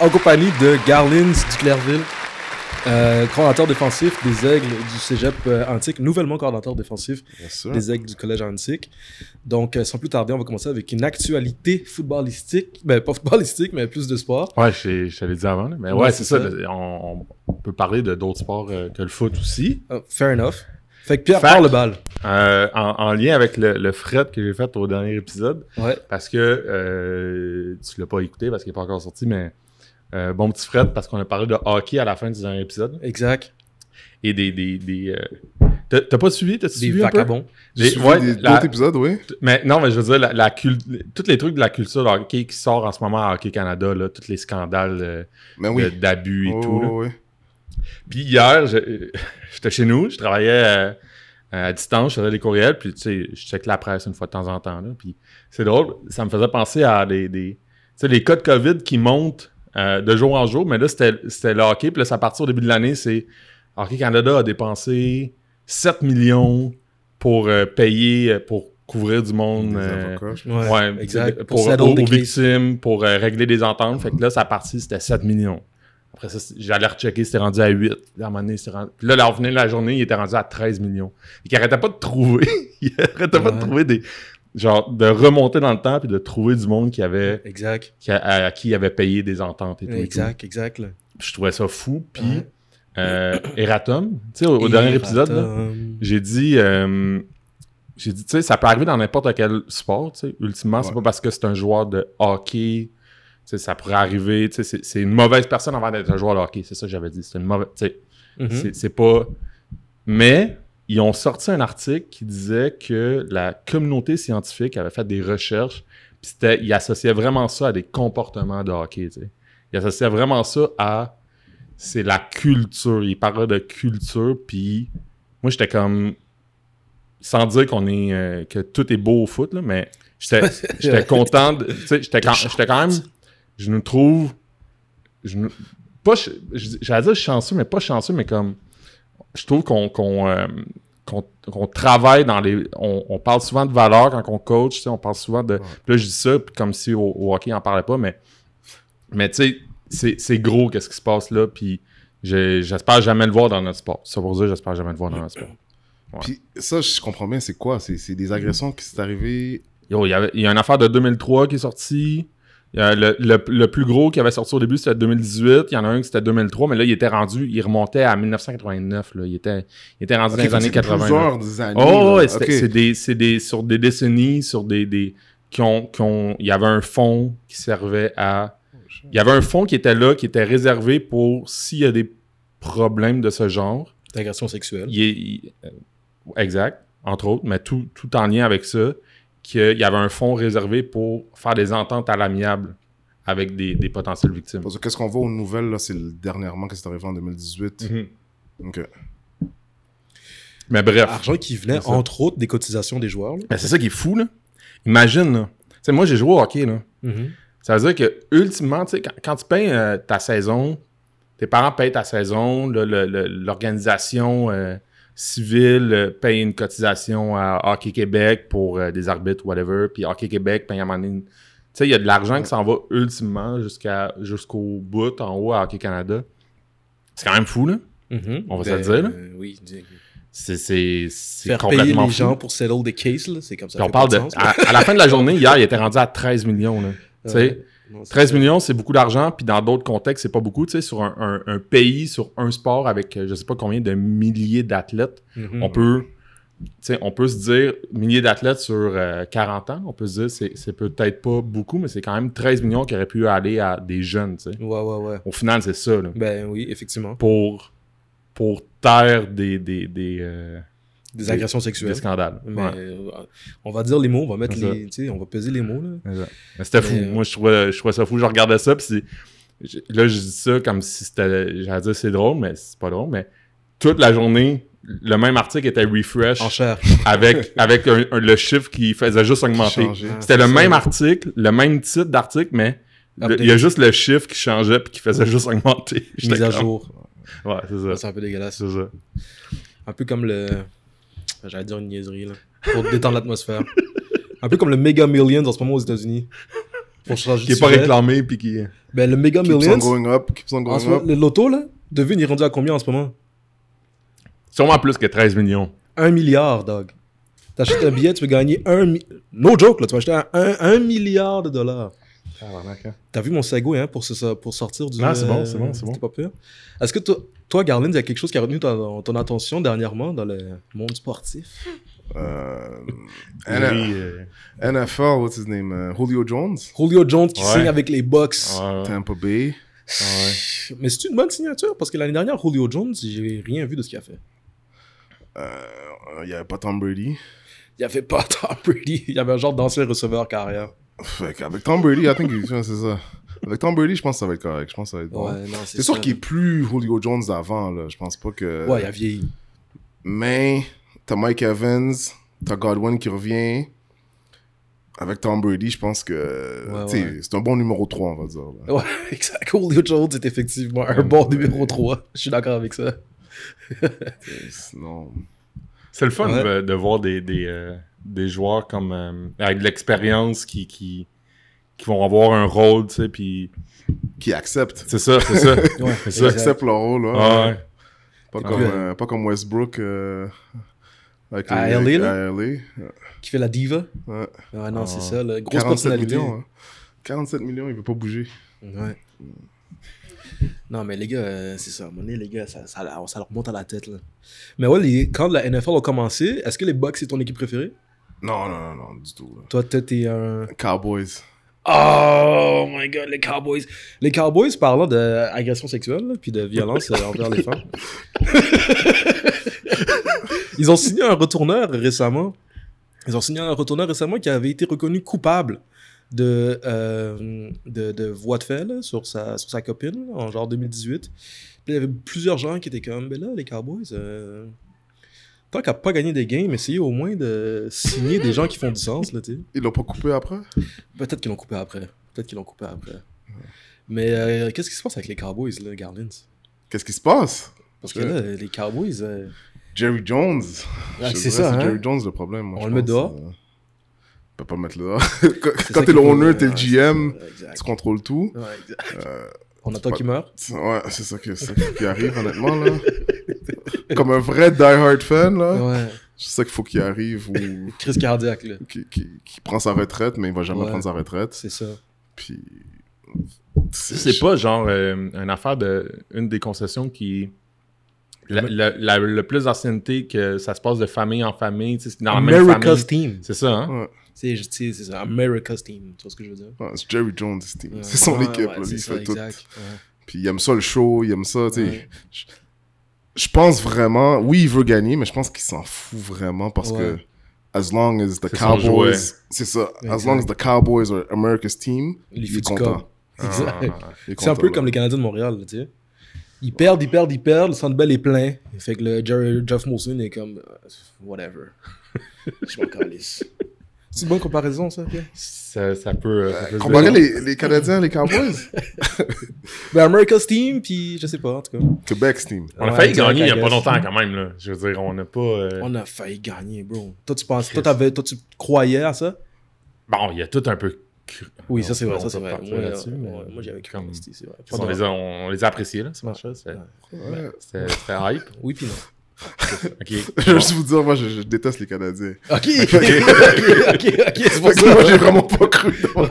en compagnie de Garlins du Clairville, euh, coordinateur défensif des Aigles du Cégep euh, Antique, nouvellement coordinateur défensif des Aigles du Collège Antique. Donc, euh, sans plus tarder, on va commencer avec une actualité footballistique. Ben, pas footballistique, mais plus de sport. Ouais, je, je l'ai dit avant. Mais ouais, Ouais, c'est ça. On, on peut parler de d'autres sports euh, que le foot aussi. Euh, fair enough. Fait que Pierre, Fact. parle le bal. Euh, en, en lien avec le, le fret que j'ai fait au dernier épisode. Ouais. Parce que euh, tu l'as pas écouté parce qu'il n'est pas encore sorti, mais euh, bon petit fret parce qu'on a parlé de hockey à la fin du dernier épisode. Exact. Et des. des, des euh, t'as, pas suivi? T'as Des suivi un peu? Des- J'ai suivi ouais, des- la- d'autres épisodes, oui. mais non, mais je veux dire, la, la cul- tous les trucs de la culture de hockey qui sort en ce moment à Hockey Canada, là, tous les scandales euh, oui. de- d'abus et Oh, tout. là. ouais, ouais. Puis hier, j'étais chez nous, je travaillais euh, à distance, je faisais des courriels, puis tu sais, je check la presse une fois de temps en temps. Là, puis c'est drôle, ça me faisait penser à des, des tu sais, les cas de COVID qui montent euh, de jour en jour, mais là, c'était c'était le hockey, puis là, ça partit au début de l'année, c'est Hockey Canada a dépensé 7 millions pour euh, payer, pour couvrir du monde. Euh. Ouais, Ouais, exact. Pour, Pour aux, victimes, pour euh, régler des ententes. Fait que là, sa partie, c'était 7 millions. Après ça, j'allais rechecker, c'était rendu à 8. Là, à un moment donné, c'était rendu... Puis là, là, on venait de la journée, il était rendu à 13 millions. Et qu'il arrêtait pas de trouver. il arrêtait pas de Ouais. trouver des. Genre, de remonter dans le temps puis de trouver du monde qui avait. Exact. Qui a- à, qui il avait payé des ententes et tout. et tout. Exact, exact. là. Je trouvais ça fou. Puis, Ouais. euh, Eratom, tu sais, au, au dernier épisode, j'ai dit, euh, j'ai dit, tu sais, ça peut arriver dans n'importe quel sport, tu sais. Ultimement, c'est Ouais. pas parce que c'est un joueur de hockey, ça pourrait arriver, c'est- une mauvaise personne avant d'être un joueur de hockey, c'est ça que j'avais dit. C'est une mauvaise, Mhm. c'est- c'est pas. Mais ils ont sorti un article qui disait que la communauté scientifique avait fait des recherches, puis c'était, ils associaient vraiment ça à des comportements de hockey, tu sais. Ils associaient vraiment ça à c'est la culture. Ils parlaient de culture, puis moi j'étais comme sans dire qu'on est euh, que tout est beau au foot là, mais j'étais j'étais content, de- tu sais, j'étais quand, j'étais quand même, je nous trouve, je pas, j'allais dire chanceux, mais pas chanceux, mais comme je trouve qu'on qu'on euh, qu'on- qu'on travaille dans les. On, on parle souvent de valeurs quand on coach, tu sais, on parle souvent de. Puis là, je dis ça puis comme si au, au hockey, on n'en parlait pas, mais, mais tu sais, c'est- c'est gros qu'est-ce qui se passe là, puis j'ai- j'espère jamais le voir dans notre sport. Ça pour dire, j'espère jamais le voir dans notre sport. Puis ça, je comprends bien, c'est quoi? C'est c'est des agressions qui sont arrivées. Yo, il y, avait- il y a une affaire de 2003 qui est sortie. Il y a le, le- le plus gros qui avait sorti au début, c'était 2018. Il y en a un qui c'était 2003, mais là, il était rendu, il remontait à 1989. Là. Il, était, il était rendu dans les années que c'est 80. là. Plusieurs années. Oh, là. ouais, c'était- Ok. c'est des, c'est des, sur des décennies, sur des, des qui ont, qui ont- il y avait un fonds qui servait à, il y avait un fonds qui était là, qui était réservé pour s'il y a des problèmes de ce genre. D'agression sexuelle. Il est- il- euh, exact, entre autres, mais tout, tout en lien avec ça, qu'il y avait un fonds réservé pour faire des ententes à l'amiable avec des, des potentielles victimes. Parce que qu'est-ce qu'on voit aux nouvelles, là, c'est le- dernièrement que c'est arrivé en 2018. Mhm. Ok. Mais bref. Argent qui venait, entre autres, des cotisations des joueurs. Mais c'est ça qui est fou, là. Imagine, là. Tu sais, moi, j'ai joué au hockey, là. Mhm. Ça veut dire que, ultimement, tu sais, quand, quand tu payes euh, ta saison, tes parents payent ta saison, l'organisation euh, civile euh, paye une cotisation à Hockey Québec pour euh, des arbitres, whatever, puis Hockey Québec paye à un moment donné Tu sais, il y a de l'argent qui s'en va ultimement jusqu'à jusqu'au bout, en haut, à Hockey Canada. C'est quand même fou, là. Mhm. On va se Ben, le dire, là. euh, oui. C'est c'est- c'est Faire payer les fou. gens pour settle des cases, là, c'est comme ça. Puis on parle de... sens, À, la fin de la journée, hier, il était rendu à 13 millions, là. Tu sais, Ouais. Non, c'est 13 ça. millions, c'est beaucoup d'argent, puis dans d'autres contextes, c'est pas beaucoup. Tu sais, sur un, un- un pays, sur un sport avec euh, je sais pas combien de milliers d'athlètes, Mhm. on peut on peut se dire milliers d'athlètes sur euh, 40 ans, on peut se dire c'est, c'est peut-être pas beaucoup, mais c'est quand même 13 millions qui auraient pu aller à des jeunes. Tu sais. Ouais, ouais, ouais. Au final, c'est ça. là. Ben oui, effectivement. Pour, pour taire des, des, des, euh, Des Des- agressions des sexuelles. scandales. Mais Ouais. euh, on va dire les mots, on va mettre les. Tu sais, on va peser les mots, là. C'était fou. Euh, Moi, je trouvais, je trouvais ça fou. Je regardais ça, puis là, je dis ça comme si c'était. J'allais dire c'est drôle, mais c'est pas drôle. Mais toute la journée, le même article était refresh En chair. avec, avec un- un- le chiffre qui faisait juste augmenter. C'était le même article, le même titre d'article, mais le- il y a juste le chiffre qui changeait puis qui faisait juste augmenter. Mise à jour. Ouais, c'est ça. C'est un peu dégueulasse. C'est ça. Un peu comme le. J'allais dire une niaiserie, là. Pour détendre l'atmosphère. Un peu comme le Mega Millions en ce moment aux États-Unis. Pour changer qui est pas sujet. réclamé puis qui. Ben, le Mega Keeps on Millions, going up, keeps on en up. le loto, là, devine, il est rendu à combien en ce moment? Sûrement plus que 13 millions. Un milliard, dog. T'achètes un billet, tu peux gagner un... mi- No joke, là, tu vas acheter un, un, un milliard de dollars. T'as vu mon segue, hein, pour, sortir du... Ah, c'est bon, euh, c'est bon, c'est bon. Pas pire. Est-ce que toi, toi Garland, il y a quelque chose qui a retenu ton, ton attention dernièrement dans le monde sportif? Euh, Henry, N- euh, NFL, what's his name? euh, Julio Jones, Julio Jones qui Ouais. signe avec les Bucks. ouais, Tampa Bay. ouais. Mais c'est une bonne signature parce que l'année dernière, Julio Jones, j'ai rien vu de ce qu'il a fait. Euh, Il n'y avait pas Tom Brady. Il avait pas Tom Brady. Il y avait un genre d'ancien receveur carrière. Fait qu'avec Tom Brady, I think il- ouais, c'est ça. Avec Tom Brady, je pense que ça va être correct. Je pense que ça va être bon. Ouais, non, c'est sûr qu'il est plus Julio Jones d'avant, là. Je pense pas que. Ouais, il a vieilli. Mais t'as Mike Evans, t'as Godwin qui revient. Avec Tom Brady, je pense que Ouais, c'est un bon numéro 3, on va dire. là. Ouais, exact. Julio Jones est effectivement un bon numéro 3. Je suis d'accord avec ça. Sinon, C'est le fun Ouais. de, de voir des, des, euh, des joueurs comme euh, avec de l'expérience qui, qui, qui vont avoir un rôle, tu sais, puis qui acceptent. c'est ça, c'est ça. Ouais, C'est ça. acceptent leur rôle. Là. Ah ouais. Pas, Ah comme, euh, pas comme Westbrook. euh, avec À les- LA, là? à LA. Qui fait la diva. Ouais. Ouais, non, Ah. c'est ça. Là. Grosse 47 personnalité. millions. hein. 47 millions, il veut pas bouger. Ouais. Non, mais les gars, euh, c'est ça. À un moment donné, les gars, ça, ça, ça leur monte à la tête. Là. Mais ouais, les- quand la NFL a commencé, est-ce que les Bucks c'est ton équipe préférée? Non, non, non, non, du tout. là. Toi, toi, t'es un. Cowboys. Oh my god, les Cowboys. Les Cowboys, parlant d'agression sexuelle, là, puis de violence euh, envers les femmes. Ils ont signé un retourneur récemment. Ils ont signé un retourneur récemment qui avait été reconnu coupable de, euh, de, de voie de fait là, sur, sa, sur sa copine en genre 2018. Puis il y avait plusieurs gens qui étaient comme, ben là, les Cowboys, euh, tant qu'à pas gagner des games, essayez au moins de signer des gens qui font du sens, là, tu sais. Ils l'ont pas coupé après? Peut-être qu'ils l'ont coupé après. Peut-être qu'ils l'ont coupé après. Mais euh, qu'est-ce qui se passe avec les Cowboys, là, Garlins? Qu'est-ce qui se passe? Parce que là, les Cowboys, euh, Jerry Jones. Ah, c'est ça, hein? Jerry Jones le problème. moi, On je le met dehors? euh, On peut pas le mettre là. quand t'es le owner, t'es le GM, tu contrôles tout. Ouais, exact. On attend pas- qu'il meure. c'est- ouais, c'est ça, que- c'est ça qui arrive, honnêtement. Là. Comme un vrai die-hard fan, là, Ouais. c'est ça qu'il faut qu'il arrive ou Crise cardiaque, là. qui, qui, qui prend sa retraite, mais il va jamais Ouais. prendre sa retraite. C'est ça. Puis. C'est pas genre euh, une affaire de une des concessions qui. La, la- la- le plus d'ancienneté que ça se passe de famille en famille, sais, c'est dans la même America's famille. team. C'est ça, hein? Ouais, C'est ça. America's team. Tu vois ce que je veux dire? ouais, c'est Jerry Jones, c'est team. Ouais. c'est son Ouais, équipe, ouais, là, il ça, fait tout. exact. Puis il aime ça le show, il aime ça, tu sais. Ouais. Je, je pense vraiment, oui, il veut gagner, mais je pense qu'il s'en fout vraiment parce Ouais. que as long as the. Cowboys, c'est ça, as long as the Cowboys are America's team, Il il, fait est du content. Exact. Est C'est un peu là. comme les Canadiens de Montréal, tu sais. Ils perdent, ils perdent, ils perdent, le Centre Bell est plein. Fait que le Jerry, Jeff Molson est comme, euh, whatever. Je m'en calisse. C'est une bonne comparaison, ça, Pierre? Ça, ça peut. ça peut se Comparer dire. les, les Canadiens les Cowboys, Ben, America's Team, puis je sais pas, en tout cas. Quebec's team. On a failli gagner il y a pas longtemps quand même, là. Je veux dire, on n'a pas. euh, On a failli gagner, bro. Toi, tu penses, toi, t'avais, toi, tu croyais à ça? Bon, il y a tout un peu. Oui, ça, c'est vrai, ça, c'est vrai. Moi, euh, mais j'avais cru, comme- c'est c'est vrai. On les, a, on, les a appréciés, là, ces Ouais. matchs-là. C'était- Ouais. C'était c'était hype. Oui, puis non. Je vais juste vous dire, moi, je, je déteste les Canadiens. Ok, ok, ok, ok, c'est pour que ça. moi, j'ai vraiment pas cru. Ok,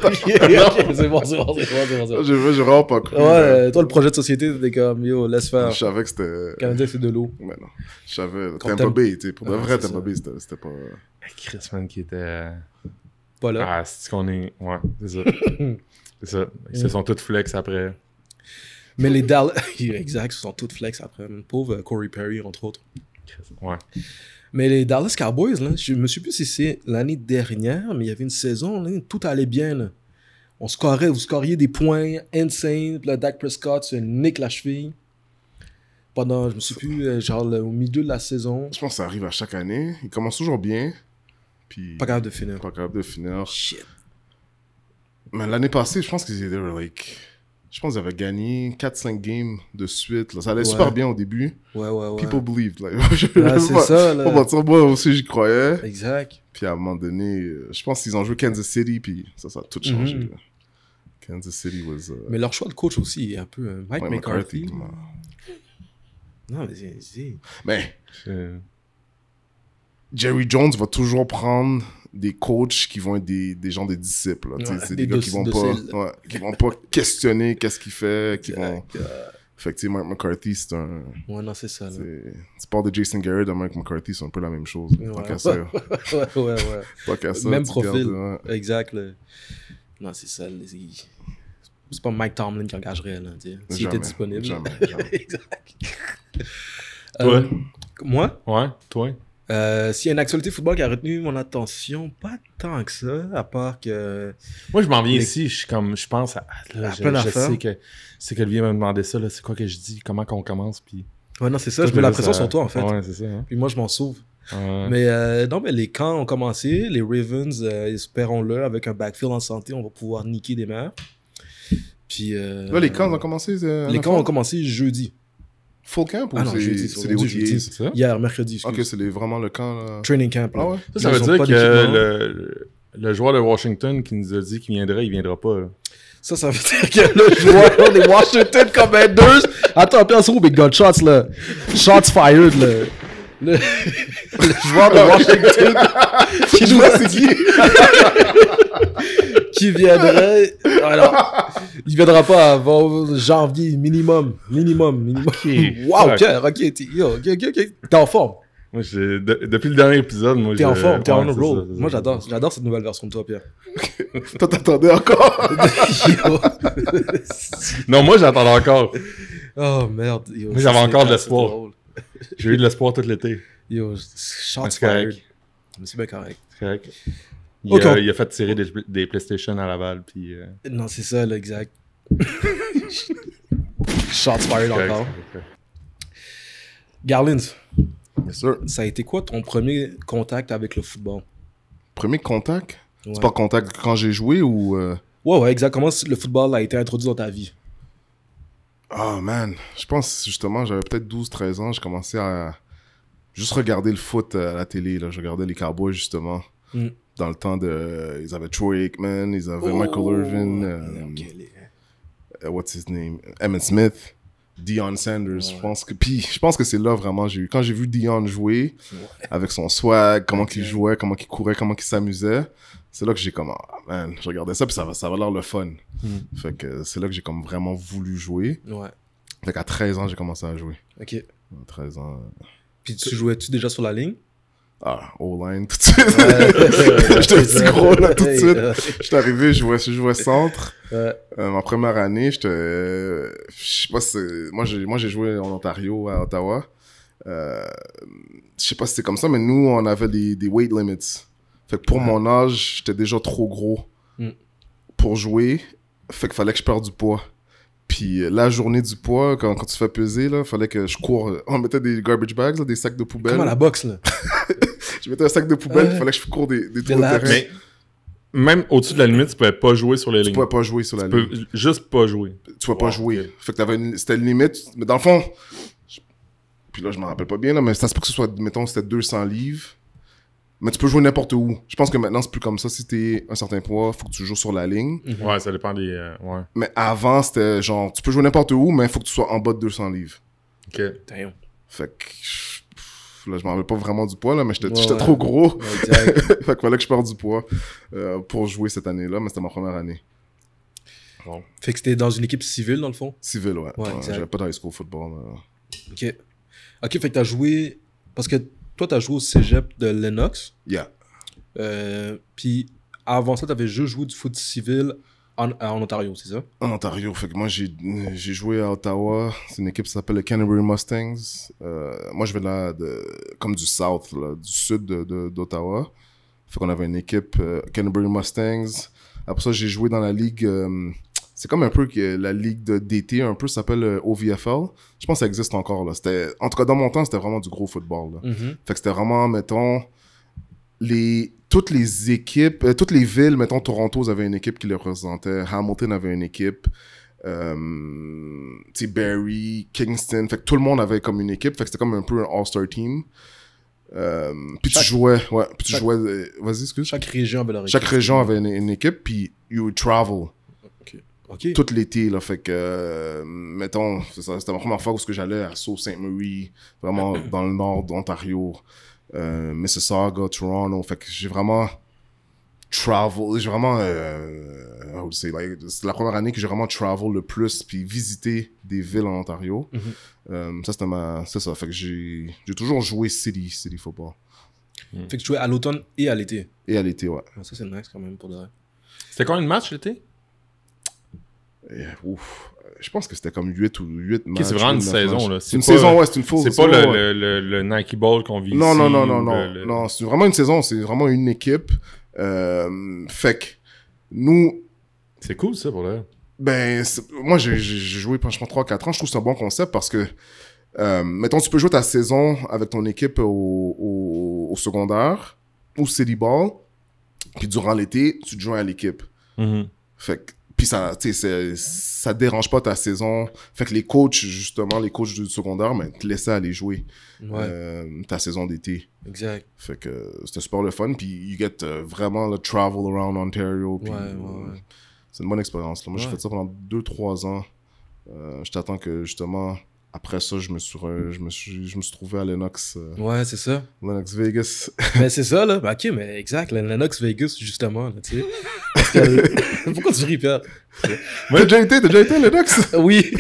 c'est bon, c'est bon, c'est bon, c'est bon. J'ai vraiment pas cru. Ouais, euh, toi, le projet de société, t'es comme, yo, laisse faire. Je savais que c'était. Le Canadien, c'est de l'eau. Mais non. Je savais. Tampa Bay, tu sais. Pour de Ah, vrai, Tampa. Bay, c'était pas. Chris, man, qui était. euh, Pas là. Ah, c'est qu'on est. Ouais, c'est ça. c'est ça. Ils se sont tous flex après. Mais les Dallas. exact, ils sont toutes flex après. Pauvre euh, Corey Perry, entre autres. Ouais. Mais les Dallas Cowboys, là, je me suis plus si c'est l'année dernière, mais il y avait une saison, là, tout allait bien. Là. On scorait, vous scoriez des points insane. Puis là, Dak Prescott se nique la cheville. Pendant, je me suis plus, euh, genre au milieu de la saison. Je pense que ça arrive à chaque année. Il commence toujours bien. Puis. Pas capable de finir. pas capable de finir. Shit. Mais l'année passée, je pense qu'ils étaient like. Je pense qu'ils avaient gagné 4-5 games de suite. là. Ça allait Ouais. super bien au début. Ouais, ouais, ouais. People believed. Là. Ouais, c'est ça, là. moi aussi, j'y croyais. Exact. Puis à un moment donné, euh, je pense qu'ils ont joué Kansas City. Puis ça, ça a tout changé. Mhm. là. Kansas City was. Uh, mais leur choix de coach aussi est un peu. Euh, Mike McCarthy. Non, mais c'est. Mais. Jerry Jones va toujours prendre des coachs qui vont être des, des gens des disciples. c'est des, gars qui vont, pas, qui vont pas questionner qu'est-ce qu'il fait, qui vont... Effectivement, Mike McCarthy, c'est un... Ouais, non, c'est ça. Tu parles de Jason Garrett de Mike McCarthy, c'est un peu la même chose. Ouais, ouais, ouais, ouais. Pas qu'à ça. Même profil. exact. Non, c'est ça. C'est pas Mike Tomlin qui engagerait, là, s'il était disponible. Jamais, exact. Toi? Euh, moi? Ouais, toi? Euh, s'il y a une actualité football qui a retenu mon attention, pas tant que ça, à part que. Moi, je m'en viens ici, je, comme, je pense à. Là, je, je sais que c'est que lui m'a demandé ça, c'est quoi que je dis, comment qu'on commence, puis. Ouais, non, c'est ça, je mets la pression sur toi, en fait. Ouais, c'est ça. Hein. Puis moi, je m'en sauve. Mais euh, non, mais les camps ont commencé, les Ravens, euh, espérons-le, avec un backfield en santé, on va pouvoir niquer des mères. Puis. là, les camps ont commencé. les camps ont commencé jeudi. Full camp ou ah c'est des OTAs? Hier, mercredi. Ok, c'est vraiment le camp. Là. Training camp. Ah ouais? Ça, ça veut dire que le, le, joueur de Washington qui nous a dit qu'il viendrait, il viendra pas. Là. Ça, ça veut dire que le joueur de Washington Commanders. Attends, puis en big gunshots, là. Shots fired, là. Le, le joueur de Washington qui nous a dit qui viendrait alors il viendra pas avant janvier minimum minimum minimum wow ok ok ok t'es en forme moi, depuis le dernier épisode, moi, T'es en forme, t'es en roll. moi, j'adore, j'adore cette nouvelle version de toi, Pierre. toi, t'attendais encore? non, moi, j'attendais encore. Oh, merde. moi, j'avais encore de l'espoir. J'ai eu de l'espoir tout l'été. Yo, shots fired. C'est bien correct. C'est correct. Il, a, il, a, fait tirer des, des, PlayStation à Laval, puis... Euh... Non, c'est ça, là, exact. shots fired encore. Garlins. Yes, sir. Ça a été quoi ton premier contact avec le football? Premier contact? C'est pas contact quand j'ai joué ou... Euh... Ouais, ouais, exact. Comment le football a été introduit dans ta vie? Oh man, je pense justement, j'avais peut-être 12-13 ans, j'ai commencé à juste regarder le foot à la télé. Là. Je regardais les Cowboys justement. Mm. Dans le temps de. Ils avaient Troy Aikman, ils avaient Michael oh, Irvin. Euh, uh, what's his name? Emmett Smith. Dion Sanders, je pense que puis je pense que c'est là vraiment j'ai eu quand j'ai vu Dion jouer avec son swag, comment qu'il jouait, comment qu'il courait, comment qu'il s'amusait, c'est là que j'ai comme ah, man, je regardais ça puis ça ça va l'air le fun. Hmm. Fait que c'est là que j'ai comme vraiment voulu jouer. Ouais. Fait qu'à 13 ans, j'ai commencé à jouer. OK. 13 ans. Euh, puis tu jouais-tu déjà sur la ligne? Ah, O-line tout de suite. J'étais un petit gros là tout de suite. J'étais arrivé, je jouais, je jouais centre. Euh, ma première année, j'étais. je sais pas si. Moi, j'ai, moi, j'ai joué en Ontario, à Ottawa. Euh, je sais pas si c'était comme ça, mais nous, on avait des, des weight limits. Fait que pour mon âge, j'étais déjà trop gros mm. pour jouer. Fait qu'il fallait que je perde du poids. Puis euh, la journée du poids, quand, quand tu fais peser, là, fallait que je cours. On mettait des garbage bags, des sacs de poubelle. Comme à la boxe, là? je mettais un sac de poubelle, il fallait que je cours des, des trous de terrain. Mais même au-dessus de la limite, tu pouvais pas jouer sur les lignes. Tu pouvais pas jouer sur la tu ligne. Peux juste pas jouer. Tu pouvais pas jouer. Fait que t'avais une... c'était une limite. Mais dans le fond, puis là, je me rappelle pas bien, là, mais ça se peut que ce soit, mettons, c'était 200 livres. Mais tu peux jouer n'importe où. Je pense que maintenant, c'est plus comme ça. Si t'es un certain poids, faut que tu joues sur la ligne. Mhm. Ouais, ça dépend des. Euh, ouais. Mais avant, c'était genre, tu peux jouer n'importe où, mais il faut que tu sois en bas de 200 livres. Ok. Damn. Fait que. Là, je m'en rappelle pas vraiment du poids, là, mais j'étais trop gros. fait qu'il fallait que je perde du poids euh, pour jouer cette année-là, mais c'était ma première année. Bon. Fait que c'était dans une équipe civile, dans le fond? Civile, ouais. ouais, J'avais pas de high school football. Ok. Ok, fait que t'as joué. Parce que toi, tu as joué au cégep de Lennox. Yeah. Euh, puis avant ça, tu avais juste joué du foot civil en, en Ontario, c'est ça? En Ontario. Fait que moi, j'ai joué à Ottawa. C'est une équipe qui s'appelle les Canterbury Mustangs. Euh, moi, je venais là de, comme du South, là, du sud d'Ottawa. De, fait qu'on avait une équipe euh, Canterbury Mustangs. Après ça, j'ai joué dans la ligue c'est comme un peu que la ligue de d'été un peu s'appelle euh, OVFL. Je pense que ça existe encore là. C'était en tout cas dans mon temps, c'était vraiment du gros football là. Mm-hmm. Fait que c'était vraiment mettons les toutes les équipes, euh, toutes les villes, mettons Toronto avait une équipe qui les représentait, Hamilton avait une équipe, euh, Barry, Kingston, fait que tout le monde avait comme une équipe, fait que c'était comme un peu un all-star team. Euh, puis tu jouais, ouais, puis tu jouais, vas-y, excuse. Chaque région avait leur équipe. Chaque région avait une, une équipe, puis you would travel. Tout l'été, là. Fait que, euh, mettons, c'était ma première fois où j'allais à Sault Ste. Marie, vraiment dans le nord d'Ontario, euh, Mississauga, Toronto. Fait que j'ai vraiment travel, j'ai vraiment, euh, c'est la première année que j'ai vraiment travel le plus, puis visité des villes en Ontario. Mhm. Euh, ça, c'était ma, c'est ça. Fait que j'ai, j'ai toujours joué city, city football. Fait que tu jouais à l'automne et à l'été. Et à l'été, ouais. ça, c'est nice quand même pour de vrai. C'était combien de matchs l'été? Ouf. Je pense que c'était comme 8 ou 8 matchs. c'est vraiment une saison, là. C'est une saison, ouais, c'est une fausse C'est pas le, le, le, Nike Ball qu'on vit non, ici. Non, non, non, non. Non, c'est vraiment une saison. C'est vraiment une équipe. Euh, fait que nous. C'est cool, ça, pour là. Ben, moi, j'ai joué franchement 3-4 ans. Je trouve que c'est un bon concept parce que, euh, mettons, tu peux jouer ta saison avec ton équipe au, au, secondaire ou City Ball. Puis durant l'été, tu te joins à l'équipe. Mm-hmm. Fait que puis ça, tu sais, ça dérange pas ta saison. Fait que les coachs, justement, les coachs du secondaire, mais ben, te laissaient aller jouer euh, ta saison d'été. Exact. Fait que c'était super le fun. Puis you get euh, vraiment le travel around Ontario. Puis, c'est une bonne expérience. Moi, j'ai fait ça pendant 2-3 ans. Euh, je t'attends que, justement, après ça, je me suis, je me suis, je me suis trouvé à Lennox. Euh, ouais, c'est ça. Lennox Vegas. mais c'est ça, là. Ben, ok, mais exact. Lennox Vegas, justement, là, tu sais. Pourquoi tu ris, Pierre? Moi, t'as déjà été, t'as déjà été à Lennox? Oui.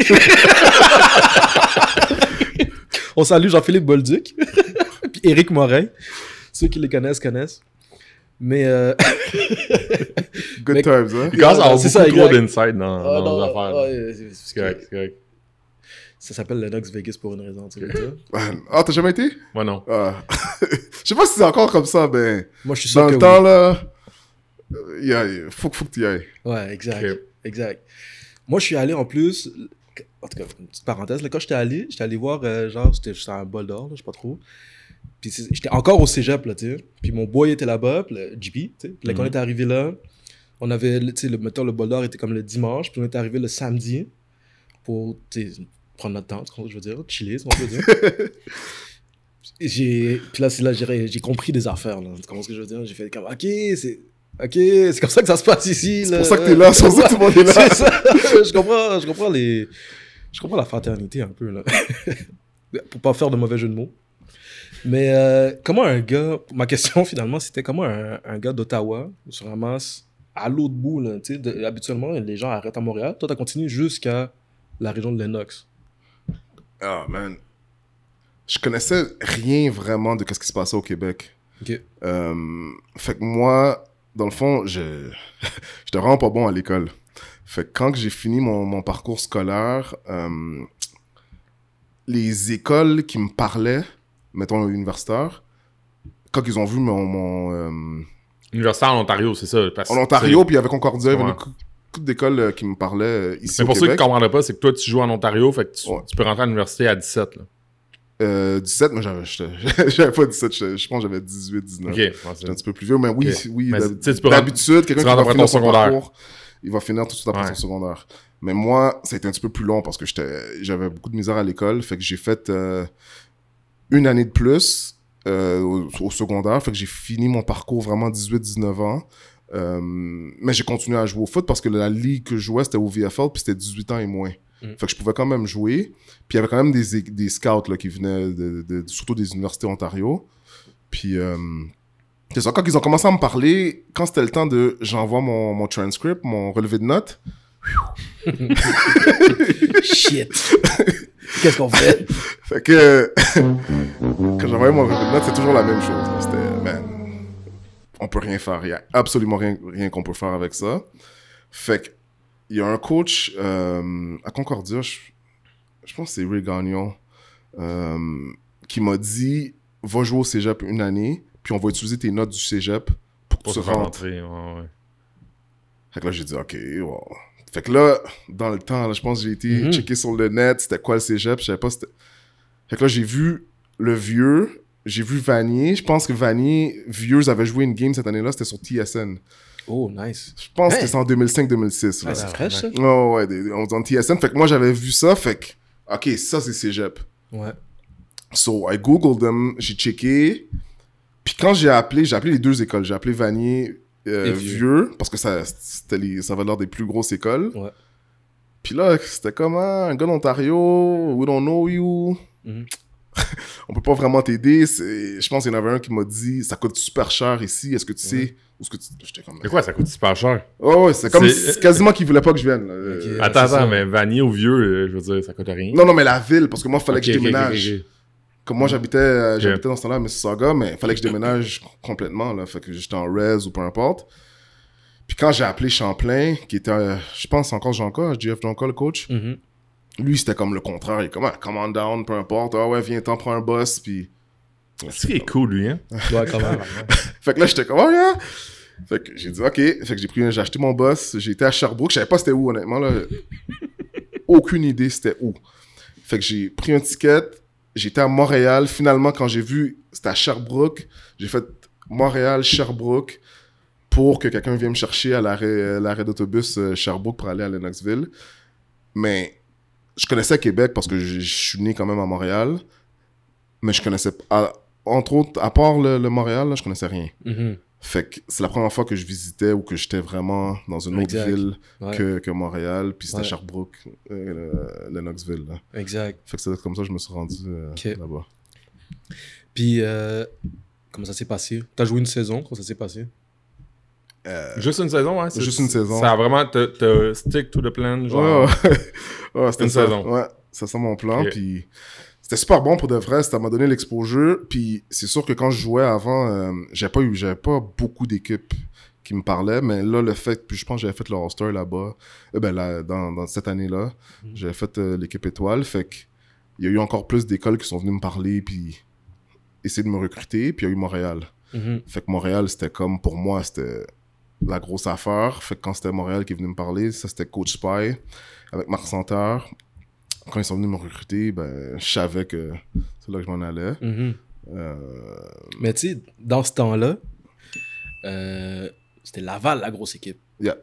On salue Jean-Philippe Bolduc. Puis Éric Morin. Ceux qui les connaissent, connaissent. Mais. Euh... Good times, hein? À beaucoup ça, trop d'insight dans, ah, dans nos affaires. c'est correct, c'est correct. Ça s'appelle Lennox Vegas pour une raison, tu sais. ah, t'as jamais été? Moi, non. Ah. Je sais pas si c'est encore comme ça, mais. Moi, je suis sûr Dans le temps, là. Il euh, faut, faut que tu y ailles. Ouais, exact. Exact. Moi, je suis allé en plus. En tout cas, une petite parenthèse. Là, quand j'étais allé, j'étais allé voir, euh, genre, c'était un bol d'or, je sais pas trop. Puis j'étais encore au cégep, là, tu sais. Puis mon boy était là-bas, le JP, tu sais. Puis là, quand on mhm. était arrivé là, on avait, tu sais, le, mettons, le bol d'or était comme le dimanche, puis on était arrivé le samedi pour, tu sais, prendre notre temps, je veux dire, chiller, ce qu'on peut dire. j'ai, puis là, c'est là j'ai compris des affaires, là. Comprends ce que je veux dire? J'ai fait comme, ok, c'est, ok, c'est comme ça que ça se passe ici, C'est pour ça que t'es là, c'est pour ça que tout le monde est là. c'est ça, je comprends, je comprends les, je comprends la fraternité un peu, là. pour pas faire de mauvais jeu de mots. Mais euh, comment un gars, ma question finalement, c'était comment un, un gars d'Ottawa se ramasse à l'autre bout, là, sais, habituellement, les gens arrêtent à Montréal. Toi, t'as continué jusqu'à la région de Lennox. Ah, man. Je connaissais rien vraiment de ce qui se passait au Québec. Ok. Euh, fait que moi, dans le fond, je j'étais vraiment pas bon à l'école. Fait que quand j'ai fini mon, mon, parcours scolaire, euh, les écoles qui me parlaient, mettons universitaire, quand ils ont vu mon... mon euh, Universitaire en Ontario, c'est ça. en Ontario, puis il y avait Concordia, beaucoup d'écoles euh, qui me parlaient euh, ici Mais pour ceux qui ne comprendraient pas, c'est que toi, tu joues en Ontario, fait que tu, peux rentrer à l'université à 17. Là. Euh, 17, mais j'avais pas 17, je, pense que j'avais 18, 19. J'étais un petit peu plus vieux, mais oui, oui d'habitude, quelqu'un qui va finir son parcours, il va finir tout de suite après son secondaire. Mais moi, ça a été un petit peu plus long parce que j'avais beaucoup de misère à l'école, fait que j'ai fait euh, une année de plus euh, au, secondaire, fait que j'ai fini mon parcours vraiment 18-19 ans. Euh, mais j'ai continué à jouer au foot parce que la ligue que je jouais, c'était au VFL, puis c'était 18 ans et moins. Mm. Fait que je pouvais quand même jouer. Puis il y avait quand même des, des scouts là, qui venaient, de, surtout des universités Ontario. Puis euh, c'est ça, quand ils ont commencé à me parler, quand c'était le temps de j'envoie mon, mon transcript, mon relevé de notes. Shit. Qu'est-ce qu'on fait? fait que quand j'envoyais mon relevé de notes, c'est toujours la même chose. C'était, man, on peut rien faire. Il y a absolument rien, rien qu'on peut faire avec ça. Fait que il y a un coach euh, à Concordia, je, pense que c'est Ray Gagnon, euh, qui m'a dit va jouer au cégep une année, puis on va utiliser tes notes du cégep pour que tu rentres. Ouais, ouais. Fait que là, j'ai dit ok, wow. Fait que là, dans le temps, je pense que j'ai été mm-hmm. checké sur le net, c'était quoi le cégep, je savais pas c'était. Fait que là, j'ai vu le vieux, j'ai vu Vanier. Je pense que Vanier, vieux, avait joué une game cette année-là, c'était sur TSN. Oh, nice. Je pense que c'est en 2005-2006. Ah, c'est fraîche, ça? Oh, ouais, on est en TSN. Fait que moi, j'avais vu ça. Fait que, OK, ça, c'est cégep. Ouais. So, I googled them, j'ai checké. Puis quand j'ai appelé, j'ai appelé les deux écoles. J'ai appelé Vanier euh, vieux. parce que ça, les, ça avait l'air des plus grosses écoles. Ouais. Puis là, c'était comment un gars d'Ontario, we don't know you. Mhm. on peut pas vraiment t'aider. Je pense qu'il y en avait un qui m'a dit ça coûte super cher ici. Est-ce que tu sais où ce que tu. J'étais comme. Mais quoi, ça coûte super cher? Oh, ouais, c'est comme quasiment qu'il voulait pas que je vienne. attends, attends, mais Vanier au vieux, euh, je veux dire, ça coûte rien. Non, non, mais la ville, parce que moi, il fallait que je déménage. Comme moi, j'habitais euh, j'habitais dans ce temps-là à Mississauga, mais il fallait que je déménage complètement. Là. Fait que j'étais en res ou peu importe. Puis quand j'ai appelé Champlain, qui était, euh, je pense encore Jean-Claude, JF Jean-Claude, le coach, mm-hmm. Lui, c'était comme le contraire. Il est comme, ah, command down, peu importe. Ah ouais, viens, t'en prends un boss. Puis. C'est qui est cool, lui, hein? ouais, quand même. fait que là, j'étais comme, oh yeah! Fait que j'ai dit, OK. Fait que j'ai pris, j'ai acheté mon boss. J'ai été à Sherbrooke. Je savais pas c'était où, honnêtement, là. Aucune idée c'était où. Fait que j'ai pris un ticket j'étais à Montréal. Finalement, quand j'ai vu, c'était à Sherbrooke. J'ai fait Montréal-Sherbrooke pour que quelqu'un vienne me chercher à l'arrêt d'autobus euh, Sherbrooke pour aller à Lennoxville. Mais je connaissais Québec parce que je, suis né quand même à Montréal. Mais je connaissais pas. Entre autres, à part le, Montréal, là, je connaissais rien. Mm-hmm. Fait que c'est la première fois que je visitais ou que j'étais vraiment dans une autre ville que, que, Montréal. Puis c'était Sherbrooke, euh, Lennoxville. Là. Exact. Fait que c'est comme ça que je me suis rendu euh, là-bas. Puis, euh, comment ça s'est passé? T'as joué une saison Comment ça s'est passé? Juste une saison, hein Juste une saison. Ça a vraiment te, stick to the plan, genre. Ouais, c'était une saison. Ouais, c'est ça mon plan. Puis c'était super bon pour de vrai, ça m'a donné l'exposure. Puis c'est sûr que quand je jouais avant, euh, j'avais pas eu, j'avais pas beaucoup d'équipes qui me parlaient, mais là, le fait, puis je pense que j'avais fait le All-Star là-bas, euh, ben là, dans, dans, cette année-là, mm. j'avais fait euh, l'équipe étoile, fait que il y a eu encore plus d'écoles qui sont venues me parler, puis essayer de me recruter, puis il y a eu Montréal. Mm-hmm. Fait que Montréal, c'était comme, pour moi, c'était la grosse affaire. Fait que quand c'était Montréal qui est venu me parler, ça c'était Coach Spy avec Marc Santerre quand ils sont venus me recruter, ben, je savais que c'est là que je m'en allais. Mm-hmm. Euh, Mais tu sais, dans ce temps-là, euh, c'était Laval, la grosse équipe. Yeah.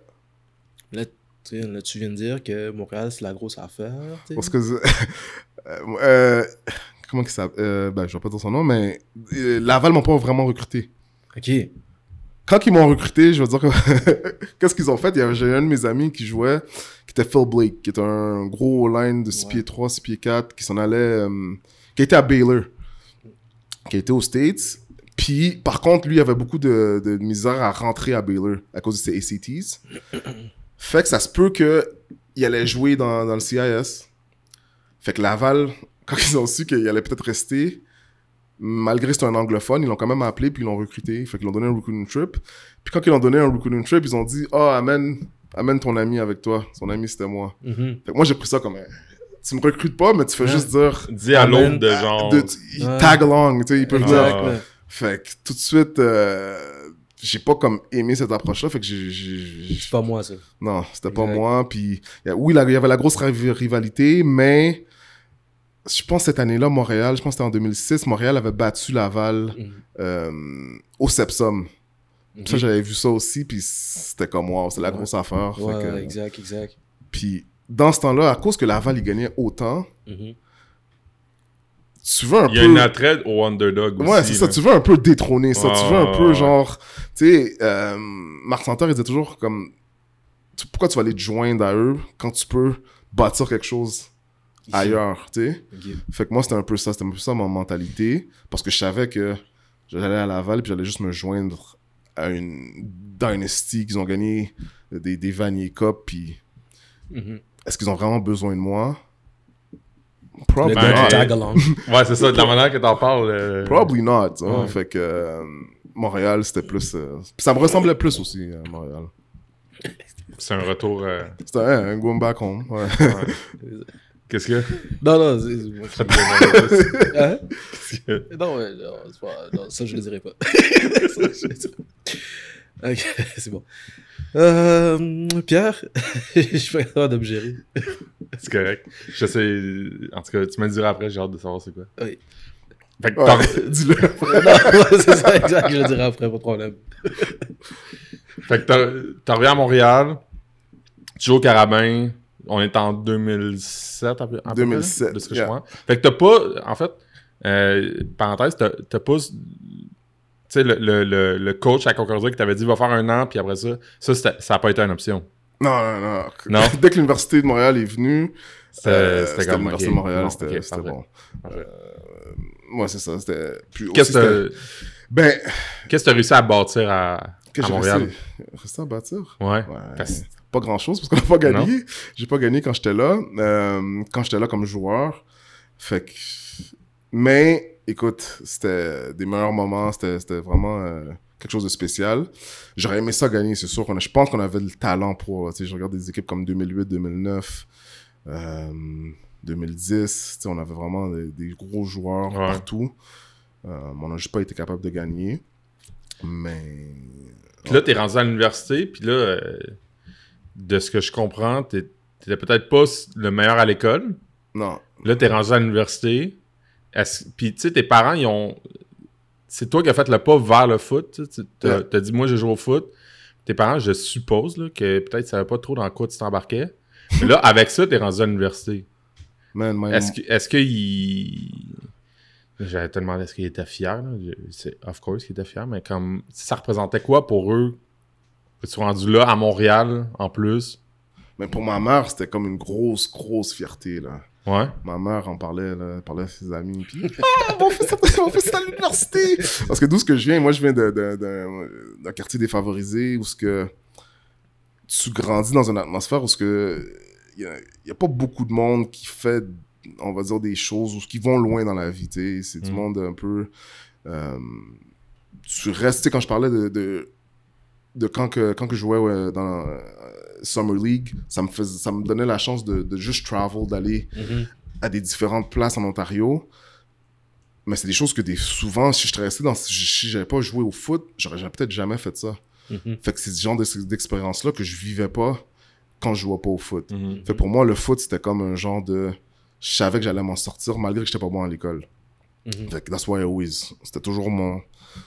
Là, là, tu viens de dire que Montréal, c'est la grosse affaire. Parce que. euh, comment il s'appelle Ben, je vais pas dire son nom, mais Laval m'ont pas vraiment recruté. Ok quand ils m'ont recruté, je veux dire que qu'est-ce qu'ils ont fait? J'ai un de mes amis qui jouait, qui était Phil Blake, qui est un gros line de 6 pieds 3, 6 pieds 4, qui s'en allait, euh, qui était à Baylor, qui était aux States. Puis, par contre, lui, il avait beaucoup de, de misère à rentrer à Baylor à cause de ses ACTs. fait que ça se peut qu'il allait jouer dans, dans le CIS. Fait que Laval, quand ils ont su qu'il allait peut-être rester, malgré que c'était un anglophone, ils l'ont quand même appelé puis ils l'ont recruté. Fait qu'ils l'ont donné un recruiting trip. Puis quand ils l'ont donné un recruiting trip, ils ont dit Oh, amène, amène ton ami avec toi. Son ami, c'était moi. Mm-hmm. Fait que moi, j'ai pris ça comme Tu me recrutes pas, mais tu fais juste dire. Dis à l'autre de genre. il tag along, tu sais, il peut venir. Fait que tout de suite. Euh, j'ai pas comme aimé cette approche-là, fait que j'ai... C'est pas moi, ça. Non, c'était pas moi, puis... Oui, il y avait la grosse rivalité, mais je pense cette année-là, Montréal, je pense que c'était en 2006, Montréal avait battu Laval mhm. euh, au Sepsum. Ça, j'avais vu ça aussi, puis c'était comme, wow, c'est la grosse affaire. Ouais, exact, exact. Puis dans ce temps-là, à cause que Laval, il gagnait autant, mhm. tu veux un peu... Il y a une attrait au underdog aussi. Ouais, c'est ça, tu veux un peu détrôner ça. tu veux un peu, genre... Tu sais, euh, Marc Santerre, il disait toujours comme... Pourquoi tu vas aller te joindre à eux quand tu peux bâtir quelque chose ailleurs, tu sais. Fait que moi, c'était un peu ça, c'était un peu ça ma mentalité, parce que je savais que j'allais à Laval, puis j'allais juste me joindre à une dynasty qu'ils ont gagné des, des Vanier Cup, puis mm-hmm. est-ce qu'ils ont vraiment besoin de moi? Probably not. ouais, c'est ça, de la manière que t'en parles. Euh, Probably not. Fait que euh, Montréal, c'était plus. Euh, ça me ressemblait plus aussi, à Montréal. C'est un retour. C'était un, un going back home. Ouais. Qu'est-ce que? Non, non, c'est. hein? Non, ouais, non, pas... non, ça, je le dirai pas. ok, c'est bon. Euh, Pierre, je suis pas capable de me gérer. c'est correct. Je sais. En tout cas, tu me le diras après, j'ai hâte de savoir c'est quoi. Oui. Fait que ouais, dis-le non, c'est ça, exact, je le dirai après, pas de problème. fait que t'en reviens à Montréal, tu joues au Carabin, on est en 2007, à peu, 2007, de ce que je crois. Fait que t'as pas, en fait, euh, parenthèse, t'as pas, tu sais, le, le, le, coach à Concordia qui t'avait dit va faire un an, puis après ça, ça, ça n'a pas été une option. Non, non, non. non? Dès que l'Université de Montréal est venue, c'était euh, l'Université de Montréal, c'était bon. Euh, ouais, c'est ça. C'était Qu'est-ce que ben, qu'est-ce que tu as réussi à bâtir à, à Montréal? Réussi, à bâtir? Ouais. Pas grand-chose parce qu'on n'a pas gagné. J'ai pas gagné quand j'étais là. Euh, quand j'étais là comme joueur. Fait que... Mais, écoute, c'était des meilleurs moments. C'était vraiment euh, quelque chose de spécial. J'aurais aimé ça gagner, c'est sûr. Je pense qu'on avait le talent pour... Je regarde des équipes comme 2008, 2009... 2010, on avait vraiment des, gros joueurs partout. Euh, on n'a juste pas été capable de gagner. Mais. Puis là, tu es rendu à l'université, puis là, euh, de ce que je comprends, tu n'étais peut-être pas le meilleur à l'école. Non. Là, tu es rendu à l'université. Puis, tu sais, tes parents, ils ont. C'est toi qui as fait le pas vers le foot. Tu as, dit, moi, je joue au foot. Tes parents, je suppose, là, que peut-être ils savaient pas trop dans quoi tu t'embarquais. Mais là, avec ça, tu es rendu à l'université. Est-ce que, est-ce qu'il J'allais te demander est-ce qu'il était fier. C'est of course qu'il était fier, mais comme ça représentait quoi pour eux tu sois rendu là à Montréal en plus? Mais pour ma mère, c'était comme une grosse, grosse fierté. Là. Ouais. Ma mère en parlait, là, parlait à ses amis. Puis, ah, on fait ça, on fait ça à l'université. Parce que d'où ce que je viens, moi, je viens d'un quartier défavorisé où ce que tu grandis dans une atmosphère où ce que il n'y a, pas beaucoup de monde qui fait on va dire, des choses ou qui vont loin dans la vie. C'est du mm. monde un peu. Euh, tu restes, quand je parlais de, de, quand, que, quand que je jouais dans euh, Summer League, ça me, faisait, ça me donnait la chance de, de juste travel, d'aller mm-hmm. à des différentes places en Ontario. Mais c'est des choses que des, souvent, si je resté dans. Si j'avais pas joué au foot, j'aurais peut-être jamais fait ça. Mm-hmm. Fait que c'est ce genre d'expérience-là que je vivais pas quand je jouais pas au foot. Mm-hmm. Fait pour moi, le foot, c'était comme un genre de je savais que j'allais m'en sortir malgré que j'étais pas bon à l'école. Mm que that's why I always. C'était toujours mon,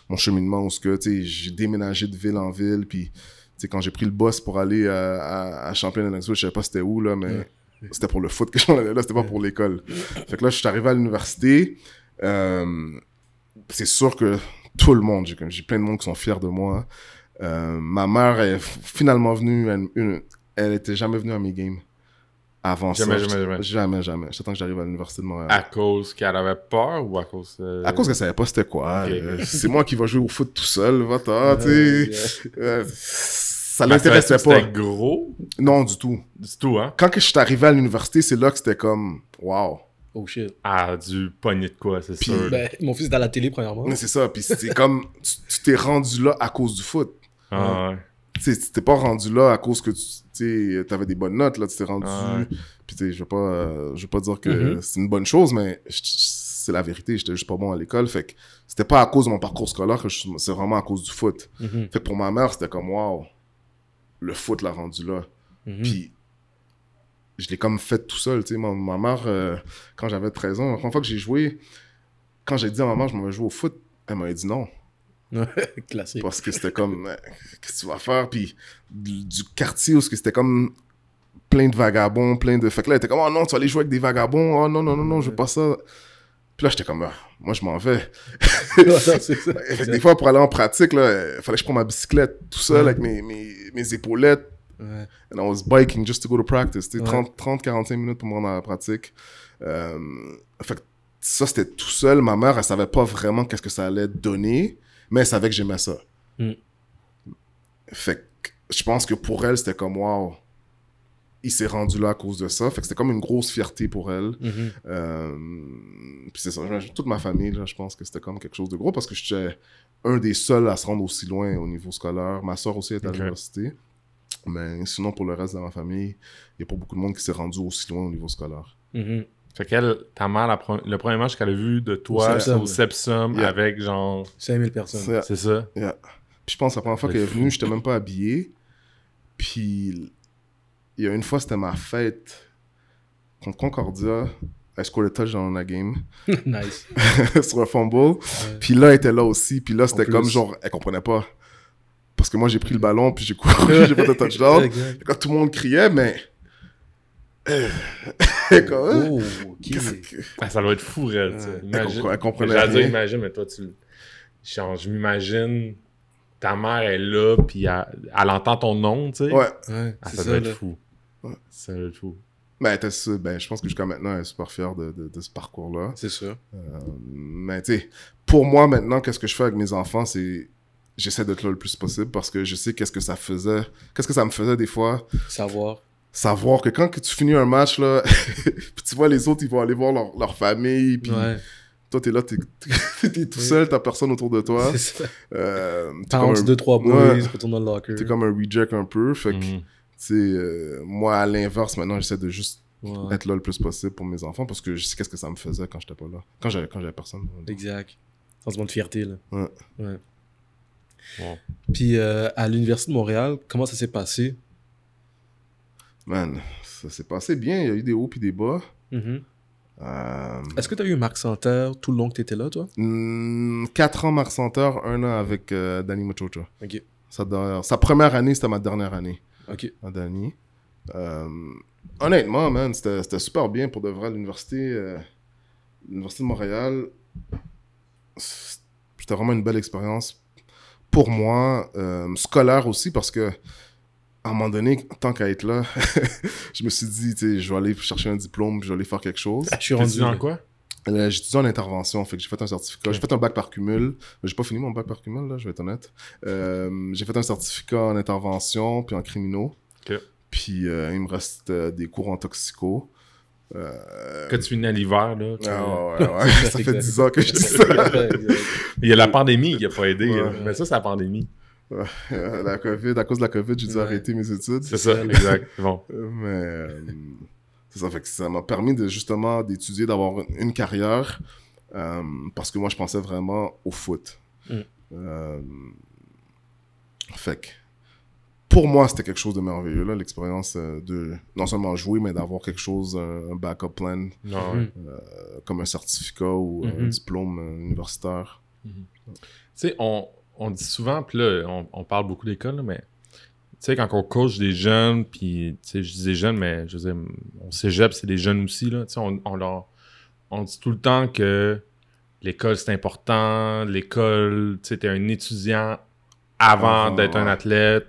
mon cheminement où que, j'ai déménagé de ville en ville, puis quand j'ai pris le bus pour aller à, à, à Champlain and je savais pas c'était où, là, mais c'était pour le foot que j'en allais là, c'était pas pour l'école. Fait que là, je suis arrivé à l'université. Euh, c'est sûr que tout le monde, j'ai plein de monde qui sont fiers de moi. Euh, ma mère est finalement venue, une, elle était jamais venue à mes games avant jamais, ça. Jamais, jamais, jamais. Jamais, J'attends que j'arrive à l'Université de Montréal. À cause qu'elle avait peur ou à cause. Euh, à cause qu'elle savait pas c'était quoi. Euh, c'est moi qui vais jouer au foot tout seul, va-t'en, tu sais. ça l'intéressait pas. C'était gros? Non, du tout. Du tout, hein? Quand que je suis arrivé à l'université, c'est là que c'était comme, wow. Oh shit. Ah, du pogné de quoi, c'est sûr. Ben, mon fils est à la télé, premièrement. Mais c'est ça. Puis c'est comme, tu t'es rendu là à cause du foot. Ah ouais tu t'es pas rendu là à cause que tu avais des bonnes notes, là, tu t'es rendu... Puis je vais pas, euh, je vais pas dire que mm-hmm. c'est une bonne chose, mais c'est la vérité, j'étais juste pas bon à l'école, fait que c'était pas à cause de mon parcours scolaire que c'est vraiment à cause du foot. Mm-hmm. Fait que pour ma mère, c'était comme, wow, le foot l'a rendu là. Mm-hmm. Puis je l'ai comme fait tout seul, tu sais, ma, ma, mère, euh, quand j'avais 13 ans, la première fois que j'ai joué, quand j'ai dit à ma mère, je m'en vais jouer au foot, elle m'avait dit non. Classique. Parce que c'était comme, euh, qu'est-ce que tu vas faire? Puis du, quartier où c'était comme plein de vagabonds, plein de. Fait que là, était comme, oh non, tu vas aller jouer avec des vagabonds. Oh non, non, non, non, je veux pas ça. Puis là, j'étais comme, ah, moi, je m'en vais. des fois, pour aller en pratique, là, il fallait que je prenne ma bicyclette tout seul avec mes, mes, mes épaulettes. Ouais. And I was biking just to go to practice. C'était 30-45 minutes pour me rendre à la pratique. Euh, fait que ça, c'était tout seul. Ma mère, elle savait pas vraiment qu'est-ce que ça allait donner mais elle savait que j'aimais ça. Mm. Fait que je pense que pour elle, c'était comme, waouh, il s'est rendu là à cause de ça. Fait que c'était comme une grosse fierté pour elle. Mm-hmm. Euh, puis c'est ça, toute ma famille, je pense que c'était comme quelque chose de gros parce que j'étais un des seuls à se rendre aussi loin au niveau scolaire. Ma soeur aussi est à l'université. Mais sinon, pour le reste de ma famille, il n'y a pas beaucoup de monde qui s'est rendu aussi loin au niveau scolaire. Mm-hmm. Fait qu'elle, ta mère, le premier match qu'elle a vu de toi au Sepsum, avec genre. 5000 personnes. C'est ça. Puis je pense la première fois qu'elle est venue, j'étais même pas habillé. Puis il y a une fois, c'était ma fête contre Concordia. Elle score le touch dans la game? nice. Sur un fumble. Puis là, elle était là aussi. Puis là, c'était comme genre, elle comprenait pas. Parce que moi, j'ai pris le ballon, puis j'ai couru, j'ai fait un touchdown. Quand tout le monde criait, mais oh, ah, ça doit être fou, Red. Imagine. Elle, comprenait dire, imagine, mais toi, tu. Genre, je m'imagine ta mère est là, puis elle, elle entend ton nom, tu sais. Ouais. Ouais, Ah, c'est ça ça, doit être là. fou. Ouais. Ça doit être fou. Ben, ben, je pense que jusqu'à maintenant, elle est super fière de, de, de ce parcours-là. C'est sûr. Mais tu sais, pour moi maintenant, qu'est-ce que je fais avec mes enfants, c'est j'essaie d'être là le plus possible parce que je sais qu'est-ce que ça faisait, qu'est-ce que ça me faisait des fois, Savoir. Savoir que quand que tu finis un match là, puis tu vois les autres, ils vont aller voir leur, leur famille, puis Ouais. toi t'es là, t'es t'es tout seul, t'as personne autour de toi. C'est ça. Euh, t'es comme, Pounce, un- deux, trois boys, Ouais. retourne dans le locker. t'es comme un reject un peu, fait que tu sais, euh, moi à l'inverse maintenant, j'essaie de juste Ouais. être là le plus possible pour mes enfants parce que je sais qu'est-ce que ça me faisait quand j'étais pas là, quand j'avais quand j'avais personne. Exact. Sentiment de fierté, là. Ouais. Ouais. Wow. Puis euh, à l'Université de Montréal, comment ça s'est passé? Man, ça s'est passé bien, il y a eu des hauts puis des bas. Mhm. Euh, Est-ce que tu as eu Marc Santerre tout le long que tu étais là, toi? 4 ans Marc Santeur, un an avec euh, Danny Machocha. Ok. Sa, première année, c'était ma dernière année Ok. à Danny. Euh, honnêtement, man, c'était super bien pour de vrai. L'université, euh, l'université de Montréal, c'était vraiment une belle expérience pour moi, scolaire aussi, parce que à un moment donné, tant qu'à être là, je me suis dit, tu sais, je vais aller chercher un diplôme, je vais aller faire quelque chose. Je suis rendu. dans quoi? Euh, j'ai étudié en intervention, fait que j'ai fait un certificat. J'ai fait un bac par cumul. J'ai pas fini mon bac par cumul, là, je vais être honnête. Euh, j'ai fait un certificat en intervention, puis en criminaux. Puis euh, il me reste euh, des cours en toxico. Euh, Que tu finis à l'hiver, là. tu- ah, ouais, ouais, ça fait 10 ans que je dis ça. Il y a la pandémie qui a pas aidé. Ouais. Mais ça, c'est la pandémie. Euh, la COVID, à cause de la COVID, j'ai dû Ouais. arrêter mes études. C'est ça, exact. Bon. Euh, Mais euh, c'est ça, fait que ça m'a permis de justement d'étudier, d'avoir une, carrière euh, parce que moi je pensais vraiment au foot. Mm. Euh, fait que pour moi c'était quelque chose de merveilleux là, l'expérience de non seulement jouer mais d'avoir quelque chose, un, un backup plan ouais. euh, comme un certificat ou un Mhm. diplôme universitaire. Tu sais, on, on dit souvent, puis là, on, on parle beaucoup d'école, mais tu sais, quand on coach des jeunes, puis tu sais, je dis des jeunes, mais je veux dire, on cégep, c'est des jeunes aussi, là. Tu sais, on, on leur. On dit tout le temps que l'école, c'est important, l'école, tu sais, t'es un étudiant avant d'être un athlète.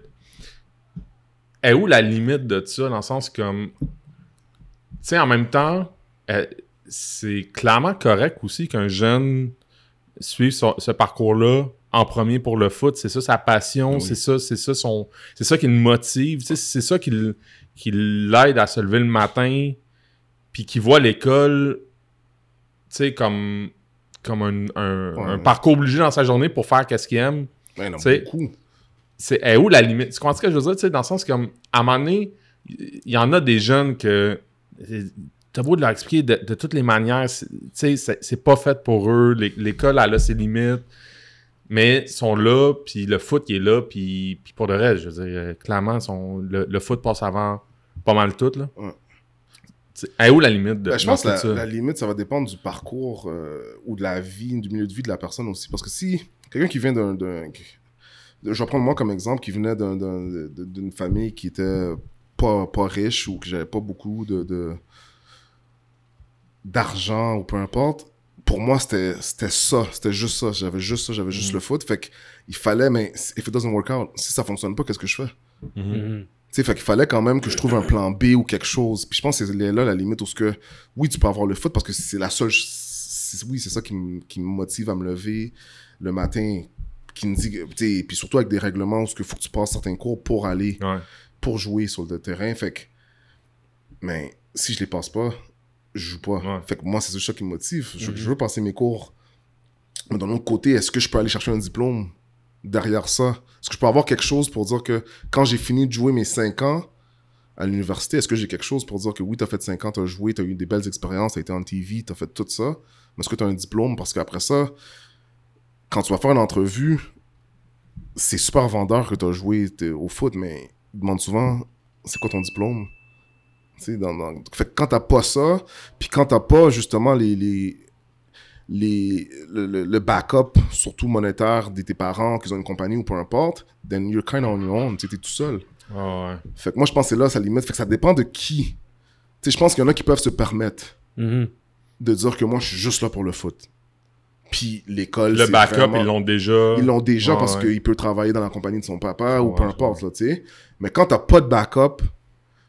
Est où la limite de ça, dans le sens comme. Tu sais, en même temps, euh, c'est clairement correct aussi qu'un jeune suive ce parcours-là en premier pour le foot. C'est ça sa passion, Oui. c'est ça, c'est ça son, c'est ça qui le motive. C'est ça qui, l'aide à se lever le matin, puis qui voit l'école, tu sais, comme comme un, un- Ouais. un parcours obligé dans sa journée pour faire qu'est-ce qu'il aime Ouais, non, C'est- beaucoup. c'est est où la limite? Tu comprends ce que je veux dire? Tu sais, dans le sens comme, à un moment donné, il y en a des jeunes que t'as beau de leur expliquer de, de toutes les manières, c'est- pas fait pour eux. L'é- L'école, elle a ses limites. Mais ils sont là, puis le foot, il est là, puis, puis pour le reste, je veux dire, euh, clairement, son, le, le foot passe avant pas mal tout, là. Ouais. Est où la limite de Ben, je pense que la, ça? la limite, ça va dépendre du parcours euh, ou de la vie, du milieu de vie de la personne aussi. Parce que si quelqu'un qui vient d'un. Je vais prendre moi comme exemple, qui venait d'un- d'un- de- d'une famille qui était pas, pas riche ou que j'avais pas beaucoup de- d'argent ou peu importe. Pour moi, c'était c'était ça. C'était juste ça. J'avais juste ça. J'avais juste Mhm. le foot. Fait qu'il fallait, mais if it doesn't work out, si ça fonctionne pas, qu'est-ce que je fais? Tu sais, fait qu'il fallait quand même que je trouve un plan B ou quelque chose. Puis je pense que c'est là la limite où ce que, oui, tu peux avoir le foot parce que c'est la seule. Oui, c'est ça qui me qui me motive à me lever le matin, qui me dit, que- tu sais, puis surtout avec des règlements où il faut que tu passes certains cours pour aller, Ouais. pour jouer sur le terrain. Fait que, mais si je les passe pas, je joue pas. Ouais. Fait que moi, c'est ça qui me motive. Je, Mhm. je veux passer mes cours. Mais d'un autre côté, est-ce que je peux aller chercher un diplôme derrière ça? Est-ce que je peux avoir quelque chose pour dire que quand j'ai fini de jouer mes 5 ans à l'université, est-ce que j'ai quelque chose pour dire que oui, t'as fait 5 ans, t'as joué, t'as eu des belles expériences, t'as été en TV, t'as fait tout ça, mais est-ce que t'as un diplôme? Parce qu'après ça, quand tu vas faire une entrevue, c'est super vendeur que t'as joué au foot, mais ils demandent souvent, c'est quoi ton diplôme? Dans, dans- Fait que quand t'as pas ça, puis quand t'as pas justement les, les, les, le, le- le backup, surtout monétaire, de tes parents, qu'ils ont une compagnie ou peu importe, then you're kind of on your own, t'es tout seul. Ouais, ouais. Fait que moi, je pense que c'est là sa limite. Fait que ça dépend de qui. Tu sais, je pense qu'il y en a qui peuvent se permettre Mhm. de dire que moi, je suis juste là pour le foot. Puis l'école, Le backup, ils l'ont déjà. Ils l'ont déjà parce qu'il peut travailler dans la compagnie de son papa ou peu importe, là, tu sais. Mais quand t'as pas de backup,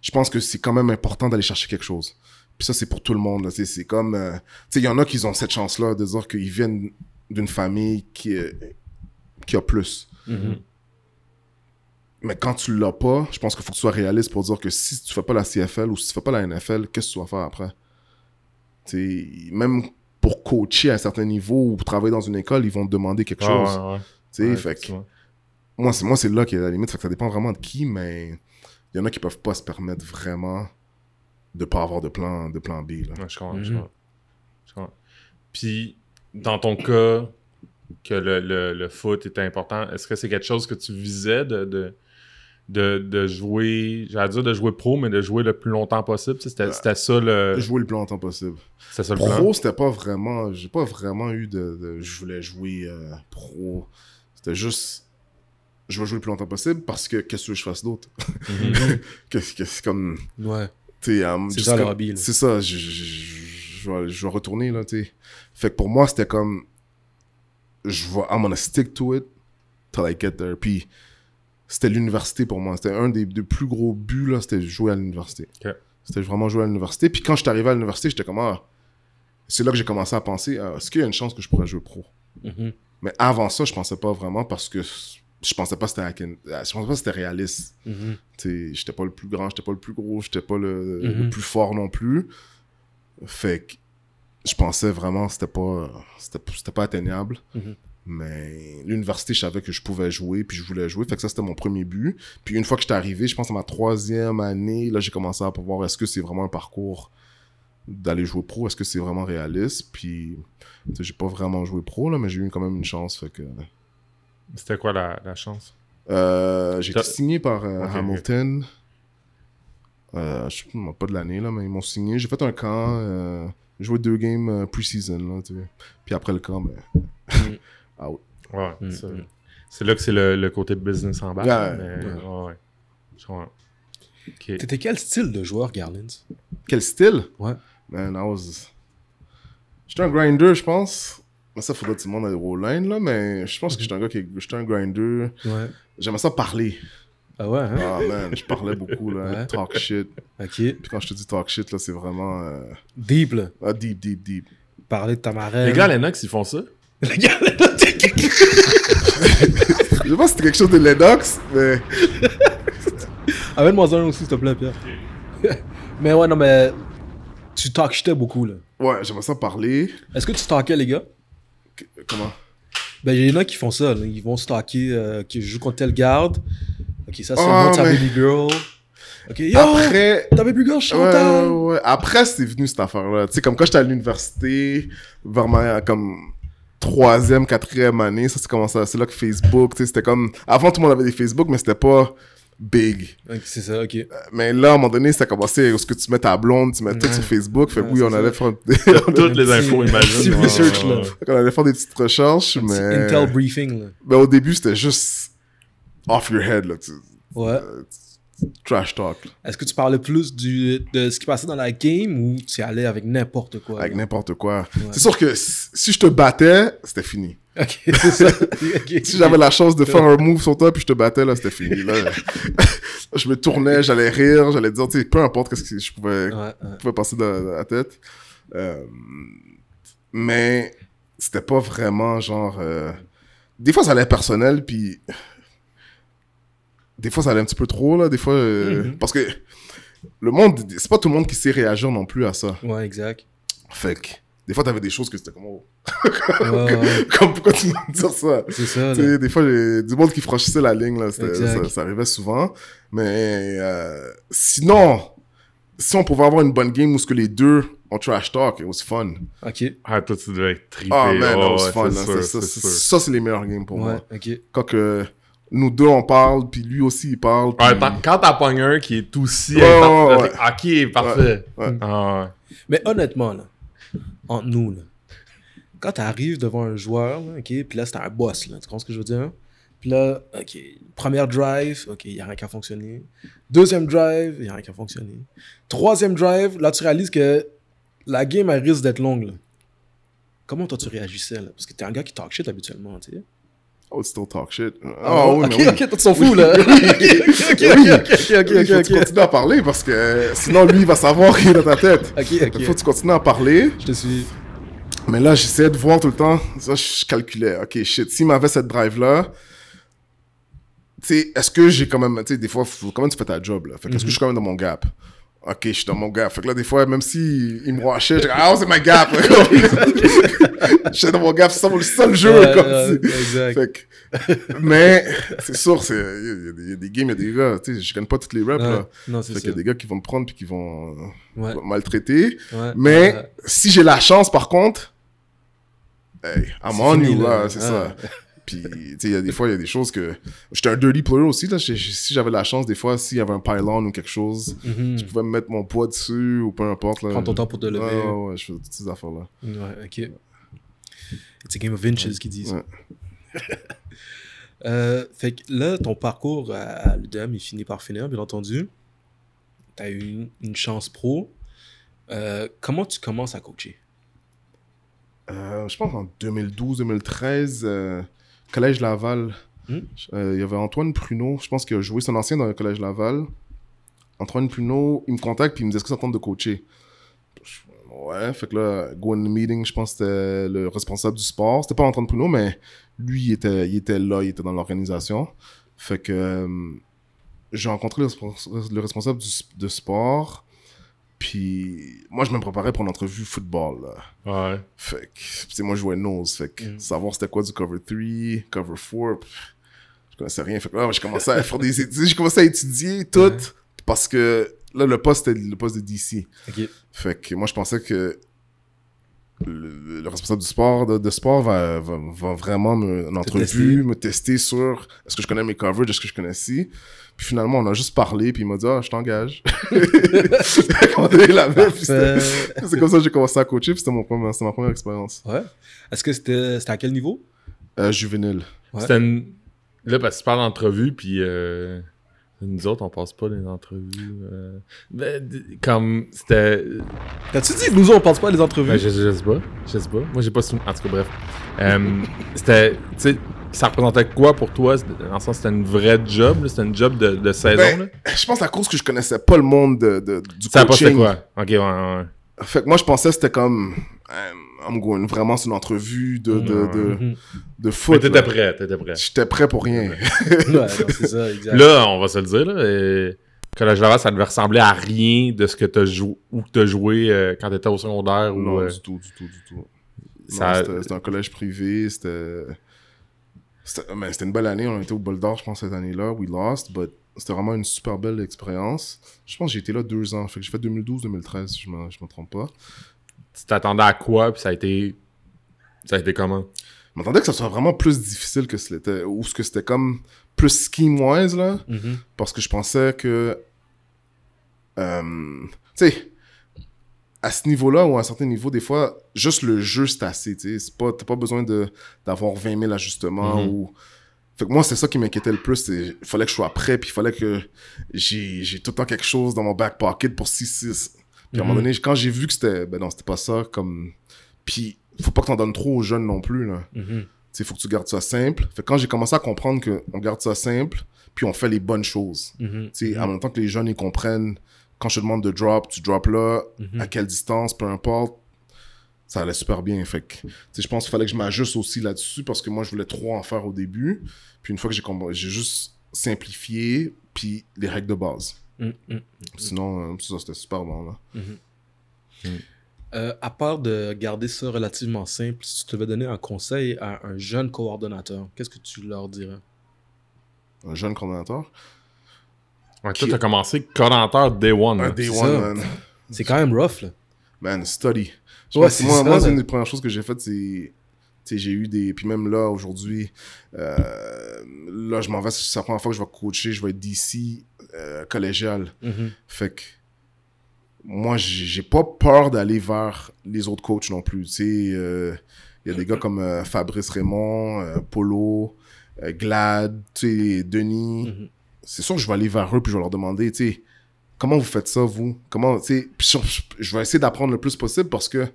je pense que c'est quand même important d'aller chercher quelque chose. Puis ça, c'est pour tout le monde, C'est comme... Euh, tu sais, il y en a qui ont cette chance-là de dire qu'ils viennent d'une famille qui, qui a plus. Mm-hmm. Mais quand tu l'as pas, je pense qu'il faut que tu sois réaliste pour dire que si tu fais pas la CFL ou si tu fais pas la NFL, qu'est-ce que tu vas faire après? même pour coacher à un certain niveau ou pour travailler dans une école, ils vont te demander quelque chose. Ouais, fait moi, c'est, moi, c'est là qu'il y a la limite. Fait que ça dépend vraiment de qui, mais il y en a qui peuvent pas se permettre vraiment de pas avoir de plan, de plan B. Là. je comprends, je comprends. Puis, dans ton cas, que le, le, le foot était important, est-ce que c'est quelque chose que tu visais de, de, de, de jouer, j'allais dire de jouer pro, mais de jouer le plus longtemps possible? C'était, c'était ça le. Jouer le plus longtemps possible. C'était ça le Pro, c'était pas vraiment. J'ai pas vraiment eu de. je voulais jouer euh, pro. C'était juste. Je veux jouer le plus longtemps possible parce que qu'est-ce que je fasse d'autre? Mm C'est comme. Ouais. Um, c'est ça le hobby. C'est ça. Je, je, vais, je vais retourner, là, tu Fait que pour moi, c'était comme. Je vais. I'm gonna stick to it till I get there. Puis c'était l'université pour moi. C'était un des, plus gros buts, là, c'était jouer à l'université. C'était vraiment jouer à l'université. Puis quand je suis arrivé à l'université, j'étais comme, ah, c'est là que j'ai commencé à penser, ah, est-ce qu'il y a une chance que je pourrais jouer pro? Mm-hmm. Mais avant ça, je pensais pas vraiment parce que je pensais pas que c'était je pensais pas c'était réaliste. Mm J'étais pas le plus grand, j'étais pas le plus gros, j'étais pas le, mm-hmm. plus fort non plus. Fait que je pensais vraiment que c'était pas, c'était pas atteignable. Mm-hmm. Mais l'université, je savais que je pouvais jouer, puis je voulais jouer. Fait que ça, c'était mon premier but. Puis une fois que j'étais arrivé, je pense à ma troisième année, là, j'ai commencé à voir est-ce que c'est vraiment un parcours d'aller jouer pro, est-ce que c'est vraiment réaliste? Puis, j'ai pas vraiment joué pro, là, mais j'ai eu quand même une chance. Fait que... C'était quoi la, la chance? Euh, j'ai été signé par euh, Hamilton. Euh, je sais pas de l'année, là, mais ils m'ont signé. J'ai fait un camp, euh, j'ai joué deux games euh, pre-season, là, Puis après le camp, ben... Mm. Ah ouais. Mm, mm. c'est là que c'est le, côté business en bas. Ouais, ouais. T'étais quel style de joueur, Garlands Quel style? Ouais. Man, I was. J'étais un grinder, je pense. Mais ça, faudrait que tu demandes à line, là, mais je pense que j'étais un gars qui. J'étais un grinder. Ouais. J'aimais ça parler. Ah ouais, hein? Ah man, je parlais beaucoup, là. Talk shit. Ok. Puis quand je te dis talk shit, là, c'est vraiment. Euh, deep, là. Ah, deep, deep, deep. Parler de ta marraine. Les gars, Lennox, ils font ça? Les gars, je sais pas si c'était quelque chose de Lennox, mais. Amène-moi un aussi, s'il te plaît, Pierre. mais ouais, non, mais. Tu talk beaucoup, là. Ouais, j'aimerais ça parler. Est-ce que tu talkais, les gars? Comment? Ben, il y en a qui font ça, là. Ils vont stalker, euh, qui jouent contre telle garde. Ok, ça, c'est oh, ta baby girl. Ok, yo, Après, ta baby girl, Chantal. Ouais, ouais, Après, c'est venu cette affaire-là. Tu sais, comme quand j'étais à l'université, vraiment, comme troisième, quatrième année, ça c'est commencé, c'est là que Facebook, tu sais, c'était comme, avant tout le monde avait des Facebook, mais c'était pas big. c'est ça, ok. Euh, mais là, à un moment donné, ça a commencé, est-ce que tu mets ta blonde, tu mets tout sur Facebook, fait oui, on allait faire toutes les infos, imagine. research, là. On allait faire des petites recherches, mais... Intel briefing, là. Mais au début, c'était juste off your head, là. Ouais. Trash talk. Est-ce que tu parlais plus du, de ce qui passait dans la game ou tu allais avec n'importe quoi? Avec n'importe quoi. C'est sûr que si je te battais, c'était fini. Ok, c'est ça. si j'avais la chance de faire un move sur toi puis je te battais, là, c'était fini. Là, je me tournais, j'allais rire, j'allais dire, tu sais, peu importe ce que je pouvais, pouvais passer dans, la tête. Euh, mais c'était pas vraiment genre. Euh, des fois, ça allait personnel, puis des fois, ça allait un petit peu trop, là. Des fois, euh, mhm. parce que le monde, c'est pas tout le monde qui sait réagir non plus à ça. Ouais, exact. Fait que, des fois, t'avais des choses que c'était comme, oh. comme, pourquoi tu me dire ça? C'est ça. Des fois, du monde qui franchissait la ligne, là, ça, ça, arrivait souvent. Mais euh, sinon, si on pouvait avoir une bonne game où ce que les deux ont trash talk, it was fun. Ok. Ah, toi, tu devais être trippé. Ah, man, it was fun. ça, c'est les meilleurs games pour ouais, moi. ok. Quand que nous deux on parle, puis lui aussi il parle. Puis... quand t'as pogné un qui est aussi ok, parfait. Ah, Mais honnêtement, là, entre nous, là, quand t'arrives devant un joueur, ok, puis là c'est un boss, là, tu comprends ce que je veux dire? Puis là, ok, première drive, ok, il n'y a rien qui a fonctionné. Deuxième drive, il n'y a rien qui a fonctionné. Troisième drive, là tu réalises que la game elle risque d'être longue. Là. comment toi tu réagissais là? Parce que t'es un gars qui talk shit habituellement, tu sais. Oh, still talk shit. Ah, oh, oui, mais ok, toi tu t'en fous là. ok, ok, ok, ok, ok. Faut que tu continues à parler parce que sinon lui il va savoir qu'il est dans ta tête. Ok, ok. Il faut que tu continues à parler. Je te suis. Mais là, j'essayais de voir tout le temps. Ça, je calculais. Ok, shit. S'il m'avait cette drive là, tu sais, est-ce que j'ai quand même, tu sais, des fois, faut, comment tu fais ta job là? Fait que est-ce que je suis quand même dans mon gap? Ok, je suis dans mon gap. Fait que là, des fois, même si il me watchait, je ah, oh, c'est ma gap. Je suis dans mon gap, c'est le seul jeu. Ouais, comme ouais, exact. Fait que, mais c'est sûr, c'est il y, a des- il y a des games, il y a des gars, tu sais, je connais pas toutes les reps Ouais. là. Non, c'est Fait qu'il y a des gars qui vont me prendre puis qui vont euh, maltraiter. Mais si j'ai la chance, par contre, hey, I'm on you, là. c'est ça. Puis, tu sais, il y a des fois, il y a des choses que... J'étais un dirty player aussi, là. Si j'avais la chance, des fois, s'il y avait un pylon ou quelque chose, Mhm. je pouvais me mettre mon poids dessus ou peu importe, là. Prends ton temps pour te lever. Ouais, ouais, ouais, je fais toutes ces affaires-là. Ouais, ok. It's a game of inches qu'ils disent. Ouais. Euh, fait que là, ton parcours à, à l'UDM, il finit par finir, bien entendu. Tu as eu une, une chance pro. Euh, comment tu commences à coacher? Euh, je pense en 2012-2013, euh, Collège Laval, Hmm? euh, il y avait Antoine Pruneau, je pense qu'il a joué, c'est un ancien dans le Collège Laval. Antoine Pruneau, il me contacte puis il me dit est-ce que ça tente de coacher? Ouais, fait que là, go in the meeting, je pense que c'était le responsable du sport. C'était pas Antoine Pruneau, mais lui, il était, il était là, il était dans l'organisation. Fait que euh, j'ai rencontré le, respons- le responsable du, de sport. Puis moi, je me préparais pour une entrevue football. Là. Ouais. Fait que, moi, je jouais nose. Fait que, Mm. savoir c'était quoi du cover 3, cover 4, pff, je connaissais rien. Fait que là, j'ai commencé à faire des études. J'ai commencé à étudier tout. Ouais. Parce que là, le poste, c'était le poste de DC. Ok. Fait que moi, je pensais que le, le responsable du sport, de, de sport, va, va, va vraiment me, en entrevue, tester. me tester sur est-ce que je connais mes coverages, est-ce que je connais ci. Puis finalement, on a juste parlé, puis il m'a dit, ah, je t'engage. C'est comme ça que j'ai commencé à coacher, puis c'était mon premier- c'était ma première expérience. Ouais. Est-ce que c'était c'était à quel niveau? Euh, juvénile. Ouais. C'était une... Là, parce que tu parles d'entrevue, puis euh, nous autres, on passe pas les entrevues. euh, ben, d- comme, c'était... T'as-tu dit, nous, on pense pas à les entrevues? Ben, je, je sais pas. Je sais pas. Moi, j'ai pas souvenir. En tout cas, bref. Euh, c'était. Tu sais, ça représentait quoi pour toi? C'était- Dans le sens, c'était une vraie job. là? C'était une job de, de saison. Ben, là? Je pense à cause que je connaissais pas le monde de, de- du Ça pas c'était coaching. quoi? Ok, ouais, ouais. Fait que moi, je pensais que c'était comme... euh, I'm going vraiment sur une entrevue de, de, de, Mhm. de foot. t'étais prêt, t'étais prêt. J'étais prêt pour rien. Ouais, non, c'est ça, exact. Là, on va se le dire, là. Collège Laval, ça devait ressembler à rien de ce que t'as joué ou que t'as joué euh, quand t'étais au secondaire ou. non, euh, du tout, du tout, du tout. Ça- c'était- un collège privé, c'était... C'était mais c'était une belle année, on était au Bol d'Or, je pense, cette année-là. We lost, but c'était vraiment une super belle expérience. Je pense que j'ai été là deux ans. Fait que j'ai fait 2012-2013, si je me, je me trompe pas. Tu t'attendais à quoi Puis ça a été. Ça a été comment? Je m'attendais que ça soit vraiment plus difficile que ce l'était. Ou ce que c'était comme plus scheme-wise, là. Mhm. Parce que je pensais que... euh, tu sais, à ce niveau-là ou à un certain niveau, des fois, juste le jeu, c'est assez, tu pas- T'as pas besoin d'avoir 20 000 ajustements Mhm. ou... Fait que moi, c'est ça qui m'inquiétait le plus. c'est- Il fallait que je sois prêt, puis il fallait que j'ai j'ai tout le temps quelque chose dans mon back pocket pour 6-6. Puis à un moment Mhm. donné, quand j'ai vu que c'était... Ben non, c'était pas ça, comme... Puis, faut pas que t'en donnes trop aux jeunes non plus, là. Mhm. Il faut que tu gardes ça simple. Fait que quand j'ai commencé à comprendre qu'on garde ça simple, puis on fait les bonnes choses. Mhm. Tu sais, En même temps que les jeunes, ils comprennent, quand je te demande de drop, tu drop là, Mhm. à quelle distance, peu importe. Ça allait super bien. Fait que, je pense qu'il fallait que je m'ajuste aussi là-dessus parce que moi, je voulais trop en faire au début. Puis une fois que j'ai compris, j'ai juste simplifié, puis les règles de base. Mhm. Mhm. Sinon, euh, ça, c'était super bon, là. Euh, à part de garder ça relativement simple, si tu devais donner un conseil à un jeune coordonnateur, qu'est-ce que tu leur dirais? Un jeune coordinateur. Ouais, Qui- toi, t'as commencé coordinateur Day One. Un day c'est one, man. C'est quand même rough, là. Man, study. Je Ouais, pense que c'est moi, ça, moi, c'est une des premières choses que j'ai faites, c'est. J'ai eu des. Puis même là, aujourd'hui, euh, là, je m'en vais. C'est la première fois que je vais coacher, je vais être d'ici, euh, collégial. Mhm. Fait que. Moi, j'ai pas peur d'aller vers les autres coachs non plus. Tu sais, euh, il y a des gars comme euh, Fabrice Raymond, euh, Polo, euh, Glad, tu sais, Denis Mhm. c'est sûr que je vais aller vers eux puis je vais leur demander, tu sais, comment vous faites ça, vous? Comment, tu sais, je vais essayer d'apprendre le plus possible parce que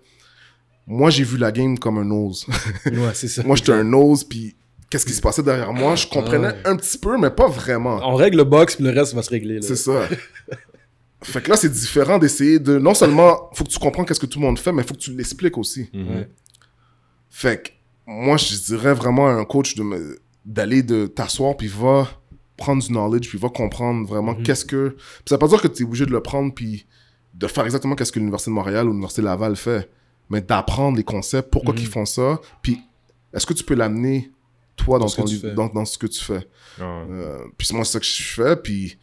moi, j'ai vu la game comme un nose. ouais, c'est ça. moi, j'étais un nose, puis qu'est-ce qui se passait derrière moi, je comprenais un petit peu, mais pas vraiment. On règle le box, puis le reste va se régler. C'est ça. fait que là, c'est différent d'essayer de. Non seulement, faut que tu comprennes qu'est-ce que tout le monde fait, mais faut que tu l'expliques aussi. Mhm. Fait que moi, je dirais vraiment à un coach de d'aller de t'asseoir, puis va prendre du knowledge, puis va comprendre vraiment mhm. qu'est-ce que. Puis ça veut pas dire que tu es obligé de le prendre, puis de faire exactement qu'est-ce que l'Université de Montréal ou l'Université Laval fait mais d'apprendre les concepts, pourquoi ils mhm. font ça, puis est-ce que tu peux l'amener, toi, dans, dans, ce dans, dans, ce que tu fais. Ah euh, puis moi, c'est ça que je fais, puis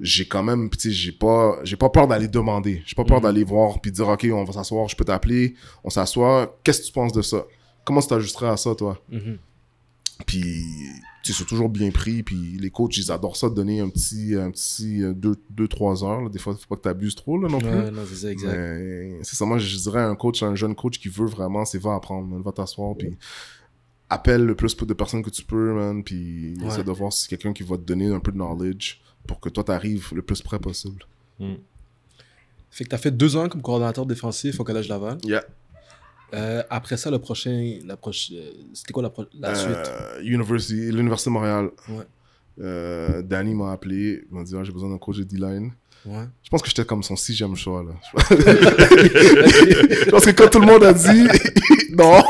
j'ai quand même, tu sais, j'ai pas, j'ai pas peur d'aller demander. J'ai pas peur mhm. d'aller voir, puis dire, OK, on va s'asseoir, je peux t'appeler, on s'assoit, qu'est-ce que tu penses de ça? Comment tu t'ajusterais à ça, toi? Mhm. Puis c'est toujours bien pris. Puis les coachs, ils adorent ça, de donner un petit, un petit 2-3 euh, heures. Des fois, il faut pas que tu abuses trop là, non plus. Ouais, non, c'est ça, exact. C'est ça, moi, je dirais un coach, un jeune coach qui veut vraiment, c'est va apprendre, va t'asseoir. Puis appelle le plus de personnes que tu peux, man. Puis essaie de voir si c'est quelqu'un qui va te donner un peu de knowledge pour que toi, tu arrives le plus près possible. Hmm. Fait que tu as fait deux ans comme coordinateur défensif au Collège Laval. Yeah. Euh, après ça, le prochain, la prochaine, c'était quoi la, la suite? Euh, University, l'Université de Montréal. Ouais. Euh, Danny m'a appelé, il m'a dit ah, j'ai besoin d'un coach de D-line. Ouais. Je pense que j'étais comme son sixième choix là. Parce que quand tout le monde a dit non,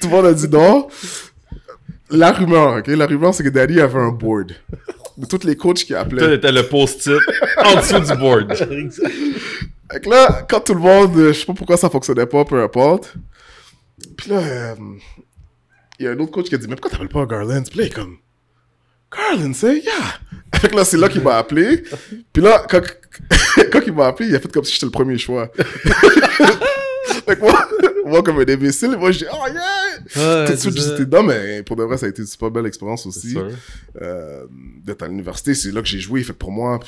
tout le monde a dit non. La rumeur, ok, la rumeur c'est que Danny avait un board de tous les coachs qui appelaient. Toi, t'étais le post-it en dessous du board. Fait que là, quand tout le monde, je sais pas pourquoi ça fonctionnait pas, peu importe. Puis là, euh, il y a un autre coach qui a dit, mais pourquoi t'appelles pas Garland? Puis là, il est comme, Garland, c'est, yeah. Fait que là, c'est là qu'il m'a appelé. Puis là, quand, quand il m'a appelé, il a fait comme si j'étais le premier choix. fait que moi, moi, comme un imbécile, moi, je dis, oh yeah! Tout de suite, j'étais dedans, mais pour de vrai, ça a été une super belle expérience aussi. Euh, D'être à l'université, c'est là que j'ai joué. Fait pour moi,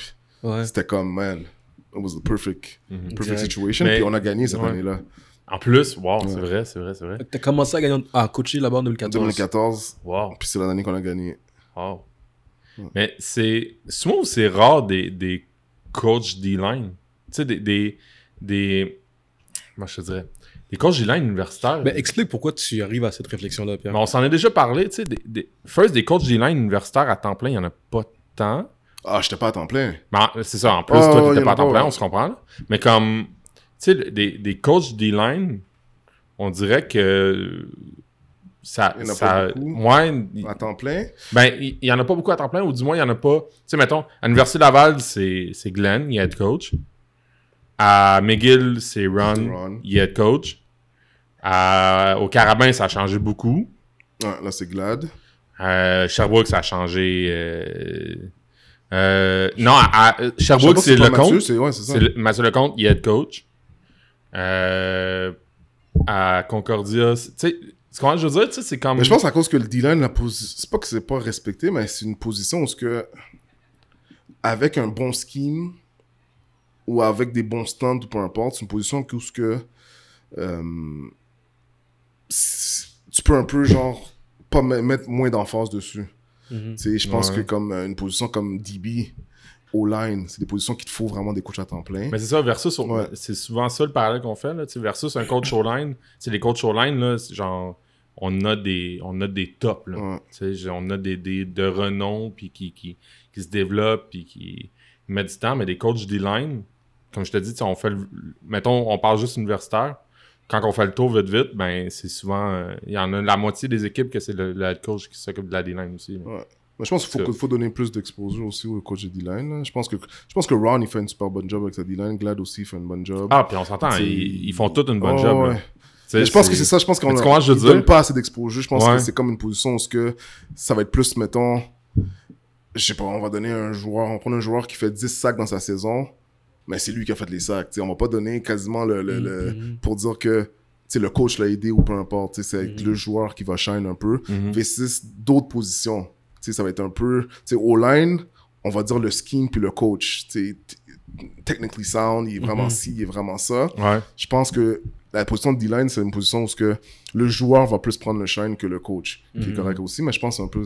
c'était comme, man, it was the perfect, mhm. perfect situation. puis on a gagné cette année-là. En plus, wow, c'est vrai, c'est vrai, c'est vrai. T'as commencé à gagner, à coacher là-bas en 2014. 2014. Wow. Puis c'est l'année qu'on a gagné. Wow. Mais c'est. Souvent, c'est rare des, des coachs D-line. Tu sais, des, des, des. Comment je te dirais? Des coachs D-line universitaires. Ben, explique pourquoi tu arrives à cette réflexion-là, Pierre. Ben, on s'en a déjà parlé, tu sais. Des, des... First, des coachs D-line universitaires à temps plein, il n'y en a pas tant. Ah, j'étais pas à temps plein. Ben, c'est ça, en plus, toi, toi, t'étais pas à temps plein, on se comprend. Mais comme, tu sais, des, des coachs D-line, on dirait que ça. Il y en a ça, pas beaucoup à temps plein. Ben, il y, en a pas beaucoup à temps plein, ou du moins, il y en a pas. Tu sais, mettons, à l'Université Laval, c'est Glenn, il est head coach. À McGill, c'est Ron, il est coach. À, au Carabin, ça a changé beaucoup. Ouais, là, c'est Glad. Euh, Sherbrooke, ça a changé. Euh, euh, non, à, Sherbrooke, c'est le compte. Ouais, Mathieu Lecomte, il est coach. Euh, à Concordia, tu sais, comment je veux dire, tu sais, c'est comme. Mais je pense à cause que le D-line, c'est pas que c'est pas respecté, mais c'est une position où ce que, avec un bon scheme, ou avec des bons stands, ou peu importe, c'est une position où ce que, euh, tu peux un peu, genre, pas mettre moins d'emphase dessus. Mhm. Je pense que comme euh, une position comme DB, O-line, c'est des positions qu'il te faut vraiment des coachs à temps plein. Mais c'est ça, versus, c'est souvent ça le parallèle qu'on fait, là, versus un coach O-line. C'est les coachs O-line, là, genre, on a des, on a des tops, là. On a des, des, de renom, puis qui, qui, qui se développent, puis qui mettent du temps, mais des coachs D-line, comme je te dis, on fait, mettons, on parle juste universitaire, quand on fait le tour vite vite, ben c'est souvent. Euh, il y en a la moitié des équipes que c'est le, coach qui s'occupe de la D-line aussi. Ouais. Mais je pense qu'il faut, faut, donner plus d'exposure aussi au coach de D-line. Je pense, que, je pense que Ron, il fait une super bonne job avec sa D-line. Glad aussi fait une bonne job. Ah, puis on s'entend, ils, font toutes une bonne job. Ouais. Je pense que c'est ça. Je pense qu'on ne donne pas assez d'exposure. Je pense que c'est comme une position où que ça va être plus, mettons, je sais pas, on va donner un joueur, on prend un joueur qui fait 10 sacs dans sa saison, mais c'est lui qui a fait les sacs. T'sais, on va pas donner quasiment le, le, mm-hmm. pour dire que le coach l'a aidé ou peu importe. C'est avec mm-hmm. le joueur qui va shine un peu. Mm -hmm. d'autres positions. ça va être un peu. Au line, on va dire le scheme puis le coach. Technically sound, il est vraiment mm-hmm. ci, il est vraiment ça. Je pense que la position de D-line, c'est une position où que le joueur va plus prendre le shine que le coach, qui est correct aussi. Mais je pense un peu.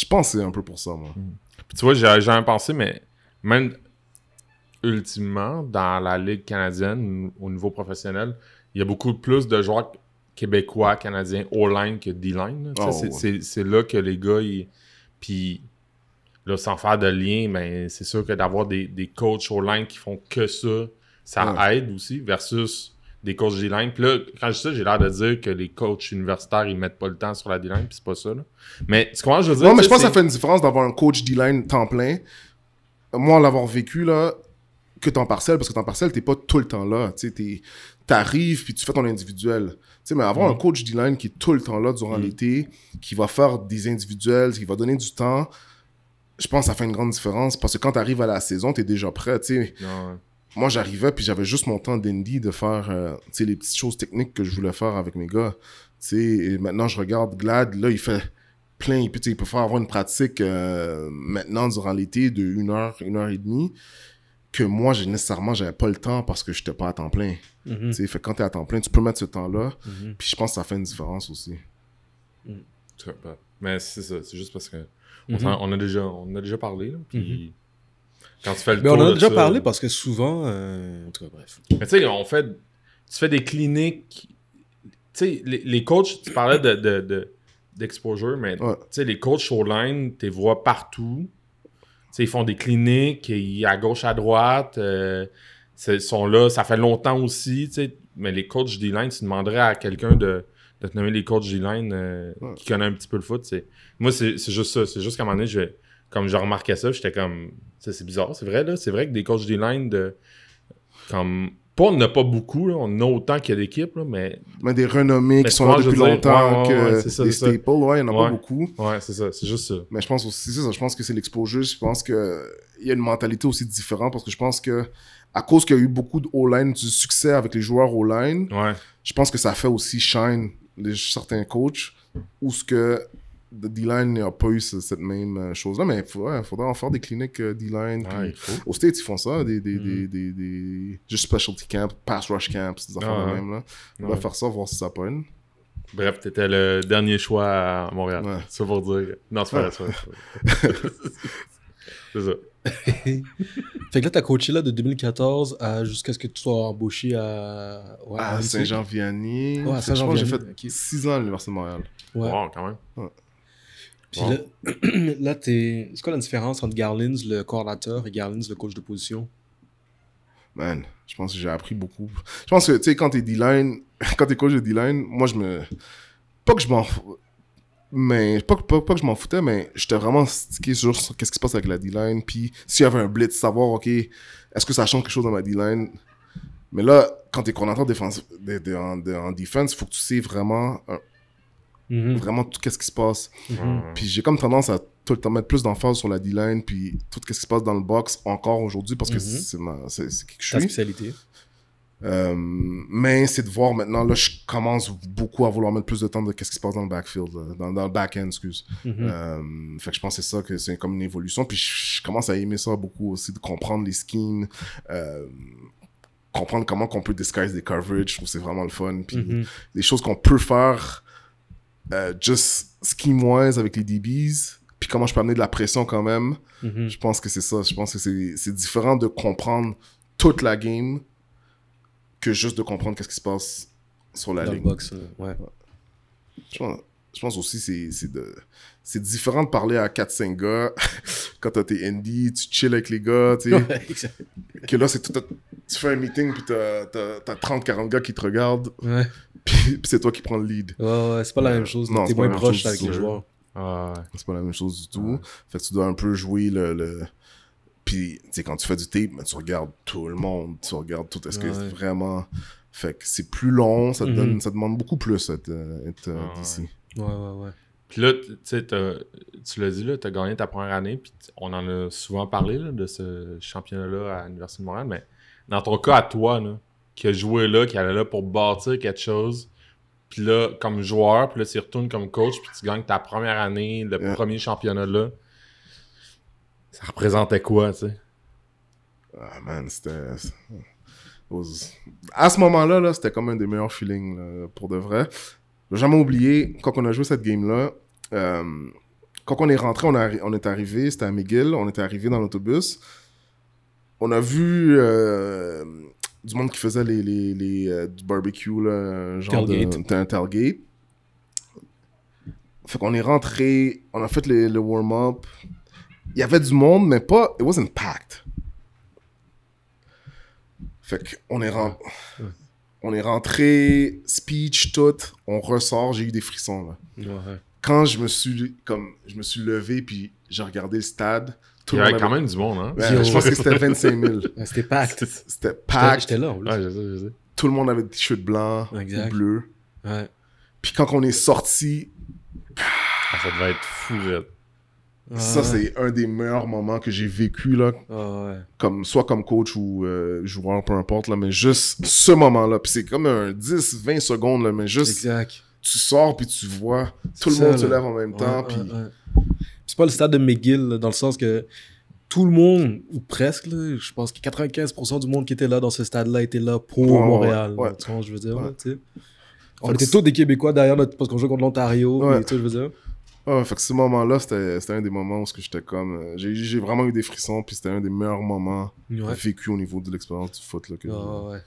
Je pense c'est un peu pour ça, moi. Puis tu vois, j'ai jamais pensé, mais même ultimement, dans la Ligue canadienne, au niveau professionnel, il y a beaucoup plus de joueurs québécois, canadiens, O-line que D-line. Oh, c'est là que les gars, ils... puis là, sans faire de lien, mais ben, c'est sûr que d'avoir des, des coachs O-line qui font que ça, ça aide aussi, versus des coachs D-line. Puis là, quand je dis ça, j'ai l'air de dire que les coachs universitaires, ils mettent pas le temps sur la D-line, puis c'est pas ça. Là. Mais tu comprends, je veux dire? Non, mais je pense que ça fait une différence d'avoir un coach D-line temps plein. Moi, l'avoir vécu, là, que temps partiel, parce que temps partiel, t'es pas tout le temps là. Tu t'arrives, puis tu fais ton individuel. mais avoir un coach D-line qui est tout le temps là durant mm. l'été, qui va faire des individuels, qui va donner du temps, je pense que ça fait une grande différence, parce que quand t'arrives à la saison, t'es déjà prêt, moi, j'arrivais, puis j'avais juste mon temps d'indie de faire euh, les petites choses techniques que je voulais faire avec mes gars. Et maintenant, je regarde Glad, là, il fait plein, il peut, il peut faire avoir une pratique euh, maintenant durant l'été de une heure, une heure et demie, que moi, j'ai nécessairement, j'avais pas le temps parce que je n'étais pas à temps plein. Mm Fait quand tu es à temps plein, tu peux mettre ce temps-là, mhm. puis je pense que ça fait une différence aussi. Mm. Mais c'est ça, c'est juste parce que on, mhm. a déjà, on a déjà parlé, puis mhm. Quand tu fais le Mais on en a déjà parlé parce que souvent. Euh, en tout cas, bref. Mais tu sais, on fait. Tu fais des cliniques. Tu sais, les, les, coachs, tu parlais de, de, d'exposure, mais tu sais, les coachs online, tu les vois partout. Ils font des cliniques à gauche, à droite. Euh, ils sont là, ça fait longtemps aussi. Mais les coachs D-line, tu demanderais à quelqu'un de, de te nommer les coachs D-line euh, qui connaît un petit peu le foot. Moi, c'est, juste ça. C'est juste qu'à un moment donné, je comme je remarquais ça, j'étais comme. C'est bizarre, c'est vrai, là. C'est vrai que des coachs D-line de. Comme. Pas, on n'a pas beaucoup, là. on a autant qu'il y a d'équipes, mais. Mais des renommés qui sont là depuis longtemps, que des staples, ouais, il n'y en a pas beaucoup. Ouais, c'est ça, c'est juste ça. Mais je pense aussi, c'est ça, je pense que c'est l'exposure. Je pense qu'il y a une mentalité aussi différente parce que je pense que, à cause qu'il y a eu beaucoup de O-line, du succès avec les joueurs O-line, je pense que ça fait aussi shine les, certains coachs ou ce que D-Line n'a pas eu cette même euh, chose-là, mais il faudrait, en faire des cliniques euh, D-Line. Au States, ils font ça, des, des, mm. des, des, juste specialty camp, pass rush camps, des affaires de même. Là. On va faire ça, voir si ça pogne. Bref, t'étais le dernier choix à Montréal. Ouais. Ça pour dire. Non, c'est pas ça. c'est ça. fait que là, t'as coaché là de 2014 jusqu'à ce que tu sois embauché à, ouais, à Saint-Jean-Vianney. Ouais, Saint-Jean-Vianney. J'ai fait 6 ans à l'Université de Montréal. Ouais. Wow, quand même. Puis là, là c'est quoi la différence entre Garlins, le coordinateur, et Garlins, le coach de position Man, je pense que j'ai appris beaucoup. Je pense que, tu sais, quand t'es D-line, quand t'es coach de D-line, moi, je me. Pas que je m'en. Mais pas, pas, pas, que je m'en foutais, mais j'étais vraiment stické sur qu'est-ce qui se passe avec la D-line. Puis s'il y avait un blitz, savoir, OK, est-ce que ça change quelque chose dans ma D-line? Mais là, quand t'es coordinateur défensif, en, en, défense, il faut que tu sais vraiment Mhm. Vraiment, tout qu'est-ce qui se passe. Mhm. Puis j'ai comme tendance à tout le temps mettre plus d'emphase sur la D-line, puis tout ce qui se passe dans le box encore aujourd'hui, parce que mhm. c'est quelque chose. spécialité. Euh, mais c'est de voir maintenant, là, je commence beaucoup à vouloir mettre plus de temps de qu'est-ce qui se passe dans le backfield, dans, le back-end, excuse. Euh, fait que je pense que c'est ça, que c'est comme une évolution. Puis je, commence à aimer ça beaucoup aussi, de comprendre les euh, comprendre comment qu'on peut disguise des coverages. Je trouve que c'est vraiment le fun. Puis des choses qu'on peut faire euh, just scheme-wise avec les DBs, puis comment je peux amener de la pression quand même. Mhm. Je pense que c'est ça. Je pense que c'est différent de comprendre toute la game que juste de comprendre qu'est-ce qui se passe sur la ligne. Box, euh, ouais. Je, pense, je pense aussi c'est de c'est différent de parler à 4-5 gars quand t'as tes ND, tu chill avec les gars, tu sais. que là, c'est. Tu fais un meeting, puis t'as 30-40 gars qui te regardent. Ouais puis, c'est toi qui prends le lead. Ouais, ouais, c'est pas la même chose. Non, t'es moins proche avec les joueurs. Ah, ouais. C'est pas la même chose du tout. Fait que tu dois un peu jouer le. le... Puis, tu sais, quand tu fais du tape, ben, tu regardes tout le monde. Tu regardes tout. Est-ce que c'est vraiment. Fait que c'est plus long, ça, te donne, mhm. ça demande beaucoup plus d'être euh, ah, d'ici. Ouais, ouais, ouais. Puis là, tu sais, tu l'as dit, tu as gagné ta première année, puis on en a souvent parlé là, de ce championnat-là à l'Université de Montréal, mais dans ton cas à toi, là, qui a joué là, qui allait là pour bâtir quelque chose. Puis là, comme joueur, puis là, tu retournes comme coach, puis tu gagnes ta première année, le premier championnat là. Ça représentait quoi, tu sais? Ah, man, c'était. À ce moment-là, -là, c'était comme un des meilleurs feelings, pour de vrai. Je jamais oublié, quand on a joué cette game-là, euh, quand on est rentré, on, on est arrivé, c'était à McGill, on était arrivé dans l'autobus. On a vu euh, du monde qui faisait les, les, les euh, du barbecue, là, genre tailgate. un tailgate. Fait qu'on est rentré, on a fait le warm-up. Il y avait du monde, mais pas. It wasn't packed. Fait qu'on est rentré. On est rentré, speech, tout. On ressort, j'ai eu des frissons, là. Quand je me suis, comme, je me suis levé, puis j'ai regardé le stade. Tout Il y avait quand même du monde, hein? je pense que c'était 25 000. c'était packed. C'était packed. J'étais là, en plus. je sais, je sais. Tout le monde avait des t-shirts blancs ou bleus. Ouais. Puis quand on est sorti... Ah, ça devait être fou, Ça, c'est un des meilleurs moments que j'ai vécu, là. ouais. Comme, soit comme coach ou euh, joueur, peu importe, là. Mais juste ce moment-là. Puis c'est comme un 10, 20 secondes, là. Mais juste... Exact. Tu sors, puis tu vois. Tout le monde se lève en même temps, puis c'est pas le stade de McGill, dans le sens que tout le monde, ou presque, je pense que 95% du monde qui était là dans ce stade-là était là pour Montréal. Tu vois, je veux dire, On était tous des Québécois derrière notre, parce qu'on jouait contre l'Ontario, tu sais, je veux dire. Ouais, fait que ce moment-là, c'était un des moments où j'étais comme. Euh, j'ai vraiment eu des frissons, puis c'était un des meilleurs moments vécus au niveau de l'expérience du foot. Là, que ouais.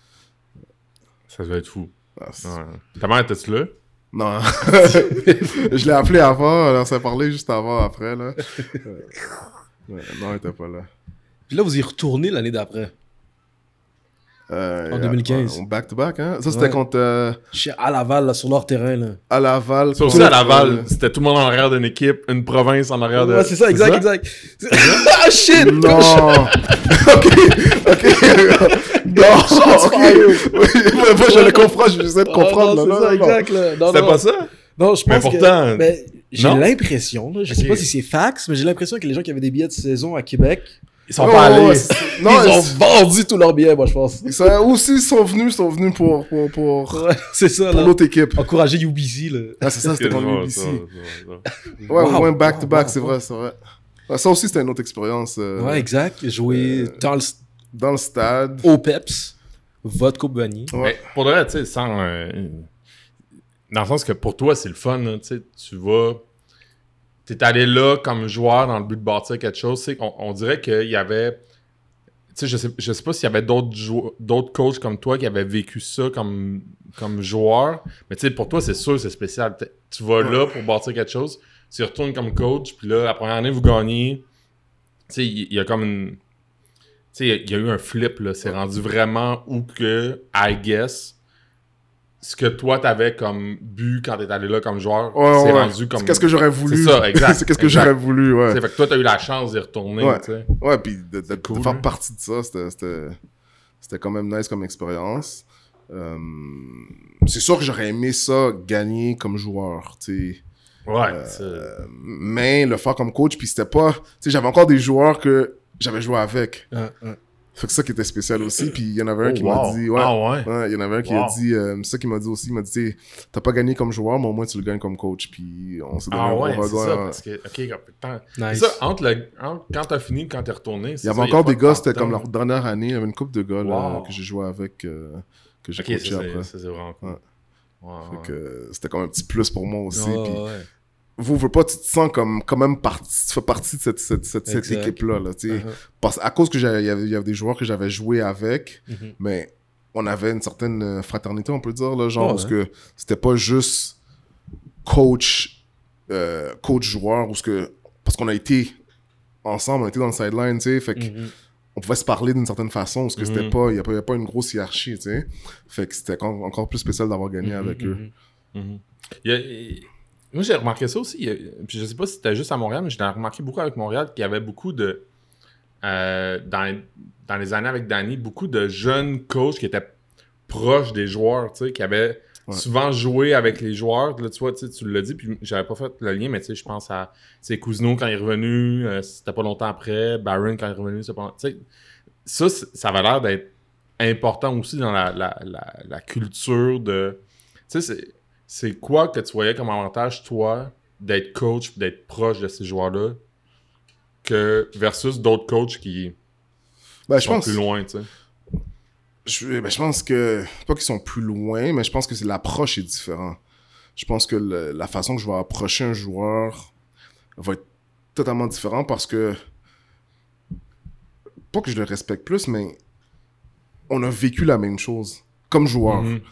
Ça devait être fou. Ah, Ta mère était-tu là? Non. je l'ai appelé avant, on s'est parlé juste avant, après, là. non, il était pas là. Puis là, vous y retournez l'année d'après. Euh, en 2015. On back-to-back, hein? Ça, c'était contre... Euh... Chez à Laval, là, sur leur terrain, là. À Laval. Ça aussi, à Laval, c'était tout le monde en arrière d'une équipe, une province en arrière de... Ouais, c'est ça, exact, exact. ah, shit! Non! ok, ok. Non, moi, je le comprends, je vais de comprendre. c'est ça, exact. C'était pas ça? Non, je pense mais pourtant, que... j'ai l'impression, je sais pas si c'est fax, mais j'ai l'impression que les gens qui avaient des billets de saison à Québec, ils sont pas allés. non, ils ont vendu tous leurs billets, moi, je pense. Ça, aussi, ils sont venus, ils sont venus pour, pour, pour, c'est ça, pour l'autre équipe. Encourager UBC, là. Ah, c'est ça, c'était pour UBC. ouais, au moins back-to-back, c'est vrai, c'est vrai. Ça aussi, c'était une autre expérience. Euh, ouais, exact. Jouer euh, dans le dans le stade. Au PEPS, votre coupe Ouais. Mais pour de vrai, tu sais, sans. dans le sens que pour toi, c'est le fun, tu sais, tu vas. T'es allé là comme joueur dans le but de bâtir quelque chose. On, on dirait qu'il y avait. Tu sais, je sais, je sais pas s'il y avait d'autres coachs comme toi qui avaient vécu ça comme, comme joueur. Mais tu sais, pour toi, c'est sûr, c'est spécial. Tu vas là pour bâtir quelque chose. Tu retournes comme coach. Puis là, la première année, vous gagnez. Tu sais, il y, a comme une sais, il y, a eu un flip, là. C'est rendu vraiment où que, I guess, ce que toi t'avais comme but quand t'es allé là comme joueur, c'est rendu comme. qu'est-ce que j'aurais voulu. C'est ça, exact. c'est qu'est-ce que j'aurais voulu, ouais. C'est fait que toi, t'as eu la chance d'y retourner, ouais. tu sais. Ouais, puis de, faire hein. partie de ça, c'était, quand même nice comme expérience. Euh, c'est sûr que j'aurais aimé ça gagner comme joueur, tu sais. Ouais. Euh, mais le faire comme coach, puis c'était pas. Tu sais, j'avais encore des joueurs que j'avais joué avec. C'est ça qui était spécial aussi. Puis il y en avait un oh, qui m'a dit. Ouais, ah ouais. Il y en avait un qui a dit. Euh, ça qui m'a dit aussi. Il m'a dit T'as pas gagné comme joueur, mais au moins tu le gagnes comme coach. Puis on s'est donné ah, un ouais, ça. Parce que, ok, nice. ça, entre, le, entre quand t'as fini quand t'es retourné. Il y avait encore des gars, c'était comme leur dernière année. Il y avait une couple de gars là, que j'ai joué avec. Euh, que j'ai coaché après. Ça, c'est vraiment cool. C'était comme un petit plus pour moi aussi. puis, vous veux pas, tu te sens comme quand même partie, tu fais partie de cette, cette, cette, équipe-là. Là, uh-huh. Parce, à cause que il y, y, avait des joueurs que j'avais joué avec, mm-hmm. mais on avait une certaine euh, fraternité, on peut dire, là, genre, parce que c'était pas juste coach, euh, coach-joueur, ou ce que, parce qu'on a été ensemble, on a été dans le sideline, tu sais, fait que mm-hmm. on pouvait se parler d'une certaine façon, parce que c'était mm-hmm. pas, il y avait pas une grosse hiérarchie, tu sais. Fait que c'était encore, plus spécial d'avoir gagné avec eux. Il y a moi, j'ai remarqué ça aussi. Puis je sais pas si c'était juste à Montréal, mais j'ai remarqué beaucoup avec Montréal qu'il y avait beaucoup de. Euh, dans, dans, les années avec Danny, beaucoup de jeunes coachs qui étaient proches des joueurs, tu sais, qui avaient souvent joué avec les joueurs. Là, tu vois, tu l'as dit, puis j'avais pas fait le lien, mais tu sais, je pense à Cousineau quand il est revenu, euh, c'était pas longtemps après, Baron quand il est revenu, c'est pas tu sais, ça, ça avait l'air d'être important aussi dans la, la, la culture de. Tu sais, c'est quoi que tu voyais comme avantage, toi, d'être coach d'être proche de ces joueurs-là, que versus d'autres coachs qui ben, sont plus loin, tu sais? Je, ben, je pense que, pas qu'ils sont plus loin, mais je pense que l'approche est différente. Je pense que la façon que je vais approcher un joueur va être totalement différente parce que, pas que je le respecte plus, mais on a vécu la même chose, comme joueur. Mhm. Tu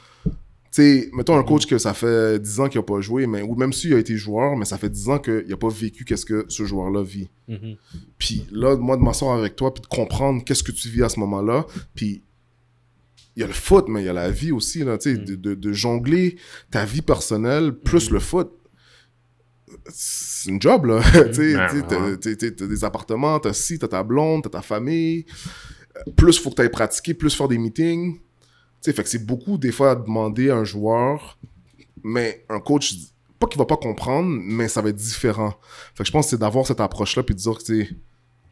sais, mettons un coach que ça fait 10 ans qu'il n'a pas joué, mais, ou même s'il a été joueur, mais ça fait 10 ans qu'il n'a pas vécu qu'est-ce que ce joueur-là vit. Mhm. Puis là, moi, de m'asseoir avec toi, puis de comprendre qu'est-ce que tu vis à ce moment-là, puis il y a le foot, mais il y a la vie aussi, là, tu sais, de, de- de jongler ta vie personnelle plus le foot. C'est une job, là. tu sais, sais, t'as- des appartements, t'as ci, t'as ta blonde, t'as ta famille. Plus faut que t'ailles pratiquer, plus faire des meetings. Fait que c'est beaucoup, des fois, à demander à un joueur, mais un coach, pas qu'il va pas comprendre, mais ça va être différent. Fait que je pense que c'est d'avoir cette approche-là, puis de dire que,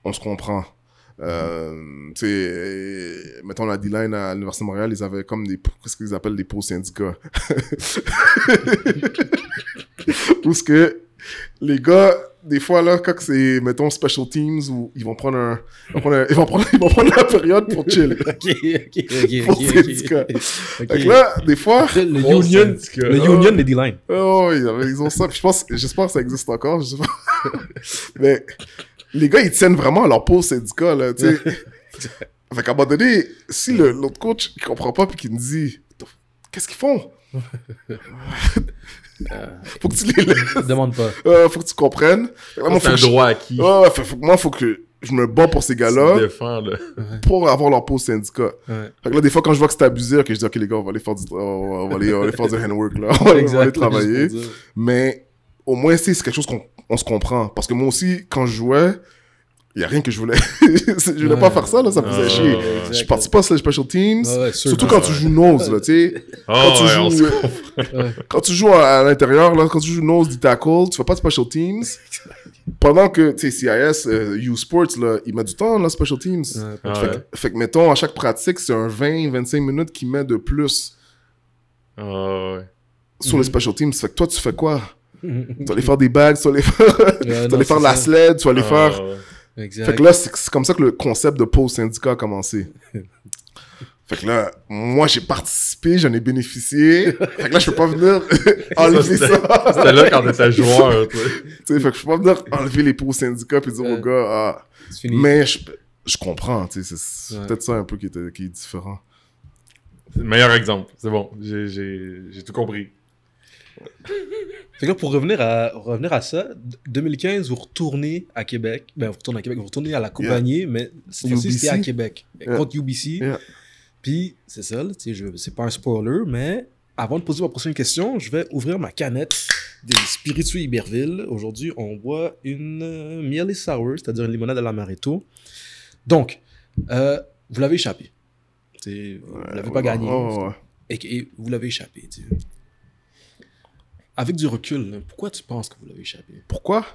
on se comprend. Euh, mettons la D-line à l'Université de Montréal, ils avaient comme des, qu'est-ce qu'ils appellent des pots syndicats. Où ce que les gars, des fois là, quand c'est, mettons, special teams, où ils vont prendre un, ils vont prendre, un- ils vont prendre, ils vont prendre la période pour chill. Ok, ok, ok, Pour ok, syndicat. ok. Fait que là, des fois, Le union, syndicat. le union des D-line. Oh, ils, ont ça. Puis je pense, j'espère que ça existe encore. Je sais pas. Mais les gars, ils tiennent vraiment à leur pause syndicat, là, tu sais. fait qu'à un moment donné, si le- l'autre coach, il comprend pas puis qu'il me dit, qu'est-ce qu'ils font? Faut que tu les laisses. Demande pas. Euh, faut que tu comprennes. C'est faut un que je- droit acquis. Fait- faut moi, faut que je me bats pour ces gars-là défends, là. pour avoir leur syndicat. Ouais. Fait que là, des fois, quand je vois que c'est abusé, ok, je dis, ok, les gars, on va aller faire du, on va aller, on va aller faire du handwork, là. On va aller- on va aller travailler. Mais au moins, c'est c'est quelque chose qu'on on se comprend. Parce que moi aussi, quand je jouais, il n'y a rien que je voulais. je voulais pas Ouais. faire ça, là, ça me faisait chier. Je suis parti pas les special teams. Ouais. Surtout quand tu joues nose, là, tu sais. Oh, Quand tu ouais, joues, quand tu joues à, à l'intérieur, là, quand tu joues nose du tackle, tu fais pas de special teams. Pendant que, tu sais, CIS, euh, U Sports, là, il met du temps, là, special teams. Fait, que, fait que, mettons, à chaque pratique, c'est un 20-25 minutes qu'il met de plus Ah, ouais. sur Mhm. les special teams. Fait que toi, tu fais quoi? Tu vas aller faire des bags, tu vas aller faire, tu vas aller faire la sled, tu vas aller Ah, faire... Exact. Fait que là, c'est comme ça que le concept de pause syndicat a commencé. fait que là, moi, j'ai participé, j'en ai bénéficié. fait que là, je peux pas venir enlever Ça. C'était là quand t'étais joueur, tu sais. Fait que je peux pas venir enlever les pauses syndicats puis dire Ouais. aux gars, ah. Fini. Mais je, je comprends, tu sais, c'est Ouais. peut-être ça un peu qui, était, qui est différent. C'est le meilleur exemple. C'est bon. J'ai tout compris. Fait que là, pour revenir à, revenir à ça, d- 2015, vous retournez à Québec. Ben, vous retournez à Québec, vous retournez à la compagnie, mais cette fois-ci, UBC. c'était à Québec. Yeah. Contre UBC. Yeah. Puis, c'est ça, c'est pas un spoiler, mais avant de poser ma prochaine question, je vais ouvrir ma canette des spiritueux Iberville. Aujourd'hui, on boit une euh, Miele Sour, c'est-à-dire une limonade à l'amaretto. Donc, euh, vous l'avez échappé. Vous l'avez pas Ouais, gagné. ouais. Et, et vous l'avez échappé. Avec du recul, pourquoi tu penses que vous l'avez échappé? Pourquoi?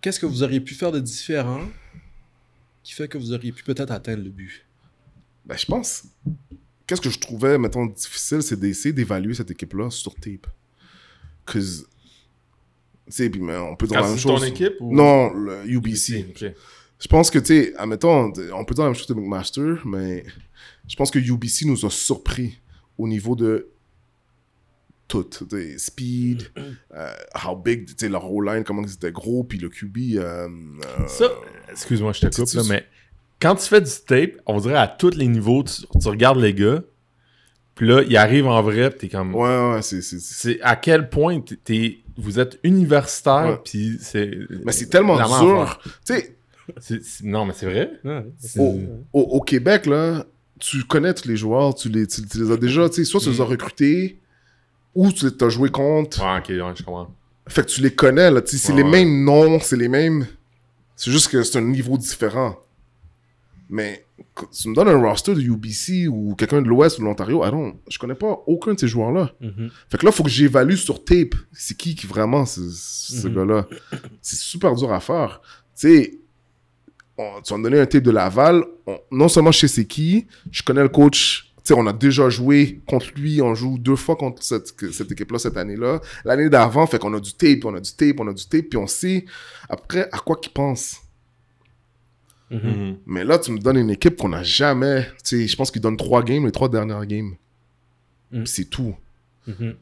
Qu'est-ce que vous auriez pu faire de différent qui fait que vous auriez pu peut-être atteindre le but? Ben, je pense. Qu'est-ce que je trouvais, mettons, difficile, c'est d'essayer d'évaluer cette équipe-là sur tape. Cause. Tu sais, puis mais on peut dire la même c'est ton chose. équipe ou... Non, le UBC. Je pense que, tu sais, admettons, on peut dire la même chose de McMaster, mais je pense que UBC nous a surpris au niveau de tout. tu sais, Speed, euh, how big, tu sais, leur O-line, comment ils étaient gros, puis le QB. euh, euh, Ça, excuse-moi, je te coupe, là, mais quand tu fais du tape, on dirait à tous les niveaux, tu, tu regardes les gars, puis là, ils arrivent en vrai, puis t'es comme... Ouais, ouais, c'est. c'est- c'est- C'est à quel point t'es- t'es- vous êtes universitaire, puis c'est... Mais c'est tellement dur. Tu sais, C'est- c'est- Non, mais c'est vrai. C'est- au, au, au Québec, là, tu connais tous les joueurs, tu les, tu, tu les as déjà, tu sais, soit tu les as recrutés, ou tu les as joué contre. Ouais, ok, ouais, je comprends. Fait que tu les connais, là, tu sais, c'est Ouais, les ouais. mêmes noms, c'est les mêmes. C'est juste que c'est un niveau différent. Mais tu me donnes un roster de UBC ou quelqu'un de l'Ouest ou de l'Ontario, I don't- je connais pas aucun de ces joueurs-là. Mhm. Fait que là, faut que j'évalue sur tape c'est qui qui vraiment ce, ce Mhm. gars-là. C'est super dur à faire. Tu sais, on- tu vas me donner un tape de Laval. on- non seulement je sais c'est qui, je connais le coach. Sais, on a déjà joué contre lui. On joue deux fois contre cette, équipe-là cette année-là. L'année d'avant, fait qu'on a du tape, on a du tape, on a du tape, puis on sait après à quoi qu'il pense. Mhm. Mhm. Mais là, tu me donnes une équipe qu'on n'a jamais. Tu sais, je pense qu'ils donnent trois games, les trois dernières games. Puis c'est tout. Mhm.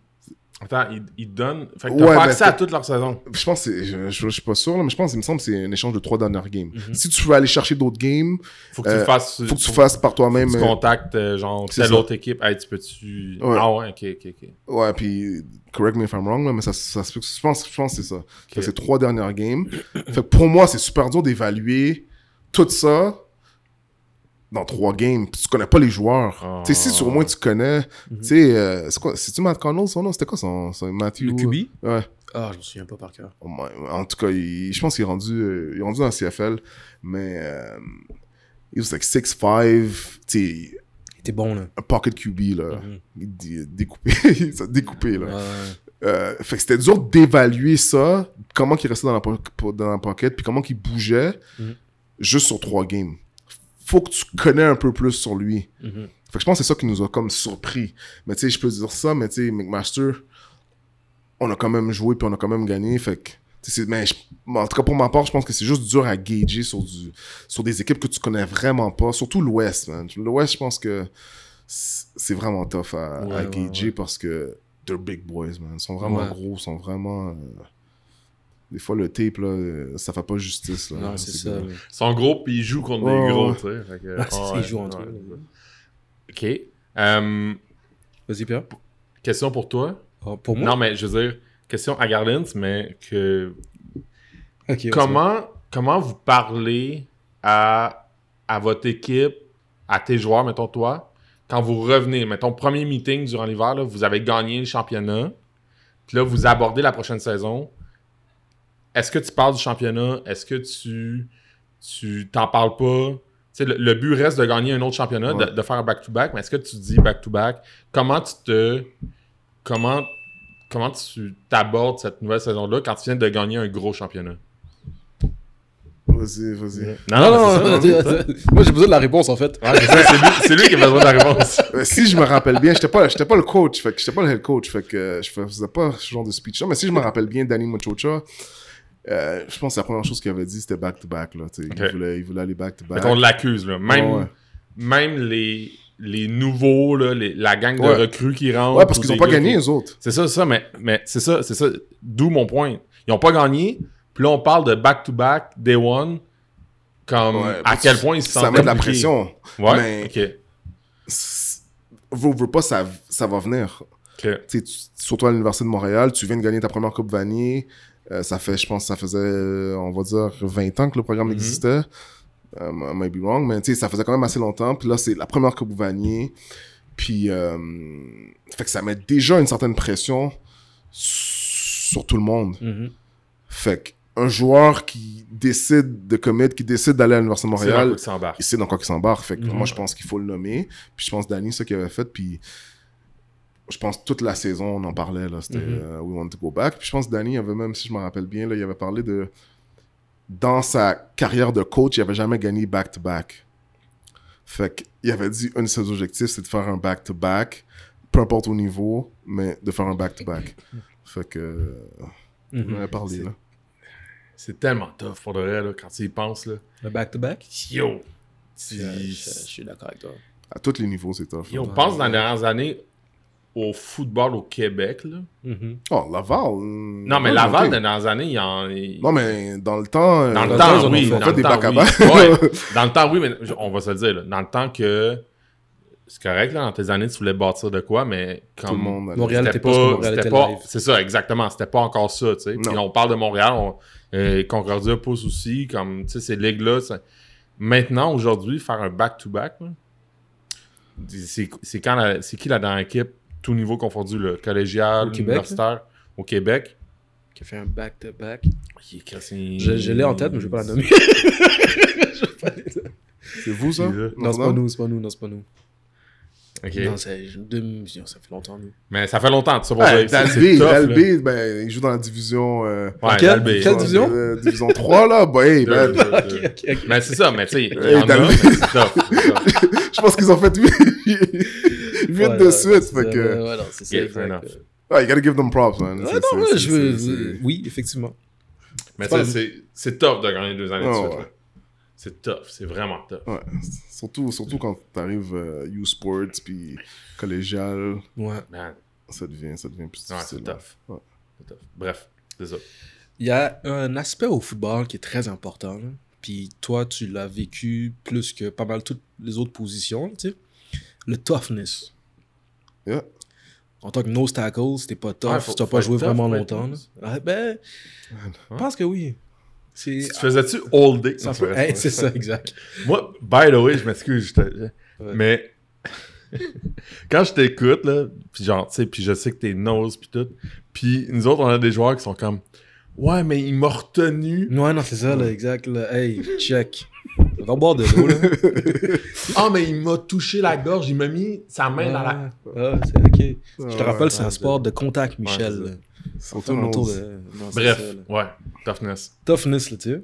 Attends, ils il donnent. Fait que t'as pas accès à toute leur saison. Je pense que je, je, suis pas sûr, mais je pense, il me semble c'est un échange de trois dernières games. Mhm. Si tu veux aller chercher d'autres games, faut que tu euh, fasses. Faut que tu fasses par toi-même. Tu contactes, euh, genre, telle autre équipe. Hey, tu peux-tu. Ah ouais, ok, ok, ok. Ouais, puis, correct me if I'm wrong, mais ça, ça, je pense, je pense que c'est ça. C'est trois dernières games. fait que pour moi, c'est super dur d'évaluer tout ça dans trois games, tu connais pas les joueurs. Tu sais, si au moins tu connais, mhm. tu sais, euh, c'est quoi, c'est-tu Matt Connell son nom? C'était quoi son, son Matthew? Le QB? Ouais. Ah, je me souviens pas par cœur. Oh en tout cas, je pense qu'il est rendu, euh, il est rendu dans la CFL, mais euh, il was like 6'5", tu Il était bon, là. Un pocket QB, là. Il découpé, ça découpé, là. Euh, fait que c'était dur d'évaluer ça, comment il restait dans la, dans la pocket, puis comment il bougeait, mhm. juste sur trois games faut que tu connais un peu plus sur lui. Mm-hmm. Fait que je pense que c'est ça qui nous a comme surpris. Mais tu sais, je peux dire ça, mais tu sais, McMaster, on a quand même joué puis on a quand même gagné. Fait que, mais en tout cas, pour ma part, je pense que c'est juste dur à gager sur, du, sur des équipes que tu connais vraiment pas. Surtout l'Ouest, man. L'Ouest, je pense que c'est vraiment tough à, à gager parce que they're big boys, man. Ils sont vraiment gros, ils sont vraiment. Euh, des fois, le tape, là, ça fait pas justice. Là. Non, c'est ça. Ils sont gros, puis ils jouent contre des gros, tu sais. Ah, c'est ils jouent entre eux. OK. Vas-y, Pierre. Question pour toi. Ah, pour moi? Non, mais je veux dire, question à Garland, mais que... comment, comment vous parlez à, à votre équipe, à tes joueurs, mettons toi, quand vous revenez, mettons, premier meeting durant l'hiver, vous avez gagné le championnat, puis là, vous abordez la prochaine saison, est-ce que tu parles du championnat? Est-ce que tu tu t'en parles pas? Le, le, but reste de gagner un autre championnat, de, faire un back-to-back, mais est-ce que tu dis back-to-back? Comment tu te. Comment, comment tu t'abordes cette nouvelle saison-là quand tu viens de gagner un gros championnat? Vas-y, vas-y. Non, non, non, moi j'ai besoin de la réponse en fait. c'est lui, qui a besoin de la réponse. si je me rappelle bien, j'étais pas, pas le coach, fait que j'étais pas le head coach, fait que je faisais pas ce genre de speech-là, mais si je me rappelle bien, Danny Machocha, euh, je pense que la première chose qu'il avait dit, c'était back-to-back. Là, il, voulait, il voulait aller back-to-back. on l'accuse. Là. Même, même les, les nouveaux, là, les, la gang de recrues qui rentrent. Ouais, parce qu'ils n'ont pas gagné, les autres. C'est ça, ça, mais, mais c'est ça, c'est ça. D'où mon point. Ils n'ont pas gagné. Puis là, on parle de back-to-back, day one. Comme à quel point ils se sentent Ça met de la pression. Ouais, mais ok. Vous, veux pas, ça, ça va venir. Tu, surtout à l'Université de Montréal, tu viens de gagner ta première Coupe Vanier. Euh, ça fait, je pense, ça faisait, euh, on va dire, 20 ans que le programme mhm. existait. Euh, I might be wrong, mais tu sais, ça faisait quand même assez longtemps. Puis là, c'est la première Coupe Vanier. Puis, fait que ça met déjà une certaine pression sur tout le monde. Mhm. Fait qu'un joueur qui décide de commettre, qui décide d'aller à l'Université de Montréal, il sait dans quoi il s'embarque. Fait que mhm. moi, je pense qu'il faut le nommer. Puis je pense Danny, ce qu'il avait fait. Puis je pense toute la saison, on en parlait, là, c'était mhm. euh, We Want to Go Back. Puis je pense que Danny avait même, si je me rappelle bien, là, il avait parlé de. Dans sa carrière de coach, il avait jamais gagné back-to-back. Fait qu'il avait dit, un de ses objectifs, c'est de faire un back-to-back, peu importe au niveau, mais de faire un back-to-back. Fait que. On mhm. avait parlé, là. C'est tellement tough pour de vrai, là, quand tu y penses, là. Le back-to-back? Yo! Je, suis d'accord avec toi. À tous les niveaux, c'est tough. Yo, on pense dans les dernières années, au football au Québec. Là. Oh, Laval. Non, mais Laval, dans les années, il y en. Non, mais dans le temps. Euh, dans le temps, oui. Dans le temps, oui, mais on va se le dire. Là. Dans le temps que. C'est correct, là, dans tes années, tu voulais bâtir de quoi, mais comme. Tout le monde. Montréal n'était pas. C'était pas. C'est ça, exactement. C'était pas encore ça, tu sais. Puis on parle de Montréal, on, euh, Concordia pousse aussi, comme, tu sais, ces ligues-là. Maintenant, aujourd'hui, faire un back-to-back, c'est quand c'est qui la dernière équipe tout niveau confondu, le collégial, universitaire, au Québec. Qui a fait un back-to-back. -back. Je, l'ai en tête, mais je vais pas la nommer. c'est vous, ça? Non, c'est pas nous, c'est pas nous, non, c'est pas nous. Ok. Non, ça, ça fait longtemps, nous. Mais ça fait longtemps, tout ça pour ouais, Dalby, Dalby, ben, il joue dans la division. Euh... Ouais, quelle, quelle division? Euh, Division 3, là. Bah, hey, okay, okay, Mais c'est ça, mais tu sais. Je pense qu'ils ont fait 8 de suite. Fait que... Ouais, non, c'est ça. Yeah, Ouais, you gotta give them props, man. Ouais, non, ouais, je veux... Oui, effectivement. Mais tu sais, c'est tough de gagner deux années de suite. Ouais. C'est tough, c'est vraiment tough. Ouais. Surtout, surtout quand t'arrives euh, U-Sports puis collégial. Ouais. Man. ça devient, ça devient plus difficile. c'est tough. Bref, c'est ça. Il y a un aspect au football qui est très important. Puis toi, tu l'as vécu plus que pas mal toutes les autres positions, tu sais. Le toughness. Yeah. En tant que nose tackle, c'était pas tough, tu n'as pas joué vraiment longtemps. Ah, ben, je pense que oui. Tu faisais-tu all day? c'est ça, exact. Moi, by the way, je m'excuse, mais quand je t'écoute, là, puis genre, tu sais, puis je sais que t'es nose, puis tout, puis nous autres, on a des joueurs qui sont comme Ouais, mais il m'a retenu. Ouais, non, c'est ça, là, exact. Là. Hey, check. Va boire de l'eau, là. ah, mais il m'a touché la gorge, il m'a mis sa main dans la. Ah, c'est ok. Je te rappelle, c'est un sport de contact, Michel. c'est autour de. Bref, ouais, toughness. Toughness, là, tu sais.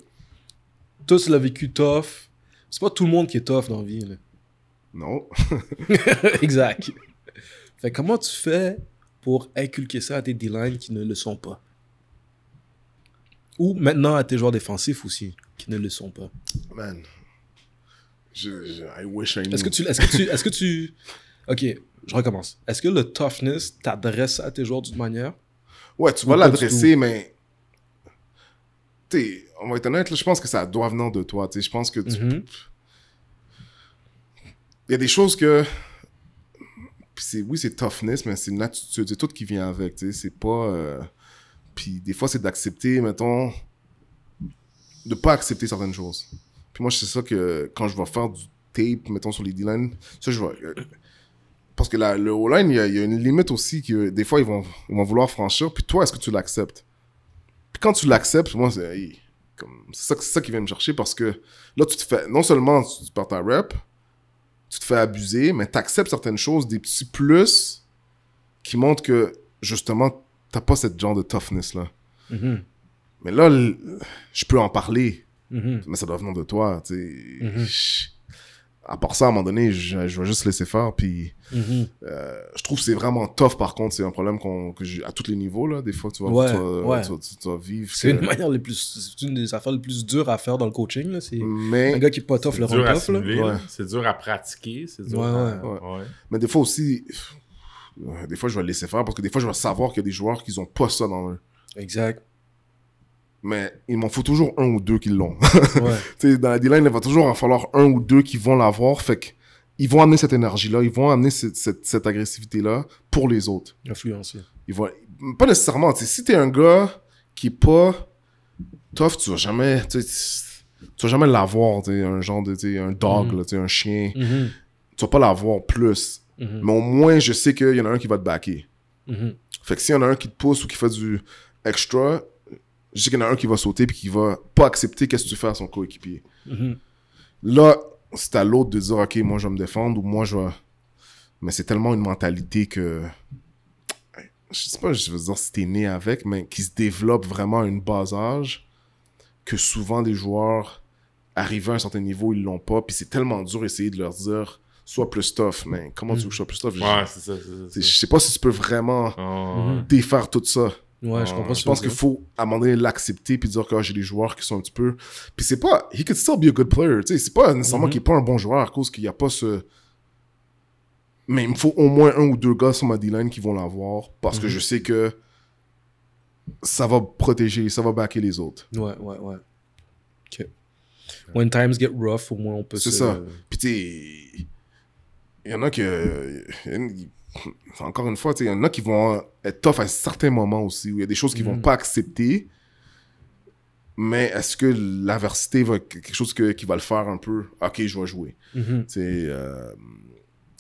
Toi, tu l'as vécu tough. C'est pas tout le monde qui est tough dans la vie, là. Non. exact. Fait comment tu fais pour inculquer ça à tes D-line qui ne le sont pas? Ou maintenant à tes joueurs défensifs aussi, qui ne le sont pas. Man. Je, I wish I knew. Est-ce que tu. Est-ce que tu. Est-ce que tu. Ok, je recommence. Est-ce que le toughness t'adresse à tes joueurs d'une manière? Ouais, tu vas l'adresser, mais. Tu on va être honnête, je pense que ça doit venir de toi. Je pense que tu. Mm-hmm. Il y a des choses que. Oui, c'est toughness, mais c'est une attitude. C'est tout qui vient avec. C'est pas. Euh, puis des fois, c'est d'accepter, mettons, de pas accepter certaines choses. Puis moi, c'est ça que quand je vais faire du tape, mettons, sur les D-line, ça, je vois. Euh, parce que le O-line, il y, a une limite aussi que des fois, ils vont, ils vont vouloir franchir. Puis toi, est-ce que tu l'acceptes? Puis quand tu l'acceptes, moi, c'est ça, ça qui vient me chercher parce que là, tu te fais. Non seulement tu, perds ta rep, tu te fais abuser, mais tu acceptes certaines choses, des petits plus qui montrent que justement, t'as pas cette genre de toughness là. Mm-hmm. Mais là, je peux en parler, mm-hmm. mais ça doit venir de toi. tu sais. Mm-hmm. À part ça, à un moment donné, je, vais juste laisser faire. Puis, euh, je trouve que c'est vraiment tough, par contre. C'est un problème qu'on, que j'ai à tous les niveaux. Là. Des fois, tu vas, tu, vas, vivre. C'est une manière les plus. C'est une des affaires les plus dures à faire dans le coaching. Là. C'est un gars qui est pas tough, le rend tough. C'est dur à pratiquer. C'est dur à... Mais des fois aussi, des fois, je vais le laisser faire parce que des fois, je vais savoir qu'il y a des joueurs qui n'ont pas ça dans eux. Exact. Mais il m'en faut toujours un ou deux qui l'ont. ouais. dans la D-line, il va toujours en falloir un ou deux qui vont l'avoir. Fait ils vont amener cette énergie-là, ils vont amener cette, cette, agressivité-là pour les autres. Influencer. Ils vont... Pas nécessairement. Si t'es un gars qui est pas tough, tu vas jamais... Tu vas jamais l'avoir, un genre de... Un dog, mm-hmm. un chien. Mm-hmm. Tu vas pas l'avoir plus. Mhm. Mais au moins, je sais qu'il y en a un qui va te backer. Mhm. Fait que s'il y en a un qui te pousse ou qui fait du extra, je sais qu'il y en a un qui va sauter puis qui va pas accepter qu'est-ce que tu fais à son coéquipier. Mhm. Là, c'est à l'autre de dire, OK, moi, je vais me défendre ou moi, je vais... Mais c'est tellement une mentalité que... Je sais pas, je veux dire si t'es né avec, mais qui se développe vraiment à une bas âge que souvent des joueurs arrivés à un certain niveau, ils l'ont pas. Puis c'est tellement dur d'essayer de leur dire soit plus tough. Mais comment tu veux que je sois plus tough? Ouais, c'est ça, Je sais pas si tu peux vraiment oh. défaire tout ça. Ouais, je comprends. Je pense qu'il faut, à un moment donné, l'accepter puis dire que ah, j'ai des joueurs qui sont un petit peu. Puis c'est pas. He could still be a good player. Tu sais, c'est pas nécessairement mm-hmm. qu'il est pas un bon joueur à cause qu'il n'y a pas ce. Mais il me faut au moins un ou deux gars sur ma D-line qui vont l'avoir parce que mm-hmm. je sais que ça va protéger, ça va backer les autres. Ouais, ouais, ouais. Ok. When times get rough, au moins on peut C'est ça. Puis tu sais il y en a qui. Encore une fois, il y en a qui vont être tough à certains moments aussi, où il y a des choses qu'ils vont mm. pas accepter. Mais est-ce que l'aversité va quelque chose qui va le faire un peu? Ok, je vais jouer. Mm-hmm. Euh,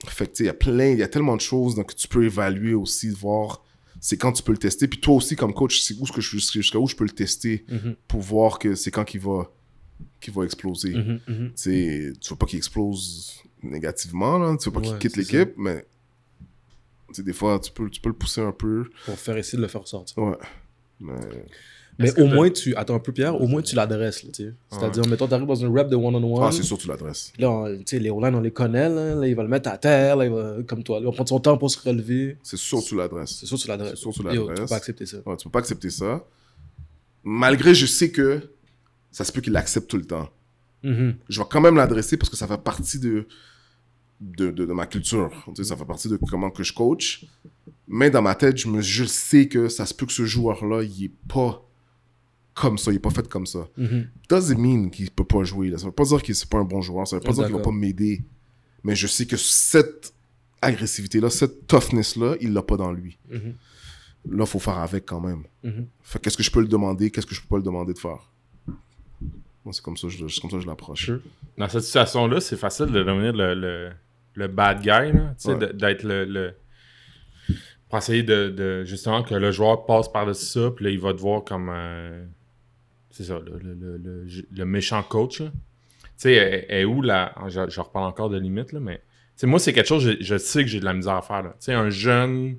fait il y a plein, il y a tellement de choses donc, que tu peux évaluer aussi, voir c'est quand tu peux le tester. Puis toi aussi, comme coach, c'est où que je, jusqu'à où je peux le tester mm-hmm. pour voir que c'est quand qu'il va, qu'il va exploser. Mm-hmm, tu veux pas qu'il explose négativement, là. Tu veux pas qu'il quitte l'équipe, mais des fois, tu peux, tu peux le pousser un peu. Pour faire essayer de le faire sortir. Ouais. Mais, au moins, tu. Attends un peu, Pierre, au moins tu l'adresses, C'est-à-dire, mettons, t'arrives dans une rep de one-on-one. ah, c'est sûr, tu l'adresses. Là, tu sais, les online, on les connaît, là. là. Il va le mettre à terre, là, il va, comme toi. Il va prendre son temps pour se relever. C'est sûr, tu l'adresses. C'est sûr, tu l'adresses. C'est sûr, tu l'adresses. Tu peux pas accepter ça. Ouais, tu peux pas accepter ça. Malgré, je sais que ça se peut qu'il l'accepte tout le temps. Mm-hmm. Je vais quand même l'adresser parce que ça fait partie de de, de, ma culture. ça fait partie de comment que je coach. Mais dans ma tête, je, me, je sais que ça se peut que ce joueur-là, il est pas comme ça, il est pas fait comme ça. Mm -hmm. Doesn't mean qu'il peut pas jouer. Là. Ça veut pas dire qu'il c'est pas un bon joueur, ça veut pas dire qu'il va pas m'aider. Mais je sais que cette agressivité-là, cette toughness-là, il l'a pas dans lui. Mm -hmm. Là, faut faire avec quand même. Mm Fait qu'est-ce que je peux le demander, qu'est-ce que je peux pas le demander de faire? C'est comme ça, je, comme ça je l'approche. Dans cette situation-là, c'est facile de devenir le, le, le bad guy, ouais. d'être le, le, Pour essayer de, de, Justement, que le joueur passe par-dessus ça, puis là, il va te voir comme. Euh, c'est ça, le, le, méchant coach. Tu sais, est où la. Je, je, reparle encore de limite, là, mais. sais moi, c'est quelque chose, je, je, sais que j'ai de la misère à faire. Tu sais, un jeune.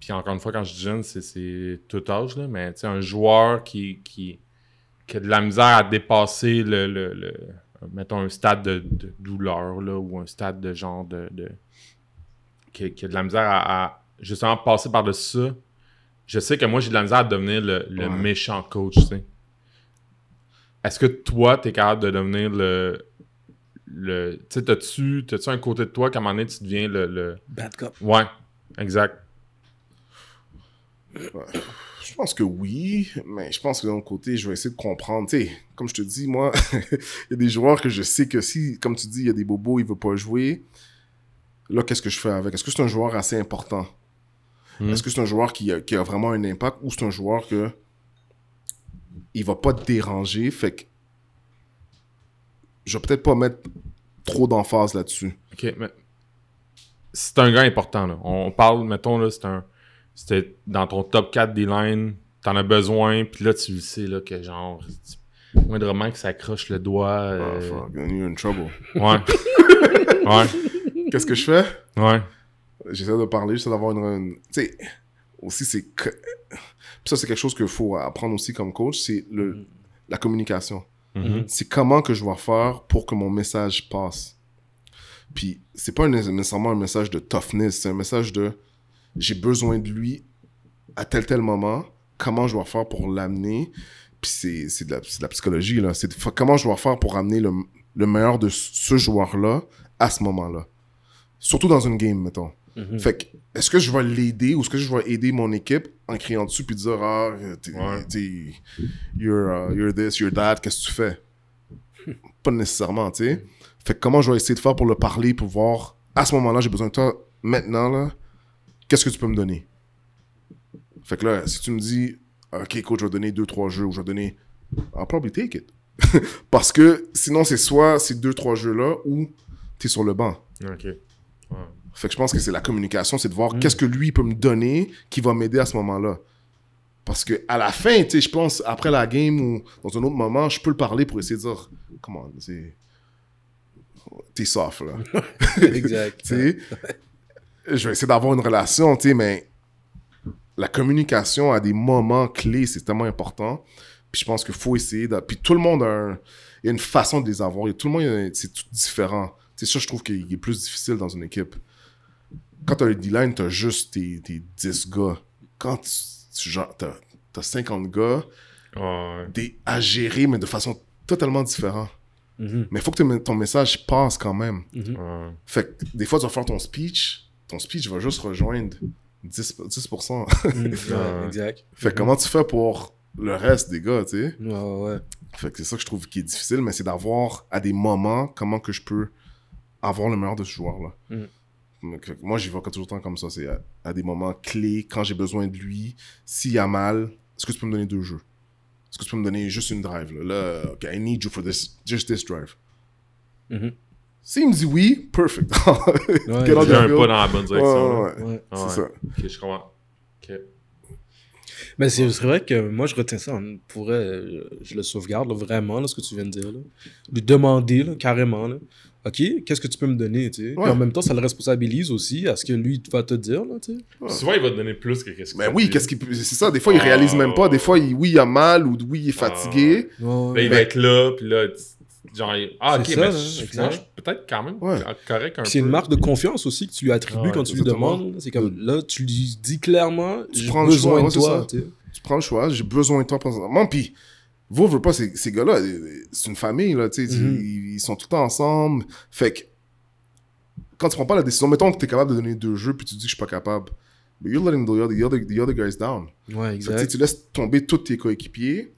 Puis encore une fois, quand je dis jeune, c'est tout âge, là, mais tu sais, un joueur qui, qui qui a de la misère à dépasser le, le, le mettons un stade de, de, douleur là, ou un stade de genre de, de qui, qui, a de la misère à, à justement passer par dessus ça je sais que moi j'ai de la misère à devenir le, le ouais. méchant coach tu sais est-ce que toi t'es capable de devenir le le tu sais t'as-tu un côté de toi qu'à un moment donné tu deviens le, le... bad cop ouais exact ouais. Je pense que oui, mais je pense que d'un côté, je vais essayer de comprendre. Tu sais, comme je te dis, moi, il y a des joueurs que je sais que si, comme tu dis, il y a des bobos, il veut pas jouer. Là, qu'est-ce que je fais avec? Est-ce que c'est un joueur assez important? Mm. Est-ce que c'est un joueur qui a, qui a, vraiment un impact ou c'est un joueur que il va pas te déranger? Fait que je vais peut-être pas mettre trop d'emphase là-dessus. Ok, mais c'est un gars important. Là. On parle, mettons, là, c'est un c'était dans ton top 4 des lines, t'en as besoin, puis là, tu le sais, là, que genre, moindrement que ça accroche le doigt. Euh... Oh, fuck, you're in trouble. Ouais. ouais. Qu'est-ce que je fais? Ouais. J'essaie de parler, j'essaie d'avoir une. une... Tu sais, aussi, c'est. Que... Puis ça, c'est quelque chose qu'il faut apprendre aussi comme coach, c'est le... Mm-hmm. la communication. Mm -hmm. C'est comment que je dois faire pour que mon message passe. Puis, c'est pas nécessairement un message de toughness, c'est un message de j'ai besoin de lui à tel tel moment, comment je dois faire pour l'amener? Puis c'est, c'est, de la, de la psychologie, là. C'est comment je dois faire pour amener le, le meilleur de ce joueur-là à ce moment-là? Surtout dans une game, mettons. Mm-hmm. Fait que, est-ce que je vais l'aider ou est-ce que je vais aider mon équipe en criant dessus puis dire, ah, t'es, ouais. you're, uh, you're this, you're that, qu'est-ce que tu fais? Pas nécessairement, tu sais. Fait que comment je vais essayer de faire pour le parler, pour voir, à ce moment-là, j'ai besoin de toi maintenant, là qu'est-ce que tu peux me donner? Fait que là, si tu me dis, OK, coach, je vais donner deux, trois jeux, ou je vais donner, I'll probably take it. Parce que sinon, c'est soit ces deux, trois jeux-là, ou t'es sur le banc. OK. Fait que je pense que c'est la communication, c'est de voir mm. qu'est-ce que lui peut me donner qui va m'aider à ce moment-là. Parce que à la fin, tu sais, je pense, après la game ou dans un autre moment, je peux le parler pour essayer de dire, comment, c'est. T'es soft, là. exact. tu sais? Je vais essayer d'avoir une relation, tu sais, mais la communication à des moments clés, c'est tellement important. Puis je pense qu'il faut essayer de... Puis tout le monde a, un... Il y a une façon de les avoir. Et tout le monde, c'est tout différent. C'est ça, je trouve qu'il est plus difficile dans une équipe. Quand tu as le D-line, tu as juste tes, tes 10 gars. Quand tu, genre, as, 50 gars, oh, ouais. à gérer, mais de façon totalement différente. Mm -hmm. Mais il faut que ton message passe quand même. Mm -hmm. ouais. Fait que des fois, tu vas faire ton speech, ton speech va juste rejoindre 10%. 10%. Mmh, ouais, exact. Fait comment tu fais pour le reste des gars, tu sais? Ouais, ouais. Fait que c'est ça que je trouve qui est difficile, mais c'est d'avoir à des moments comment que je peux avoir le meilleur de ce joueur-là. Mmh. Moi, j'y vais toujours temps comme ça. C'est à, à, des moments clés, quand j'ai besoin de lui. S'il y a mal, est-ce que tu peux me donner deux jeux? Est-ce que tu peux me donner juste une drive? Là, là OK, I need you for this, just this drive. Mmh. S'il me dit oui, perfect. ouais, J'ai un pas dans la bonne direction. Ouais, ouais, ah c'est ça. Ok, je comprends. Ok. Mais c'est vrai que moi, je retiens ça. On pourrait, je le sauvegarde là, vraiment, là, ce que tu viens de dire. Là. Lui demander là, carrément. Là. OK, qu'est-ce que tu peux me donner, tu sais? Puis en même temps, ça le responsabilise aussi à ce que lui va te dire, là, tu sais. Souvent, il va te donner plus que qu'est-ce que Mais oui, qu'est-ce qu'il C'est ça, des fois, il réalise même pas. Des fois, il... oui, il a mal ou oui, il est fatigué. Ah. Ben, il va être là, puis là, genre, ah, ok, ça, mais hein, peut-être quand même ouais. correct un C'est une marque de confiance aussi que tu lui attribues ah, quand tu lui demandes. C'est comme, là, tu lui dis clairement, j'ai besoin de toi. Tu prends le choix, j'ai besoin de toi présentement. Puis, vous, vous pas, ces, ces gars-là, c'est une famille, là, tu sais, mm -hmm. ils, ils, sont tout le temps ensemble. Fait que, quand tu prends pas la décision, mettons que tu es capable de donner deux jeux, puis tu dis que je suis pas capable, but you're letting the other, the other, the other guys down. Ouais, exact. tu laisses tomber tous tes coéquipiers,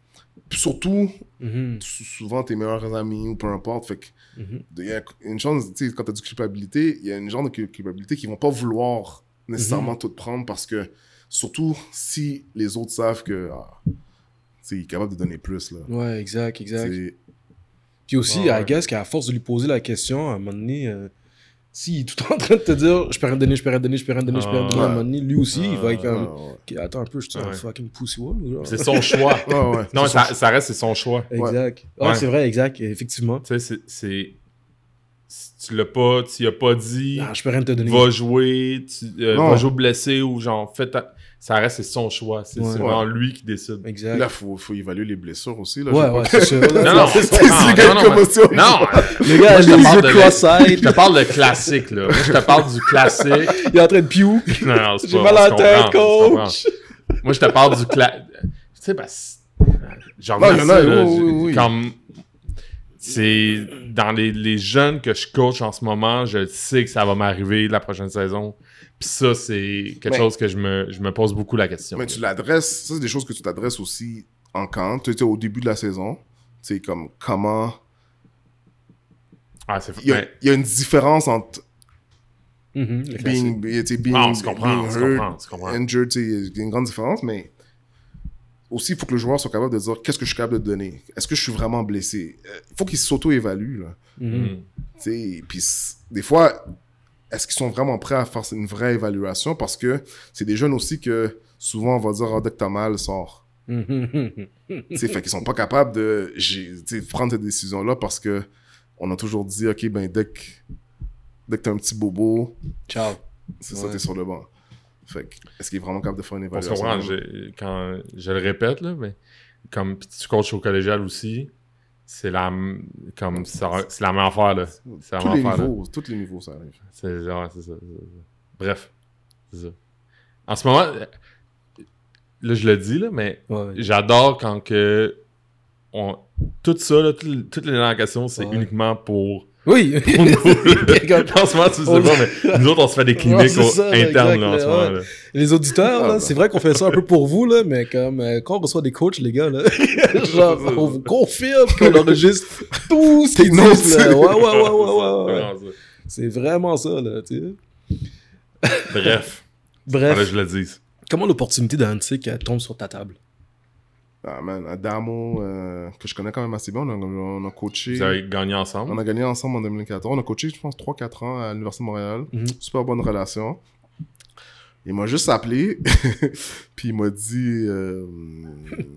surtout, mm-hmm. souvent tes meilleurs amis ou peu importe. Fait que, mm-hmm. il y a une chance, tu sais, quand tu as du culpabilité, il y a une genre de culpabilité qui vont pas vouloir nécessairement mm-hmm. tout prendre parce que, surtout si les autres savent que, ah, il est capable de donner plus. Là. Ouais, exact, exact. Puis aussi, ouais, I guess qu'à force de lui poser la question, à un moment donné, euh, est tout en train de te dire je peux rien donner, je peux rien donner, je peux rien donner, je peux rien donner, à un moment donné, lui aussi, il va être comme attends un peu, je suis un fucking pussy wall. C'est son choix. non, ça, ça, reste, c'est son choix. Exact. Ah, c'est vrai, exact, effectivement. Tu sais, c'est. Si tu l'as pas, tu as pas dit. Ah, je peux rien te donner. Va jouer, tu, euh, va jouer blessé ou genre, fais ta ça reste c'est son choix. C'est vraiment lui qui décide. Exact. Là, il faut, faut, évaluer les blessures aussi. Là, ouais, ouais, c'est sûr. non, non, c'est non, non, non, Les gars, je te parle de. Je te parle de classique, là. je te parle du classique. Il est en train de piou. Non, non, c'est pas J'ai mal à la tête, coach. Moi, je te parle du classique. Tu sais, parce genre, oui, comme c'est dans les, les jeunes que je coach en ce moment, je sais que ça va m'arriver la prochaine saison. Puis ça, c'est quelque chose que je me, je me, pose beaucoup la question. Mais tu l'adresses, ça, c'est des choses que tu t'adresses aussi en camp. Tu étais au début de la saison. Tu sais, comme comment. Ah, c'est il, y a, il y a une différence entre. Mm -hmm, being, being, ah, on se comprend, being hurt, comprend, injured, il y a une grande différence, mais aussi, il faut que le joueur soit capable de dire qu'est-ce que je suis capable de donner? Est-ce que je suis vraiment blessé? Euh, il faut qu'il s'auto-évalue. Là. Mm -hmm. Puis des fois, est-ce qu'ils sont vraiment prêts à faire une vraie évaluation? Parce que c'est des jeunes aussi que souvent on va dire, oh, dès que t'as mal, sort. c'est fait qu'ils sont pas capables de prendre cette décision-là parce que on a toujours dit, OK, ben dès que, dès que t'as un petit bobo, ciao. C'est ça, t'es sur le banc. Fait est-ce qu'il est vraiment capable de faire une évaluation? Je quand je le répète, là, mais comme tu coaches au collégial aussi, c'est la comme c'est la même affaire là. C'est tous les niveaux, tous les niveaux ça arrive. C'est c'est ça, Bref, c'est ça. En ce moment, là je le dis là, mais j'adore quand que on, tout ça là, toutes les indications c'est uniquement pour oui. En ce moment, tu sais pas, mais nous autres, on se fait des cliniques internes là, en ce moment. Là. Les auditeurs, là, c'est vrai qu'on fait ça un peu pour vous, là, mais comme euh, quand on reçoit des coachs, les gars, là, genre, on vous confirme qu'on enregistre tous ces notes. Là. Ouais, ouais, ouais, ouais. C'est vraiment ça, là, tu sais. Bref. Bref. Je le. Comment l'opportunité d'un tic tombe sur ta table? Ah man, Adamo, euh, que je connais quand même assez bien, on a, on a, coaché. Vous avez gagné ensemble? On a gagné ensemble en 2014. On a coaché, je pense, 3-4 ans à l'Université de Montréal. Mhm. Super bonne relation. Il m'a juste appelé, puis il m'a dit euh,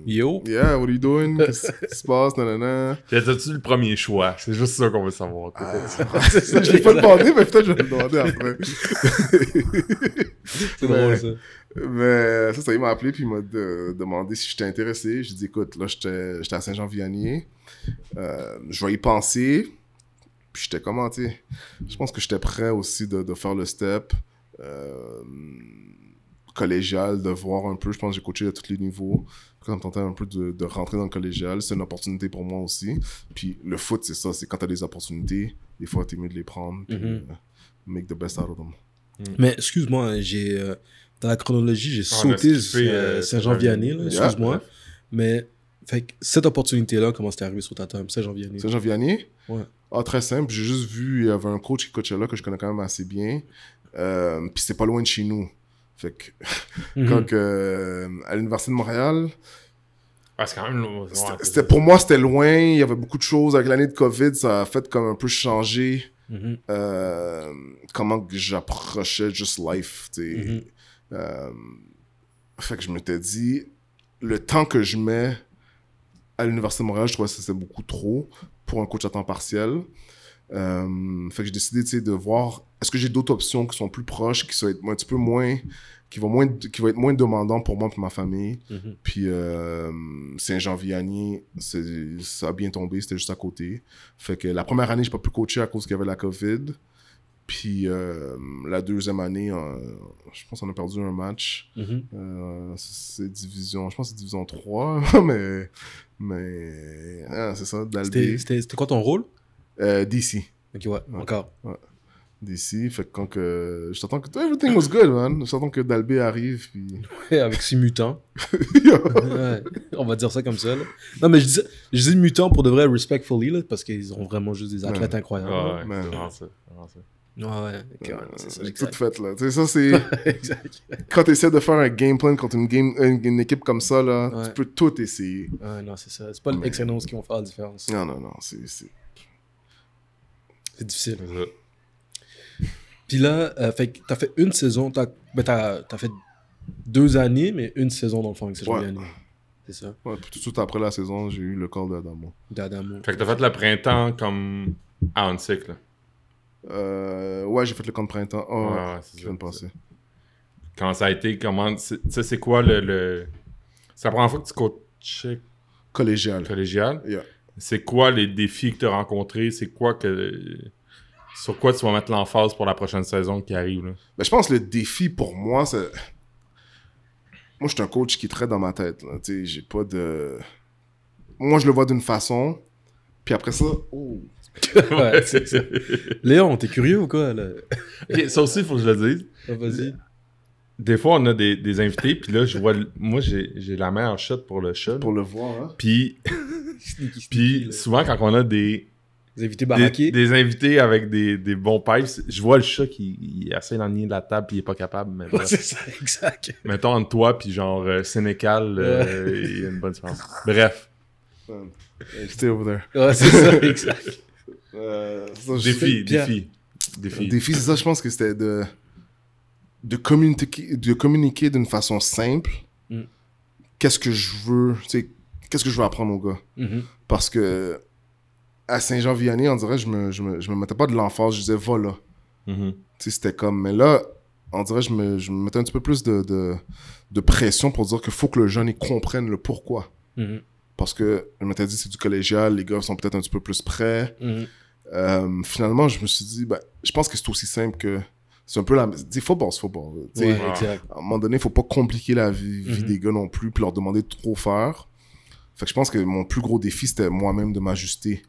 Yo. Yeah, what are you doing? Qu'est-ce qui se passe? Nanana. T'as-tu le premier choix? C'est juste ça qu'on veut savoir. Ah, je l'ai pas demandé, mais peut-être je vais le demander après. c'est drôle ça. Mais ça, ça, il m'a appelé puis il m'a demandé si j'étais intéressé. J'ai dit, écoute, là, j'étais à Saint-Jean-Vianney. Euh, je vais y penser. Puis j'étais commenté. Je pense que j'étais prêt aussi de, de, faire le step collégial, de voir un peu. Je pense que j'ai coaché à tous les niveaux. Quand tentais un peu de, de, rentrer dans le collégial, c'est une opportunité pour moi aussi. Puis le foot, c'est ça. C'est quand tu as des opportunités, des fois, tu es mieux de les prendre. Puis, mm-hmm. euh, make the best out of them. Mais excuse-moi, j'ai dans la chronologie, j'ai ah, sauté euh, Saint-Jean-Vianney, excuse-moi. Mais fait, cette opportunité-là, comment c'était arrivé sur ta table, Saint-Jean-Vianney Saint-Jean-Vianney? Ouais. Ah, très simple. J'ai juste vu, il y avait un coach qui coachait là que je connais quand même assez bien. Euh, puis c'était pas loin de chez nous. Fait que, mhm. quand euh, à l'Université de Montréal. Ah, c'est quand même c'était, pour moi, c'était loin. Il y avait beaucoup de choses. Avec l'année de COVID, ça a fait comme un peu changer mhm. euh, comment j'approchais juste life. Mhm. Euh, fait que je m'étais dit, le temps que je mets à l'Université de Montréal, je trouvais que c'était beaucoup trop pour un coach à temps partiel. Euh, fait que j'ai décidé de voir est-ce que j'ai d'autres options qui sont plus proches, qui sont un petit peu moins, qui vont moins, qui vont être moins demandants pour moi et pour ma famille. Mm-hmm. Puis euh, Saint-Jean-Vianney, ça a bien tombé, c'était juste à côté. Fait que la première année, j'ai pas pu coacher à cause qu'il y avait la COVID. Puis euh, la deuxième année, euh, je pense qu'on a perdu un match. Euh, c'est division, je pense que c'est division 3, mais, mais ah, c'est ça, C'était quoi ton rôle? DC. Ok, ouais, encore. Ouais. d'ici. Fait que quand que. Je t'entends que. Everything was good, man. Je t'entends que Dalbé arrive. Puis... Ouais, avec six mutants. ouais, on va dire ça comme ça. Là. Non, mais je dis, je dis mutants pour de vrai, respectfully, là, parce qu'ils ont vraiment juste des athlètes incroyables. Ouais, ouais, c'est ça. Ouais, ouais, okay, c'est ça. J'ai tout fait, là. Tu sais, ça, c'est. exact. Quand tu essaies de faire un game plan contre une, game, une, équipe comme ça, là, tu peux tout essayer. Ouais, non, c'est ça. C'est pas Mais... l'excellence qui vont faire la différence. Non, non, non. C'est. C'est difficile. Puis là, euh, fait, t'as fait une saison, t'as ben, as, fait deux années, mais une saison dans le fond avec ces ouais. C'est ça? Ouais, puis tout de suite après la saison, j'ai eu le call d'Adamo. D'Adamo. Fait que t'as fait le printemps comme à un cycle. Euh, ouais, j'ai fait le camp de printemps. Oh, ouais, c'est ça. passer. Quand ça a été, comment. Tu sais, c'est quoi le. le... C'est la première fois que tu coachais Collégial. Collégial? Yeah. C'est quoi les défis que tu as rencontrés? C'est quoi que. Sur quoi tu vas mettre l'emphase pour la prochaine saison qui arrive? Là? Ben, je pense que le défi pour moi, c'est. Moi, je suis un coach qui est très dans ma tête. Tu sais, j'ai pas de. Moi, je le vois d'une façon. Puis après ça, oh, ouais, c'est ça. Léon, t'es curieux ou quoi? Là? ça aussi, il faut que je le dise. Ah, vas-y. Des fois, on a des, des invités, puis là, je vois. Moi, j'ai la meilleure shot pour le chat. Pour le voir, hein? Puis, puis souvent, quand on a des. Des invités baraqués. Des, invités avec des, des, bons pipes. Je vois le chat qui est assez dans le nid de la table puis il est pas capable. Mais c'est ça, exact. Mettons entre toi puis genre euh, Sénécal, euh, il y a une bonne différence. Bref. Stay over there. Ouais, c'est ça, exact. Euh, défi, défi, défi. Défi, c'est ça, je pense que c'était de, de communiquer de communiquer d'une façon simple. Mm. Qu'est-ce que je veux, qu'est-ce que je veux apprendre au gars? Mm-hmm. Parce que à Saint-Jean-Vianney, on dirait, je me, je me, je me mettais pas de l'emphase, je disais, va là. Mm-hmm. Tu sais, c'était comme, mais là, on dirait, je me, je me mettais un petit peu plus de, de, de pression pour dire qu'il faut que le jeune il comprenne le pourquoi. Mm-hmm. Parce que je m'étais dit, c'est du collégial, les gars sont peut-être un petit peu plus prêts. Euh, finalement, je me suis dit, ben, je pense que c'est aussi simple que. C'est un peu la. Dis, football, c'est football. Ouais, à un moment donné, il faut pas compliquer la vie, mm-hmm. des gars non plus, puis leur demander de trop faire. Fait que je pense que mon plus gros défi, c'était moi-même de m'ajuster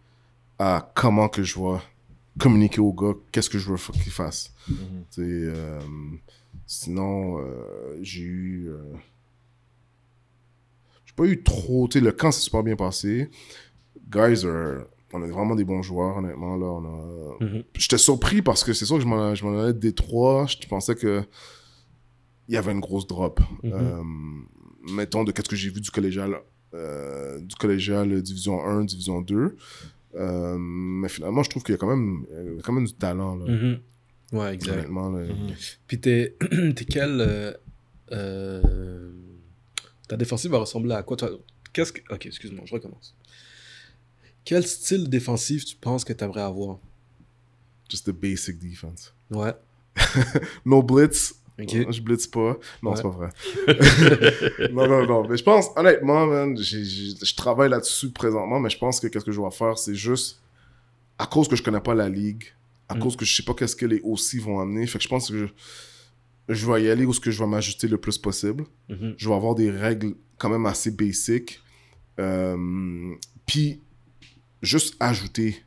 à comment que je vais communiquer aux gars, qu'est-ce que je veux qu'ils fassent. Mm-hmm. Euh, sinon, euh, j'ai eu. j'ai pas eu trop. Tu sais, le camp s'est super bien passé. Guys are on a vraiment des bons joueurs, honnêtement. Là, on a... Mhm. J'étais surpris parce que c'est sûr que je m'en allais des trois. Je pensais que il y avait une grosse drop. Mhm. Euh, mettons, de qu'est-ce que j'ai vu du collégial, euh, du collégial Division 1, Division 2. Euh, mais finalement, je trouve qu'il y a quand même, quand même du talent. Là. Mhm. Ouais, exactement. Là. Puis t'es quel... ta défensive va ressembler à quoi toi? Qu'est-ce que... Ok, excuse-moi, je recommence. Quel style défensif tu penses que tu aimerais avoir? Just the basic defense. Ouais. no blitz. Okay. Je blitz pas. Non, c'est pas vrai. non, non, non. Mais je pense, honnêtement, man, je travaille là-dessus présentement, mais je pense que qu'est-ce que je vais faire, c'est juste à cause que je connais pas la ligue, à mm. cause que je sais pas qu'est-ce que les aussi vont amener. Fait que je pense que je, je vais y aller où ce que je vais m'ajuster le plus possible. Mm-hmm. Je vais avoir des règles quand même assez basiques. Euh, puis juste ajouter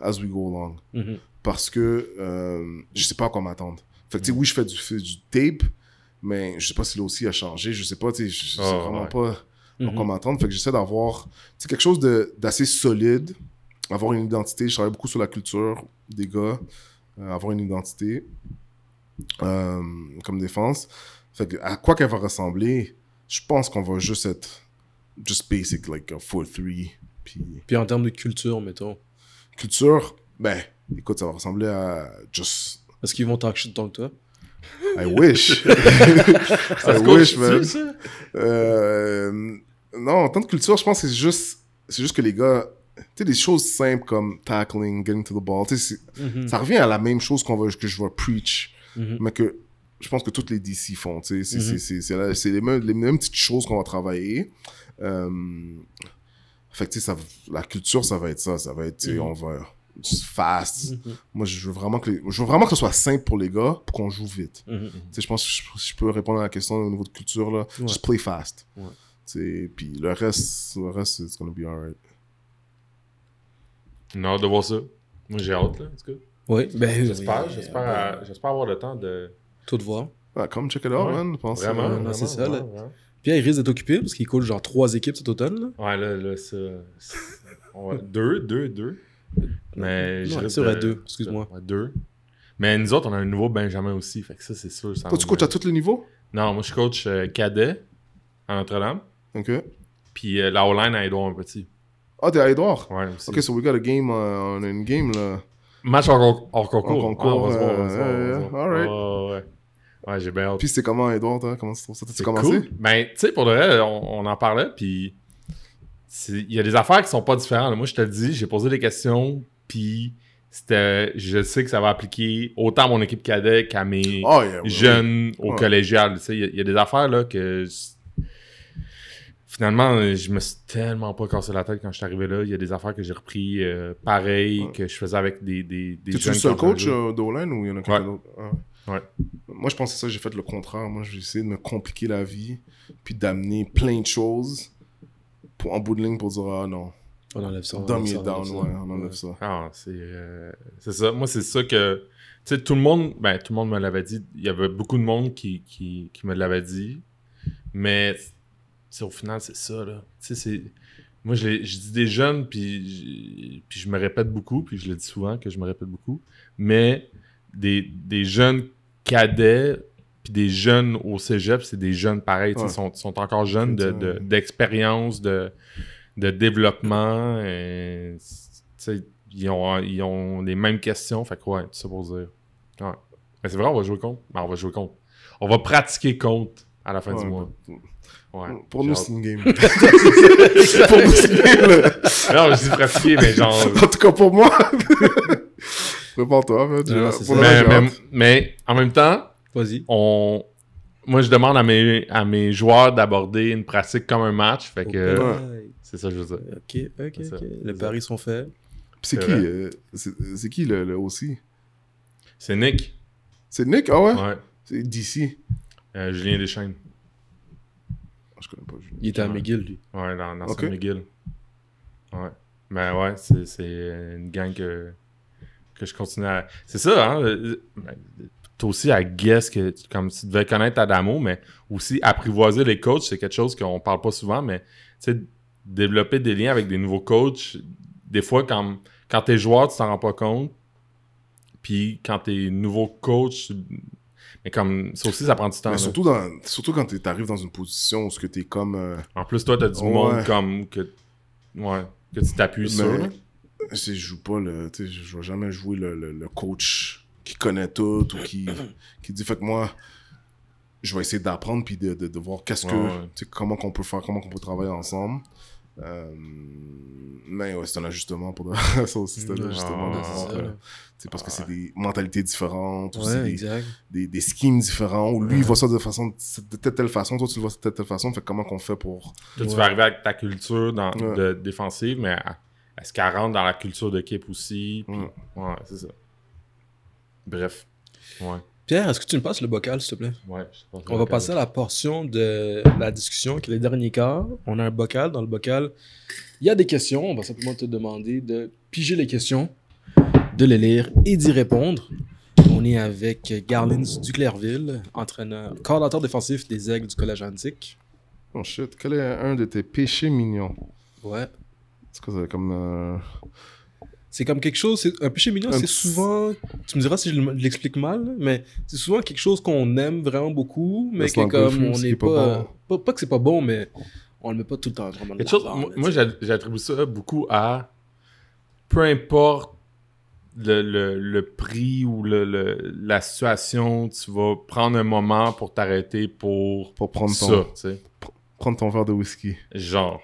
as we go along. Mm-hmm. Parce que euh, je sais pas à quoi m'attendre. Fait que, oui, je fais du, du tape, mais je sais pas si là aussi a changé. Je sais pas, tu sais, je sais oh, vraiment pas à Mm-hmm. quoi m'attendre. Fait que j'essaie d'avoir quelque chose d'assez solide, avoir une identité. Je travaille beaucoup sur la culture des gars, euh, avoir une identité euh, comme défense. Fait que, à quoi qu'elle va ressembler, je pense qu'on va juste être just basic, like a 4-3 puis... en termes de culture, mettons. Culture, ben, écoute, ça va ressembler à just. Est-ce qu'ils vont shit tant que toi? I wish. I wish, man. Euh, non, en termes de culture, je pense que c'est juste, c'est juste que les gars, tu sais, des choses simples comme tackling, getting to the ball, tu sais, mm-hmm. ça revient à la même chose qu'on va, que je vais preach, mm-hmm. mais que je pense que toutes les DC font, tu sais, c'est mm-hmm. les, mêmes, les mêmes petites choses qu'on va travailler. Euh, fait que, tu sais, la culture, ça va être ça. Ça va être, tu sais, on va fast. Moi, je veux vraiment que je veux vraiment que ce soit simple pour les gars pour qu'on joue vite. Tu sais, je pense que je, peux répondre à la question au niveau de culture, là. Just play fast. Ouais. Tu sais, puis le reste, le reste, it's gonna be alright. Non, de voir ça. Moi, j'ai hâte, là. Oui, ben j'espère. j'espère, j'espère avoir le temps de tout voir. Ah, comme check it out, man. Pense vraiment, vraiment c'est ça. là. Puis il risque d'être occupé parce qu'il coach genre trois équipes cet automne. Là. Ouais, là, là, ça. deux, deux, deux. Mais je c'est vrai, deux, excuse-moi. deux. Mais nous autres, on a un nouveau Benjamin aussi. Fait que ça, c'est sûr. Toi, tu coaches à tous les niveaux? Non, moi, je coach euh, cadet à Notre-Dame. Ok. Puis euh, la O-line à Edouard un petit. Ah, t'es à Edouard Ouais, aussi. Ok, so we got a game, uh, on a une game là. Match hors, concours. En concours. Alright. ouais. Ouais, j'ai bien hâte. Puis c'était comment, Edouard, Comment ça? T'as-tu commencé? Ben, tu sais, pour le vrai, on, en parlait, puis il y a des affaires qui sont pas différentes. Moi, je te le dis, j'ai posé des questions, puis c'était, je sais que ça va appliquer autant à mon équipe cadet qu'à mes oh, jeunes au collégial. Tu sais, il y, a des affaires là que finalement, je me suis tellement pas cassé la tête quand je suis arrivé là. Il y a des affaires que j'ai repris euh, pareil que je faisais avec des, des, des jeunes. Tu es le seul coach euh, d'Olen ou il y en a quelqu'un d'autre? Ah. Ouais. Moi, je pensais ça, j'ai fait le contraire. Moi, j'ai essayé de me compliquer la vie, puis d'amener plein de choses pour, en bout de ligne pour dire Ah non, on enlève ça. Dumb it down, ouais, on enlève ça. Ah, c'est euh, c'est ça. Moi, c'est ça que. Tu sais, tout le monde, ben, tout le monde me l'avait dit. Il y avait beaucoup de monde qui, qui, qui me l'avait dit. Mais, au final, c'est ça, là. Tu sais, c'est. Moi, je, je, dis des jeunes, puis, puis je me répète beaucoup, puis je le dis souvent que je me répète beaucoup. Mais des, des jeunes cadets, puis des jeunes au cégep, c'est des jeunes pareils. Ils sont, sont, encore jeunes d'expérience, de, de développement. Et, ils, ont, ils ont les mêmes questions. Fait que ouais, c'est ça pour dire. Ouais. Mais c'est vrai, on va jouer contre. Ben, on va jouer contre. On va pratiquer contre à la fin du mois. Ouais, pour nous, c'est une game. pour nous, c'est une game. Non, je dis pratiquer, mais genre. En tout cas, pour moi. Prépare-toi, mais, mais, mais, en même temps, vas-y. On, moi, je demande à mes, à mes joueurs d'aborder une pratique comme un match. Fait que. C'est ça que je veux dire. Ok, ok, ok. Les paris sont faits. c'est qui, euh, c'est qui le, le aussi C'est Nick. C'est Nick, ah ouais? Ouais. C'est DC. Euh, Julien Deschênes. Ah, je connais pas Julien. Il était à McGill, lui. Ouais, dans, dans okay. McGill. Ouais. Mais ouais, c'est une gang que, que je continue à. C'est ça, hein. Euh, ben, T'as aussi à guess que, comme tu devais connaître Adamo, mais aussi apprivoiser les coachs, c'est quelque chose qu'on parle pas souvent, mais tu sais, développer des liens avec des nouveaux coachs, des fois, quand, quand t'es joueur, tu t'en rends pas compte. Puis quand t'es nouveau coach, mais comme ça aussi, ça prend du temps. Mais surtout, dans, surtout quand t'arrives dans une position où tu es comme. Euh, en plus, toi, t'as du monde comme que. Ouais, que tu t'appuies sur. Je joue pas le. Je vais jamais jouer le, le, coach qui connaît tout ou qui, qui dit fait que moi je vais essayer d'apprendre puis de, de, voir qu'est-ce que comment qu'on peut faire comment qu'on peut travailler ensemble euh, mais ouais, c'est un ajustement pour ça aussi, c'est un ajustement. parce que c'est des mentalités différentes, des, des, schemes différents, où lui, il voit ça de, façon, de telle, telle façon, toi, tu le vois de telle, telle façon. Fait comment qu'on fait pour. tu vas arriver avec ta culture dans, de défensive, mais est-ce qu'elle rentre dans la culture d'équipe aussi? ouais, c'est ça. Bref. Ouais. Pierre, est-ce que tu me passes le bocal, s'il te plaît? Ouais. On va passer à la portion de la discussion qui est le dernier quart. On a un bocal. Dans le bocal, il y a des questions. On va simplement te demander de piger les questions, de les lire et d'y répondre. On est avec Garlins Duclerville, entraîneur, coordinateur défensif des Aigles du Collège Antique. Oh shit, quel est un de tes péchés mignons? Ouais. C'est quoi, comme. Euh, c'est comme quelque chose, un péché mignon, c'est souvent, tu me diras si je l'explique mal, mais c'est souvent quelque chose qu'on aime vraiment beaucoup, mais que comme on n'est pas, pas, que c'est pas bon, mais on le met pas tout le temps vraiment. Chose, moi, j'attribue ça beaucoup à peu importe le, le, le prix ou le, la situation, tu vas prendre un moment pour t'arrêter pour, pour prendre ça, ton, prendre ton verre de whisky. Genre.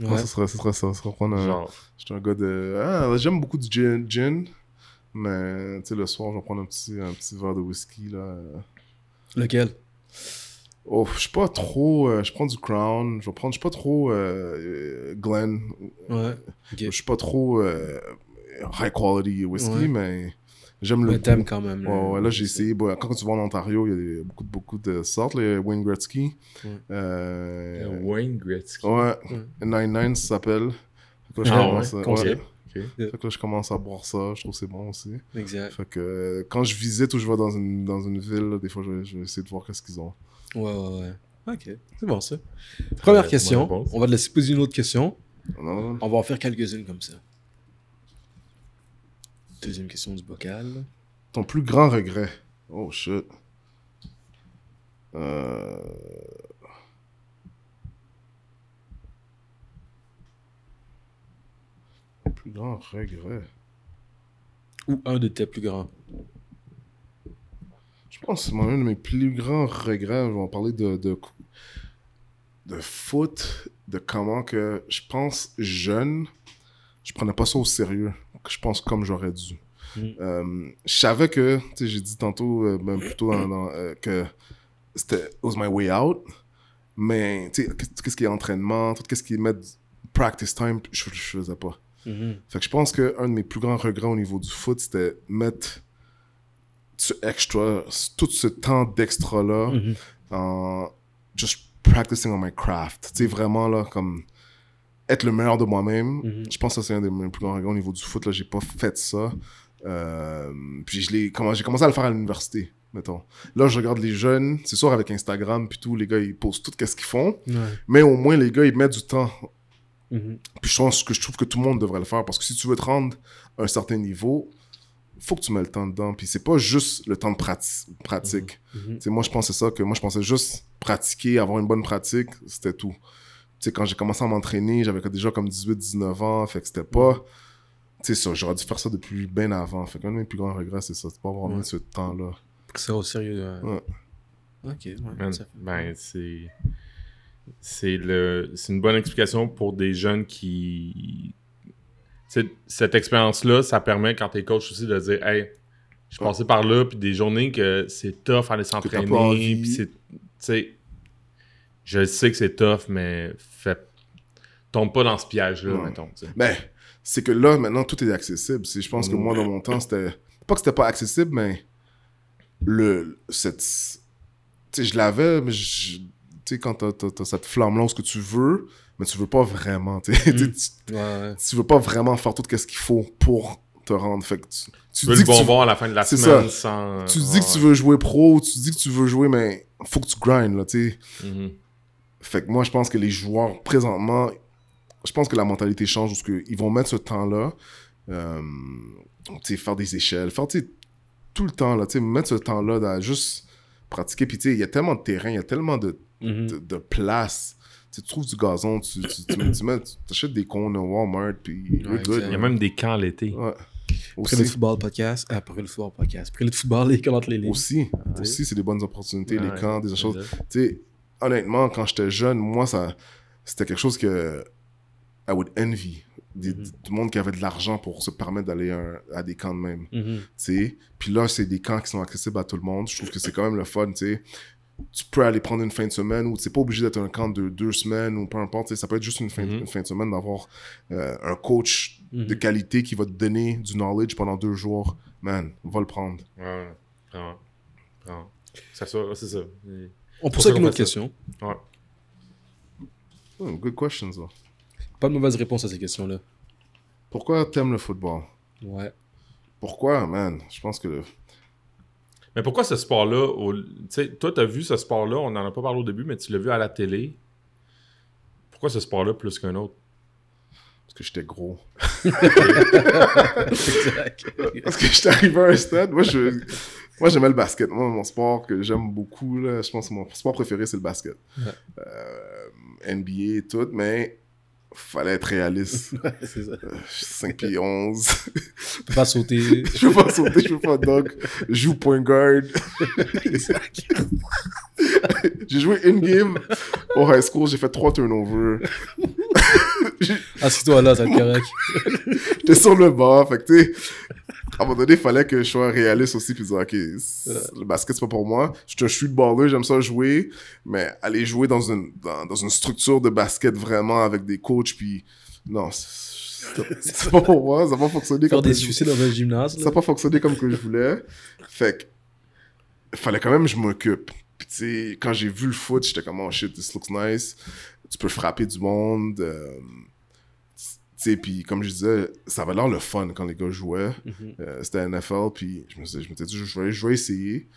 Ouais. ce serait, ce serait ça. Ce serait prendre un. Genre. J'étais un gars de. Ah, j'aime beaucoup du gin, gin mais tu sais, le soir, je vais prendre un petit, un petit verre de whisky. là. Lequel? Oh, je suis pas trop. Euh, je prends du Crown. Je vais prendre. Je suis pas trop euh, Glen. Ouais. Je suis pas trop euh, high quality whisky, mais J'aime le. thème quand même. Ouais, là, j'ai essayé. quand tu vas en Ontario, il y a beaucoup, beaucoup de sortes. Les Wayne Gretzky. Euh, Wayne Gretzky. Ouais. 99, ça s'appelle. Ah, ouais. Fait que là, je commence à boire ça. Je trouve que c'est bon aussi. Exact. Fait que euh, quand je visite ou je vais dans une, dans une ville, des fois, je vais, je vais essayer de voir qu'est-ce qu'ils ont. Ouais, ouais, ouais. Ok, c'est bon ça. Première question. On va te laisser poser une autre question. On va en faire quelques-unes comme ça. Deuxième question du bocal. Ton plus grand regret. Oh shit. Euh... Plus grand regret. Ou un de tes plus grands. Je pense que un de mes plus grands regrets, vais en parler de, de, de foot, de comment que je pense jeune, je prenais pas ça au sérieux. Je pense comme j'aurais dû. Mm. Euh, je savais que, tu sais, j'ai dit tantôt, euh, même plutôt dans, euh, que c'était was my way out. Mais, tu sais, qu'est-ce qui est entraînement, tout ce qui est mettre practice time, je, je faisais pas. Mm-hmm. Fait que je pense qu'un de mes plus grands regrets au niveau du foot, c'était mettre ce extra, tout ce temps d'extra-là mm-hmm. en just practicing on my craft. Tu sais, vraiment, là, comme être le meilleur de moi-même. Mm-hmm. Je pense que c'est un des mes plus grands regrets au niveau du foot. Là, j'ai pas fait ça. Euh, puis je l'ai, j'ai commencé à le faire à l'université, mettons. Là, je regarde les jeunes, c'est sûr avec Instagram, puis tout, les gars, ils postent tout qu'est-ce qu'ils font. Mais au moins, les gars, ils mettent du temps. Mm-hmm. Puis je pense que je trouve que tout le monde devrait le faire, parce que si tu veux te rendre à un certain niveau, faut que tu mets le temps dedans. Puis c'est pas juste le temps de pratique. Mm-hmm. Moi, je pensais ça, que moi, je pensais juste pratiquer, avoir une bonne pratique, c'était tout. Tu sais, quand j'ai commencé à m'entraîner, j'avais déjà comme 18-19 ans, fait que c'était pas c'est ça, j'aurais dû faire ça depuis bien avant. Fait qu'un de mes plus grands regrets, c'est ça, c'est pas avoir mis ce temps-là. C'est au sérieux. Ouais. Ok, Ben, c'est. C'est le... une bonne explication pour des jeunes qui. cette expérience-là, ça permet, quand t'es coach aussi, de dire Hey, je suis passé par là, puis des journées que c'est tough aller s'entraîner, puis c'est. Tu je sais que c'est tough, mais fait... tombe pas dans ce piège-là, mettons. Ben, c'est que là, maintenant, tout est accessible. Je pense que moi, dans mon temps, c'était. Pas que c'était pas accessible, mais. Le. Cette. Tu sais, je l'avais, mais tu sais, quand t'as, as, cette flamme-là, ce que tu veux, mais tu veux pas vraiment. Mm. Tu, tu, veux pas vraiment faire tout ce qu'il faut pour te rendre. Fait que tu, tu, veux dis le bonbon à la fin de la semaine sans. Tu dis que tu veux jouer pro, tu dis que tu veux jouer, mais faut que tu grindes, là, tu sais. Mm-hmm. Fait que moi, je pense que les joueurs, présentement, je pense que la mentalité change parce qu'ils vont mettre ce temps-là, euh, faire des échelles, faire tout le temps, là, mettre ce temps-là à juste pratiquer. Puis il y a tellement de terrain, il y a tellement de, mm-hmm. de, place. tu trouves du gazon, tu, tu, tu, achètes des cons au Walmart, puis Il y a même des camps l'été. Ouais. Après le football podcast, ah, après le football podcast, après le football, les camps entre les lignes. Aussi, aussi c'est des bonnes opportunités, les camps, des choses. Tu sais, honnêtement, quand j'étais jeune, moi, ça, c'était quelque chose que I would envy. Des, mm Tout le monde qui avait de l'argent pour se permettre d'aller à, des camps de même. Mm Puis là, c'est des camps qui sont accessibles à tout le monde. Je trouve que c'est quand même le fun. sais Tu peux aller prendre une fin de semaine ou c'est pas obligé d'être un camp de deux semaines ou peu importe. Ça peut être juste une fin, une fin de semaine d'avoir euh, un coach de qualité qui va te donner du knowledge pendant deux jours. Man, va le prendre. Ouais, vraiment. C'est ça. On poursuit avec une autre question. Ouais. Oh, good questions. Pas de mauvaise réponse à ces questions-là. Pourquoi t'aimes le football? Ouais. Pourquoi, man? Je pense que. Mais pourquoi ce sport-là Tu sais, toi, t'as vu ce sport-là, on n'en a pas parlé au début, mais tu l'as vu à la télé. Pourquoi ce sport-là plus qu'un autre? Parce que j'étais gros. Parce que j'étais arrivé à un stade. Moi, je. Moi, j'aimais le basket. Moi, mon sport que j'aime beaucoup, là, je pense que mon sport préféré, c'est le basket. Euh, NBA et tout, mais fallait être réaliste. c'est ça. 5 euh, pieds 11. Tu peux pas sauter. je peux pas sauter, je peux pas dog. Je joue point guard. j'ai joué une game au high school, j'ai fait 3 turnovers. Assis-toi là, ça te correct. J'étais sur le banc, fait que tu sais, à un moment donné, il fallait que je sois réaliste aussi, puis dire, OK, le basket, c'est pas pour moi. Je suis un shoot baller, j'aime ça jouer, mais aller jouer dans une, dans, une structure de basket vraiment avec des coachs, puis non, c'est pas pour moi, ça n'a pas fonctionné comme des suicides dans un gymnase. Ça n'a pas fonctionné comme que je voulais. Fait que, fallait quand même que je m'occupe. Puis tu sais, quand j'ai vu le foot, j'étais comme, oh shit, this looks nice. Tu peux frapper du monde. Euh, sais, puis comme je disais, ça avait l'air le fun quand les gars jouaient. Mhm. Euh, c'était NFL, puis je me suis, je m'étais dit, je vais, je vais essayer.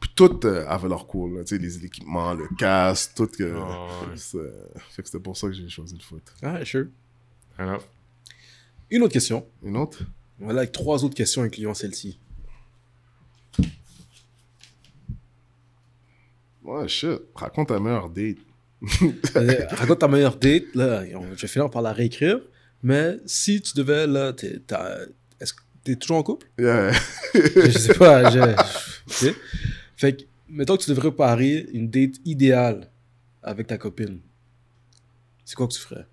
Puis tout euh, avait leur cool, tu sais, les équipements, le casque, tout. que ah, Fait que c'était pour ça que j'ai choisi le foot. Ah, sure. Une autre question. Une autre? Voilà, avec trois autres questions incluant celle-ci. Ouais, shit. Raconte ta meilleure date. Raconte ta meilleure date. Là, je vais finir par la réécrire. Mais si tu devais, là, est-ce que t'es toujours en couple? Yeah. je sais pas. Je, Fait que, mettons que tu devrais préparer une date idéale avec ta copine. C'est quoi que tu ferais?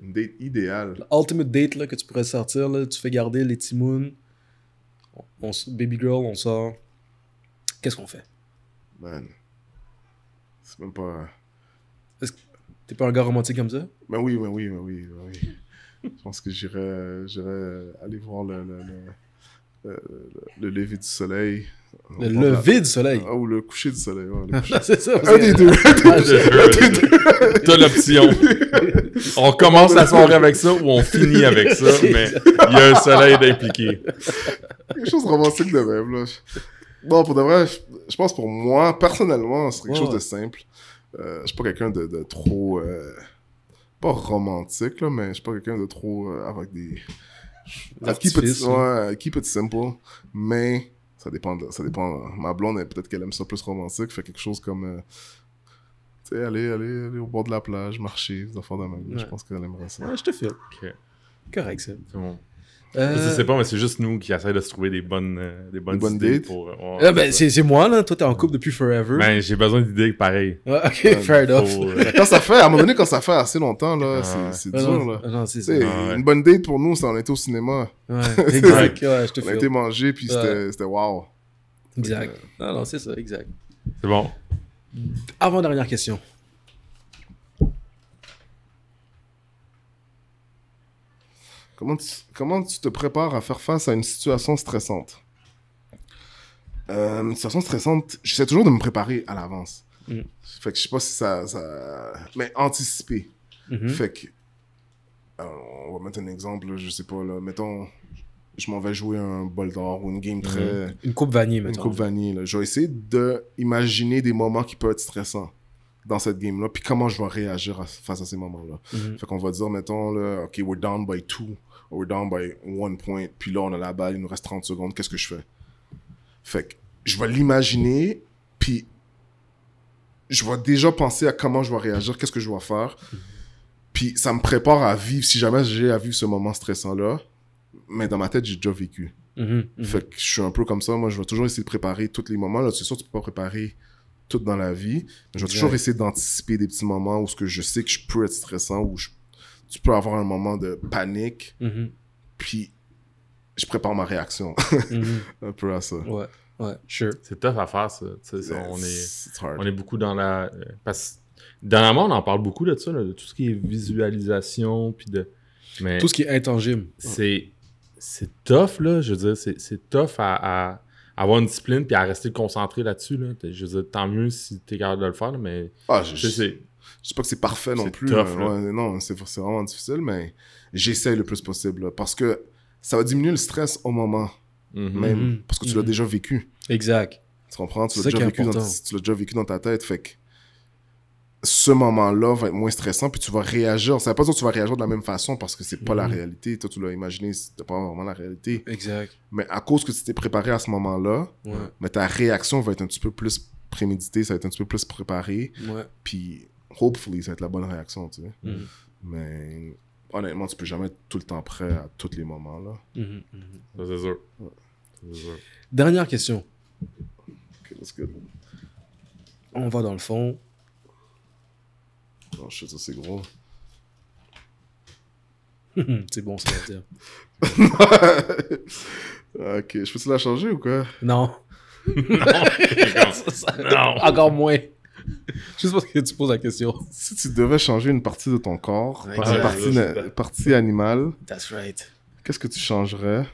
Une date idéale? Ultimate date, là, que tu pourrais sortir, là, tu fais garder les timounes. On, baby girl, on sort. Qu'est-ce qu'on fait? Man. C'est même pas. T'es pas un gars romantique comme ça? Ben oui, ben oui, ben oui, ben oui. Je pense que j'irais, j'irais aller voir le, le, le, le, lever du soleil. Le lever du soleil? Ah, ou le coucher du soleil. c'est ça. Un des deux. T'as l'option. on commence la soirée avec ça ou on finit avec ça, mais il y a un soleil d'impliqué. Quelque chose de romantique de même, là. Bon, pour de vrai, je pense pour moi, personnellement, c'est quelque chose de simple. Euh, je suis pas quelqu'un de, de, trop. Euh, pas romantique, là, mais je suis pas quelqu'un de trop. Euh, avec des. Keep it, ouais, keep it simple. Mais ça dépend. De, ça dépend. Ma blonde, peut-être qu'elle aime ça plus romantique. Fait quelque chose comme. Euh, tu sais, aller, aller, aller au bord de la plage, marcher, des enfants de même. Je pense qu'elle aimerait ça. Ouais, je te file. Correct, c'est bon. Euh... Je sais pas, mais c'est juste nous qui essayons de se trouver des bonnes, euh, des bonnes, dates. Pour, euh, ben, c'est moi, là. Toi, t'es en couple depuis forever. Ben, j'ai besoin d'idées pareilles. ok, fair enough. Euh, quand ça fait, à un moment donné, quand ça fait assez longtemps, là, ah, c'est dur, là. Non, c'est ah, Une bonne date pour nous, c'est on était au cinéma. Ouais, exact. ouais, je te On a été manger, puis c'était wow. Exact. Non, non, c'est ça, exact. C'est bon. Avant-dernière question. Comment tu, comment tu te prépares à faire face à une situation stressante? Euh, Une situation stressante, j'essaie toujours de me préparer à l'avance. Mm. Fait que je sais pas si ça... ça... Mais anticiper. Mm-hmm. Fait que... On va mettre un exemple, je sais pas, là, mettons, je m'en vais jouer un bol d'or ou une game très... Mm-hmm. Une coupe vanille, mettons. Une coupe vanille, là. Je vais essayer d'imaginer des moments qui peuvent être stressants dans cette game-là, puis comment je vais réagir face à ces moments-là. Mm-hmm. Fait qu'on va dire, mettons, là, OK, we're down by two we're down by one point, puis là, on a la balle, il nous reste 30 secondes, qu'est-ce que je fais? Fait que je vais l'imaginer, puis je vais déjà penser à comment je vais réagir, qu'est-ce que je vais faire. Puis ça me prépare à vivre, si jamais j'ai à vivre ce moment stressant-là, mais dans ma tête, j'ai déjà vécu. Mm-hmm, mm-hmm. Fait que je suis un peu comme ça. Moi, je vais toujours essayer de préparer tous les moments. Là, c'est sûr, tu peux pas préparer tout dans la vie. Mais je vais toujours essayer d'anticiper des petits moments où ce que je sais que je peux être stressant, où je tu peux avoir un moment de panique, mm-hmm. puis je prépare ma réaction. Mm-hmm. un peu à ça. Ouais, ouais, sure. C'est tough à faire, ça. on, est, on est beaucoup dans la. Euh, parce dernièrement, on en parle beaucoup de ça, de tout ce qui est visualisation, puis de. Mais tout ce qui est intangible. C'est, c'est tough, là. Je veux dire, c'est, c'est tough à, avoir une discipline puis à rester concentré là-dessus. Là. Je veux dire, tant mieux si tu es capable de le faire, mais. Ah, je, sais je sais pas que c'est parfait non plus. non, c'est vraiment difficile, mais j'essaye le plus possible. parce que ça va diminuer le stress au moment mm-hmm. même. Mm-hmm. Parce que tu l'as mm-hmm. déjà vécu. Exact. Tu comprends? Tu l'as déjà, vécu dans, déjà vécu dans ta tête. Fait que ce moment-là va être moins stressant, puis tu vas réagir. Ça veut pas dire que tu vas réagir de la même façon parce que c'est pas la réalité. Toi, tu l'as imaginé, c'était pas vraiment la réalité. Exact. Mais à cause que tu t'es préparé à ce moment-là, mais ta réaction va être un petit peu plus préméditée, ça va être un petit peu plus préparé. Ouais. Puis hopefully, ça va être la bonne réaction, tu sais. Mm-hmm. Mais honnêtement, tu peux jamais être tout le temps prêt à tous les moments, là. Mm-hmm. Ça, c'est sûr. sûr. Dernière question. Ok, let's go. On va dans le fond. Non, je sais, ça, c'est gros. c'est bon, ça va dire. ok, je peux-tu la changer ou quoi? Non. non. non. Encore moins. Juste parce que tu poses la question. Si tu devais changer une partie de ton corps, une partie, partie animale, That's right. qu'est-ce que tu changerais?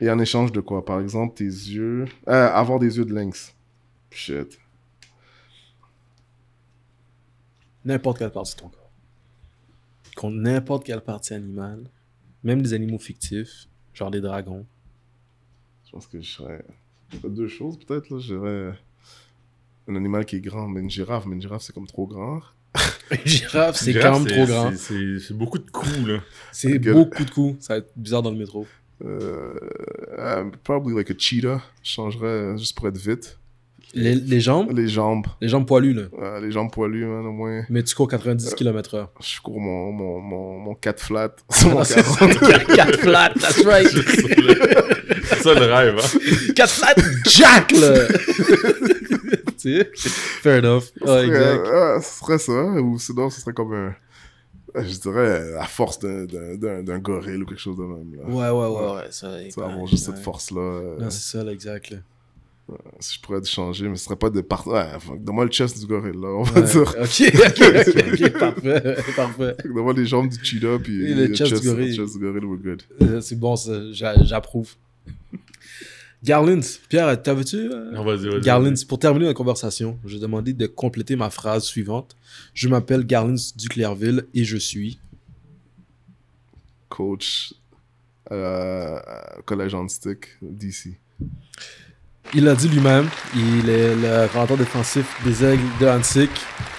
Et en échange de quoi? Par exemple, tes yeux. Euh, avoir des yeux de lynx. Shit. N'importe quelle partie de ton corps. contre n'importe quelle partie animale, même des animaux fictifs, genre des dragons. Je pense que je serais. Deux choses peut-être, là. Je dirais un animal qui est grand, mais une girafe, mais une girafe c'est comme trop grand. une girafe, c'est quand même trop grand. C'est beaucoup de coups, là. C'est beaucoup de coups. Ça va être bizarre dans le métro. Euh, uh, probably like a cheetah. Je changerais juste pour être vite. Les, les, jambes? Les jambes. Les jambes poilues, là. les jambes poilues, man, au moins. Mais tu cours 90 km/h. Je cours mon, mon, mon, mon 4 flat. Sur mon 4 flat, that's right. C'est ça le rêve, hein. 4 flat, Jack, là. tu sais? Fair enough. Ah, exact. ce serait ça. Ou sinon, ce serait comme un je dirais à force d'un gorille ou quelque chose de même. Là. Ouais, ouais, ouais, ouais. Ça, ça avoir juste cette force-là. Euh, non, c'est ça, là, exact. Là. Si je pourrais changer, mais ce serait pas de partout. Ouais, donne-moi le chest du gorille, là, on va dire. Ok, ok, ok, parfait, parfait. Donne-moi les jambes du cheetah, puis le, chest, du gorille. Le chest du gorille, we're good. Euh, c'est bon, ça, j'approuve. Garland, Pierre, t'avais-tu euh... Non, vas-y, vas-y. Garland, pour terminer la conversation, je demandé de compléter ma phrase suivante. Je m'appelle Garland Duclerville et je suis. Coach euh, Collège Stick, DC. Il l'a dit lui-même, il est le rentreur défensif des Aigles de Hansik.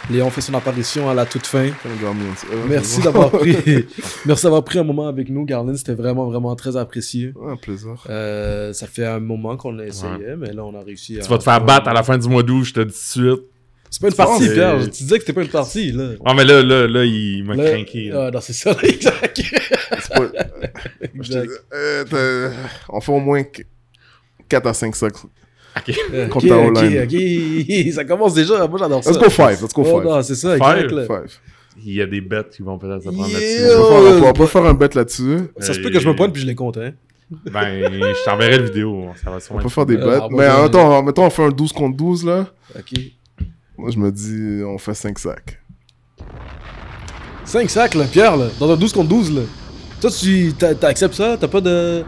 Léon fait son apparition à la toute fin. Merci d'avoir pris, merci d'avoir pris un moment avec nous, Garlin. C'était vraiment, vraiment très apprécié. un plaisir. Euh, ça fait un moment qu'on a essayé, mais là, on a réussi à. Tu vas te faire battre à la fin du mois d'août, je te dis tout de suite. C'est pas une partie, Pierre. Tu disais que c'était pas une partie, là. Ah, mais là, là, là, il m'a craqué. Ah, non, c'est ça, exact. pas... exact. Euh, on fait au moins 4 à 5 sacs Ok. Contre ok, ok, Ça commence déjà. Moi, j'adore ça. Let's go five. Let's go five. Oh, c'est ça, exact. Five. Il y a des bêtes qui vont peut-être se prendre là-dessus. On peut faire un bet là-dessus. Ça se peut que je me pointe puis je les compte, hein. Ben, je t'enverrai la vidéo. Ça va on peut faire des euh, bêtes. Mais attends, mettons, on fait un 12 contre 12, là. Ok. Moi, je me dis, on fait 5 sacs. 5 sacs, là, Pierre, là. Dans un 12 contre 12, là. Toi, tu acceptes ça? T'as pas de.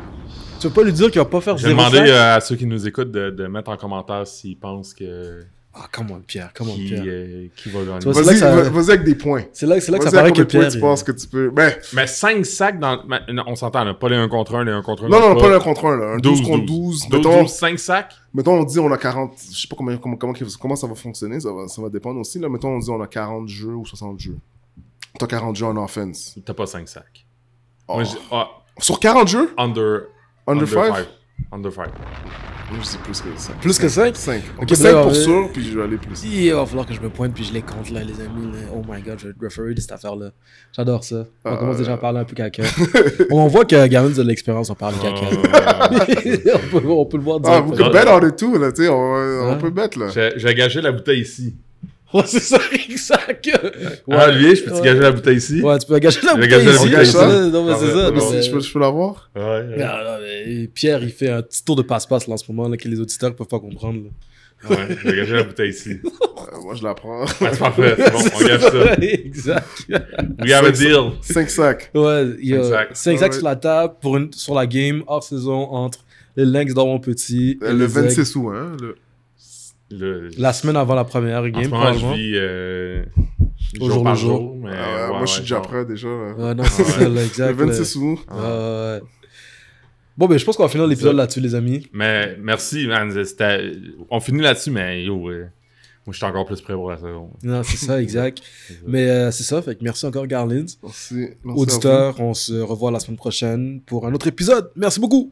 Tu veux pas lui dire qu'il va pas faire Je vais demander euh, à ceux qui nous écoutent de, de mettre en commentaire s'ils pensent que. Ah, comment Pierre, comment Pierre. Euh, qui va gagner. Vas-y vas avec des points. C'est là, là que ça paraît que Pierre. tu penses que tu peux? Ben... Mais 5 sacs dans. on s'entend, pas les 1 contre 1, les 1 contre 1. Non, non, pas les 1 contre 1, là. Un 12, 12 contre 12. 12, mettons, 12, 5 sacs? Mettons, on dit on a 40. Je sais pas comment, comment, comment, comment ça va fonctionner, ça va, ça va dépendre aussi. Là, mettons, on dit on a 40 jeux ou 60 jeux. T'as 40 jeux en offense. T'as pas 5 sacs. Oh. Moi, ah. Sur 40 jeux? Under. Under 5 Under 5. Moi, je dis plus que 5. Plus que 5 5. Ok, 5 pour sûr, puis je vais aller plus. Il va falloir que je me pointe, puis je les compte, là, les amis. Oh my god, je vais referer de cette affaire-là. J'adore ça. On euh... commence déjà à parler un peu caca. on voit que Gavin a de l'expérience, on parle caca. on, peut, on, peut, le voir Ah, vous pouvez bet on est tout, là, tu sais, on, on hein? peut mettre, là. J'ai gagé la bouteille ici. Ouais, c'est ça, exact. Ouais. Ah, lui, je peux te gager la bouteille ici? Ouais, tu peux gager la bouteille ici. La bouteille ici. Non, mais c'est ça. je, peux, je peux l'avoir? Ouais. ouais. Non, non, mais Pierre, il fait un petit tour de passe-passe là en ce moment là, que les auditeurs ne peuvent pas comprendre. Là. Ouais, je vais gager la bouteille ici. Euh, moi, je la prends. Ouais, c'est parfait. C'est bon, on gage ça. exact. We have a deal. 5 sacs. Ouais, il y a 5 sacs sur la table pour une, sur la game hors saison entre les Lynx d'Ormont Petit. Et le 26 août, hein. Le... La semaine avant la première game, en ce moment, je vis euh, au jour, par jour. mais, ah, ouais, moi, je suis déjà prêt déjà. Ouais, non, c'est ça, là, exact. Le 26 août. Ouais. Bon, ben, je pense qu'on va finir l'épisode là-dessus, les amis. Mais merci, man. On finit là-dessus, mais yo, moi, je suis encore plus prêt pour la saison. Non, c'est ça, exact. mais euh, c'est ça, fait que merci encore, Garlins. Merci. merci Auditeurs, on se revoit la semaine prochaine pour un autre épisode. Merci beaucoup.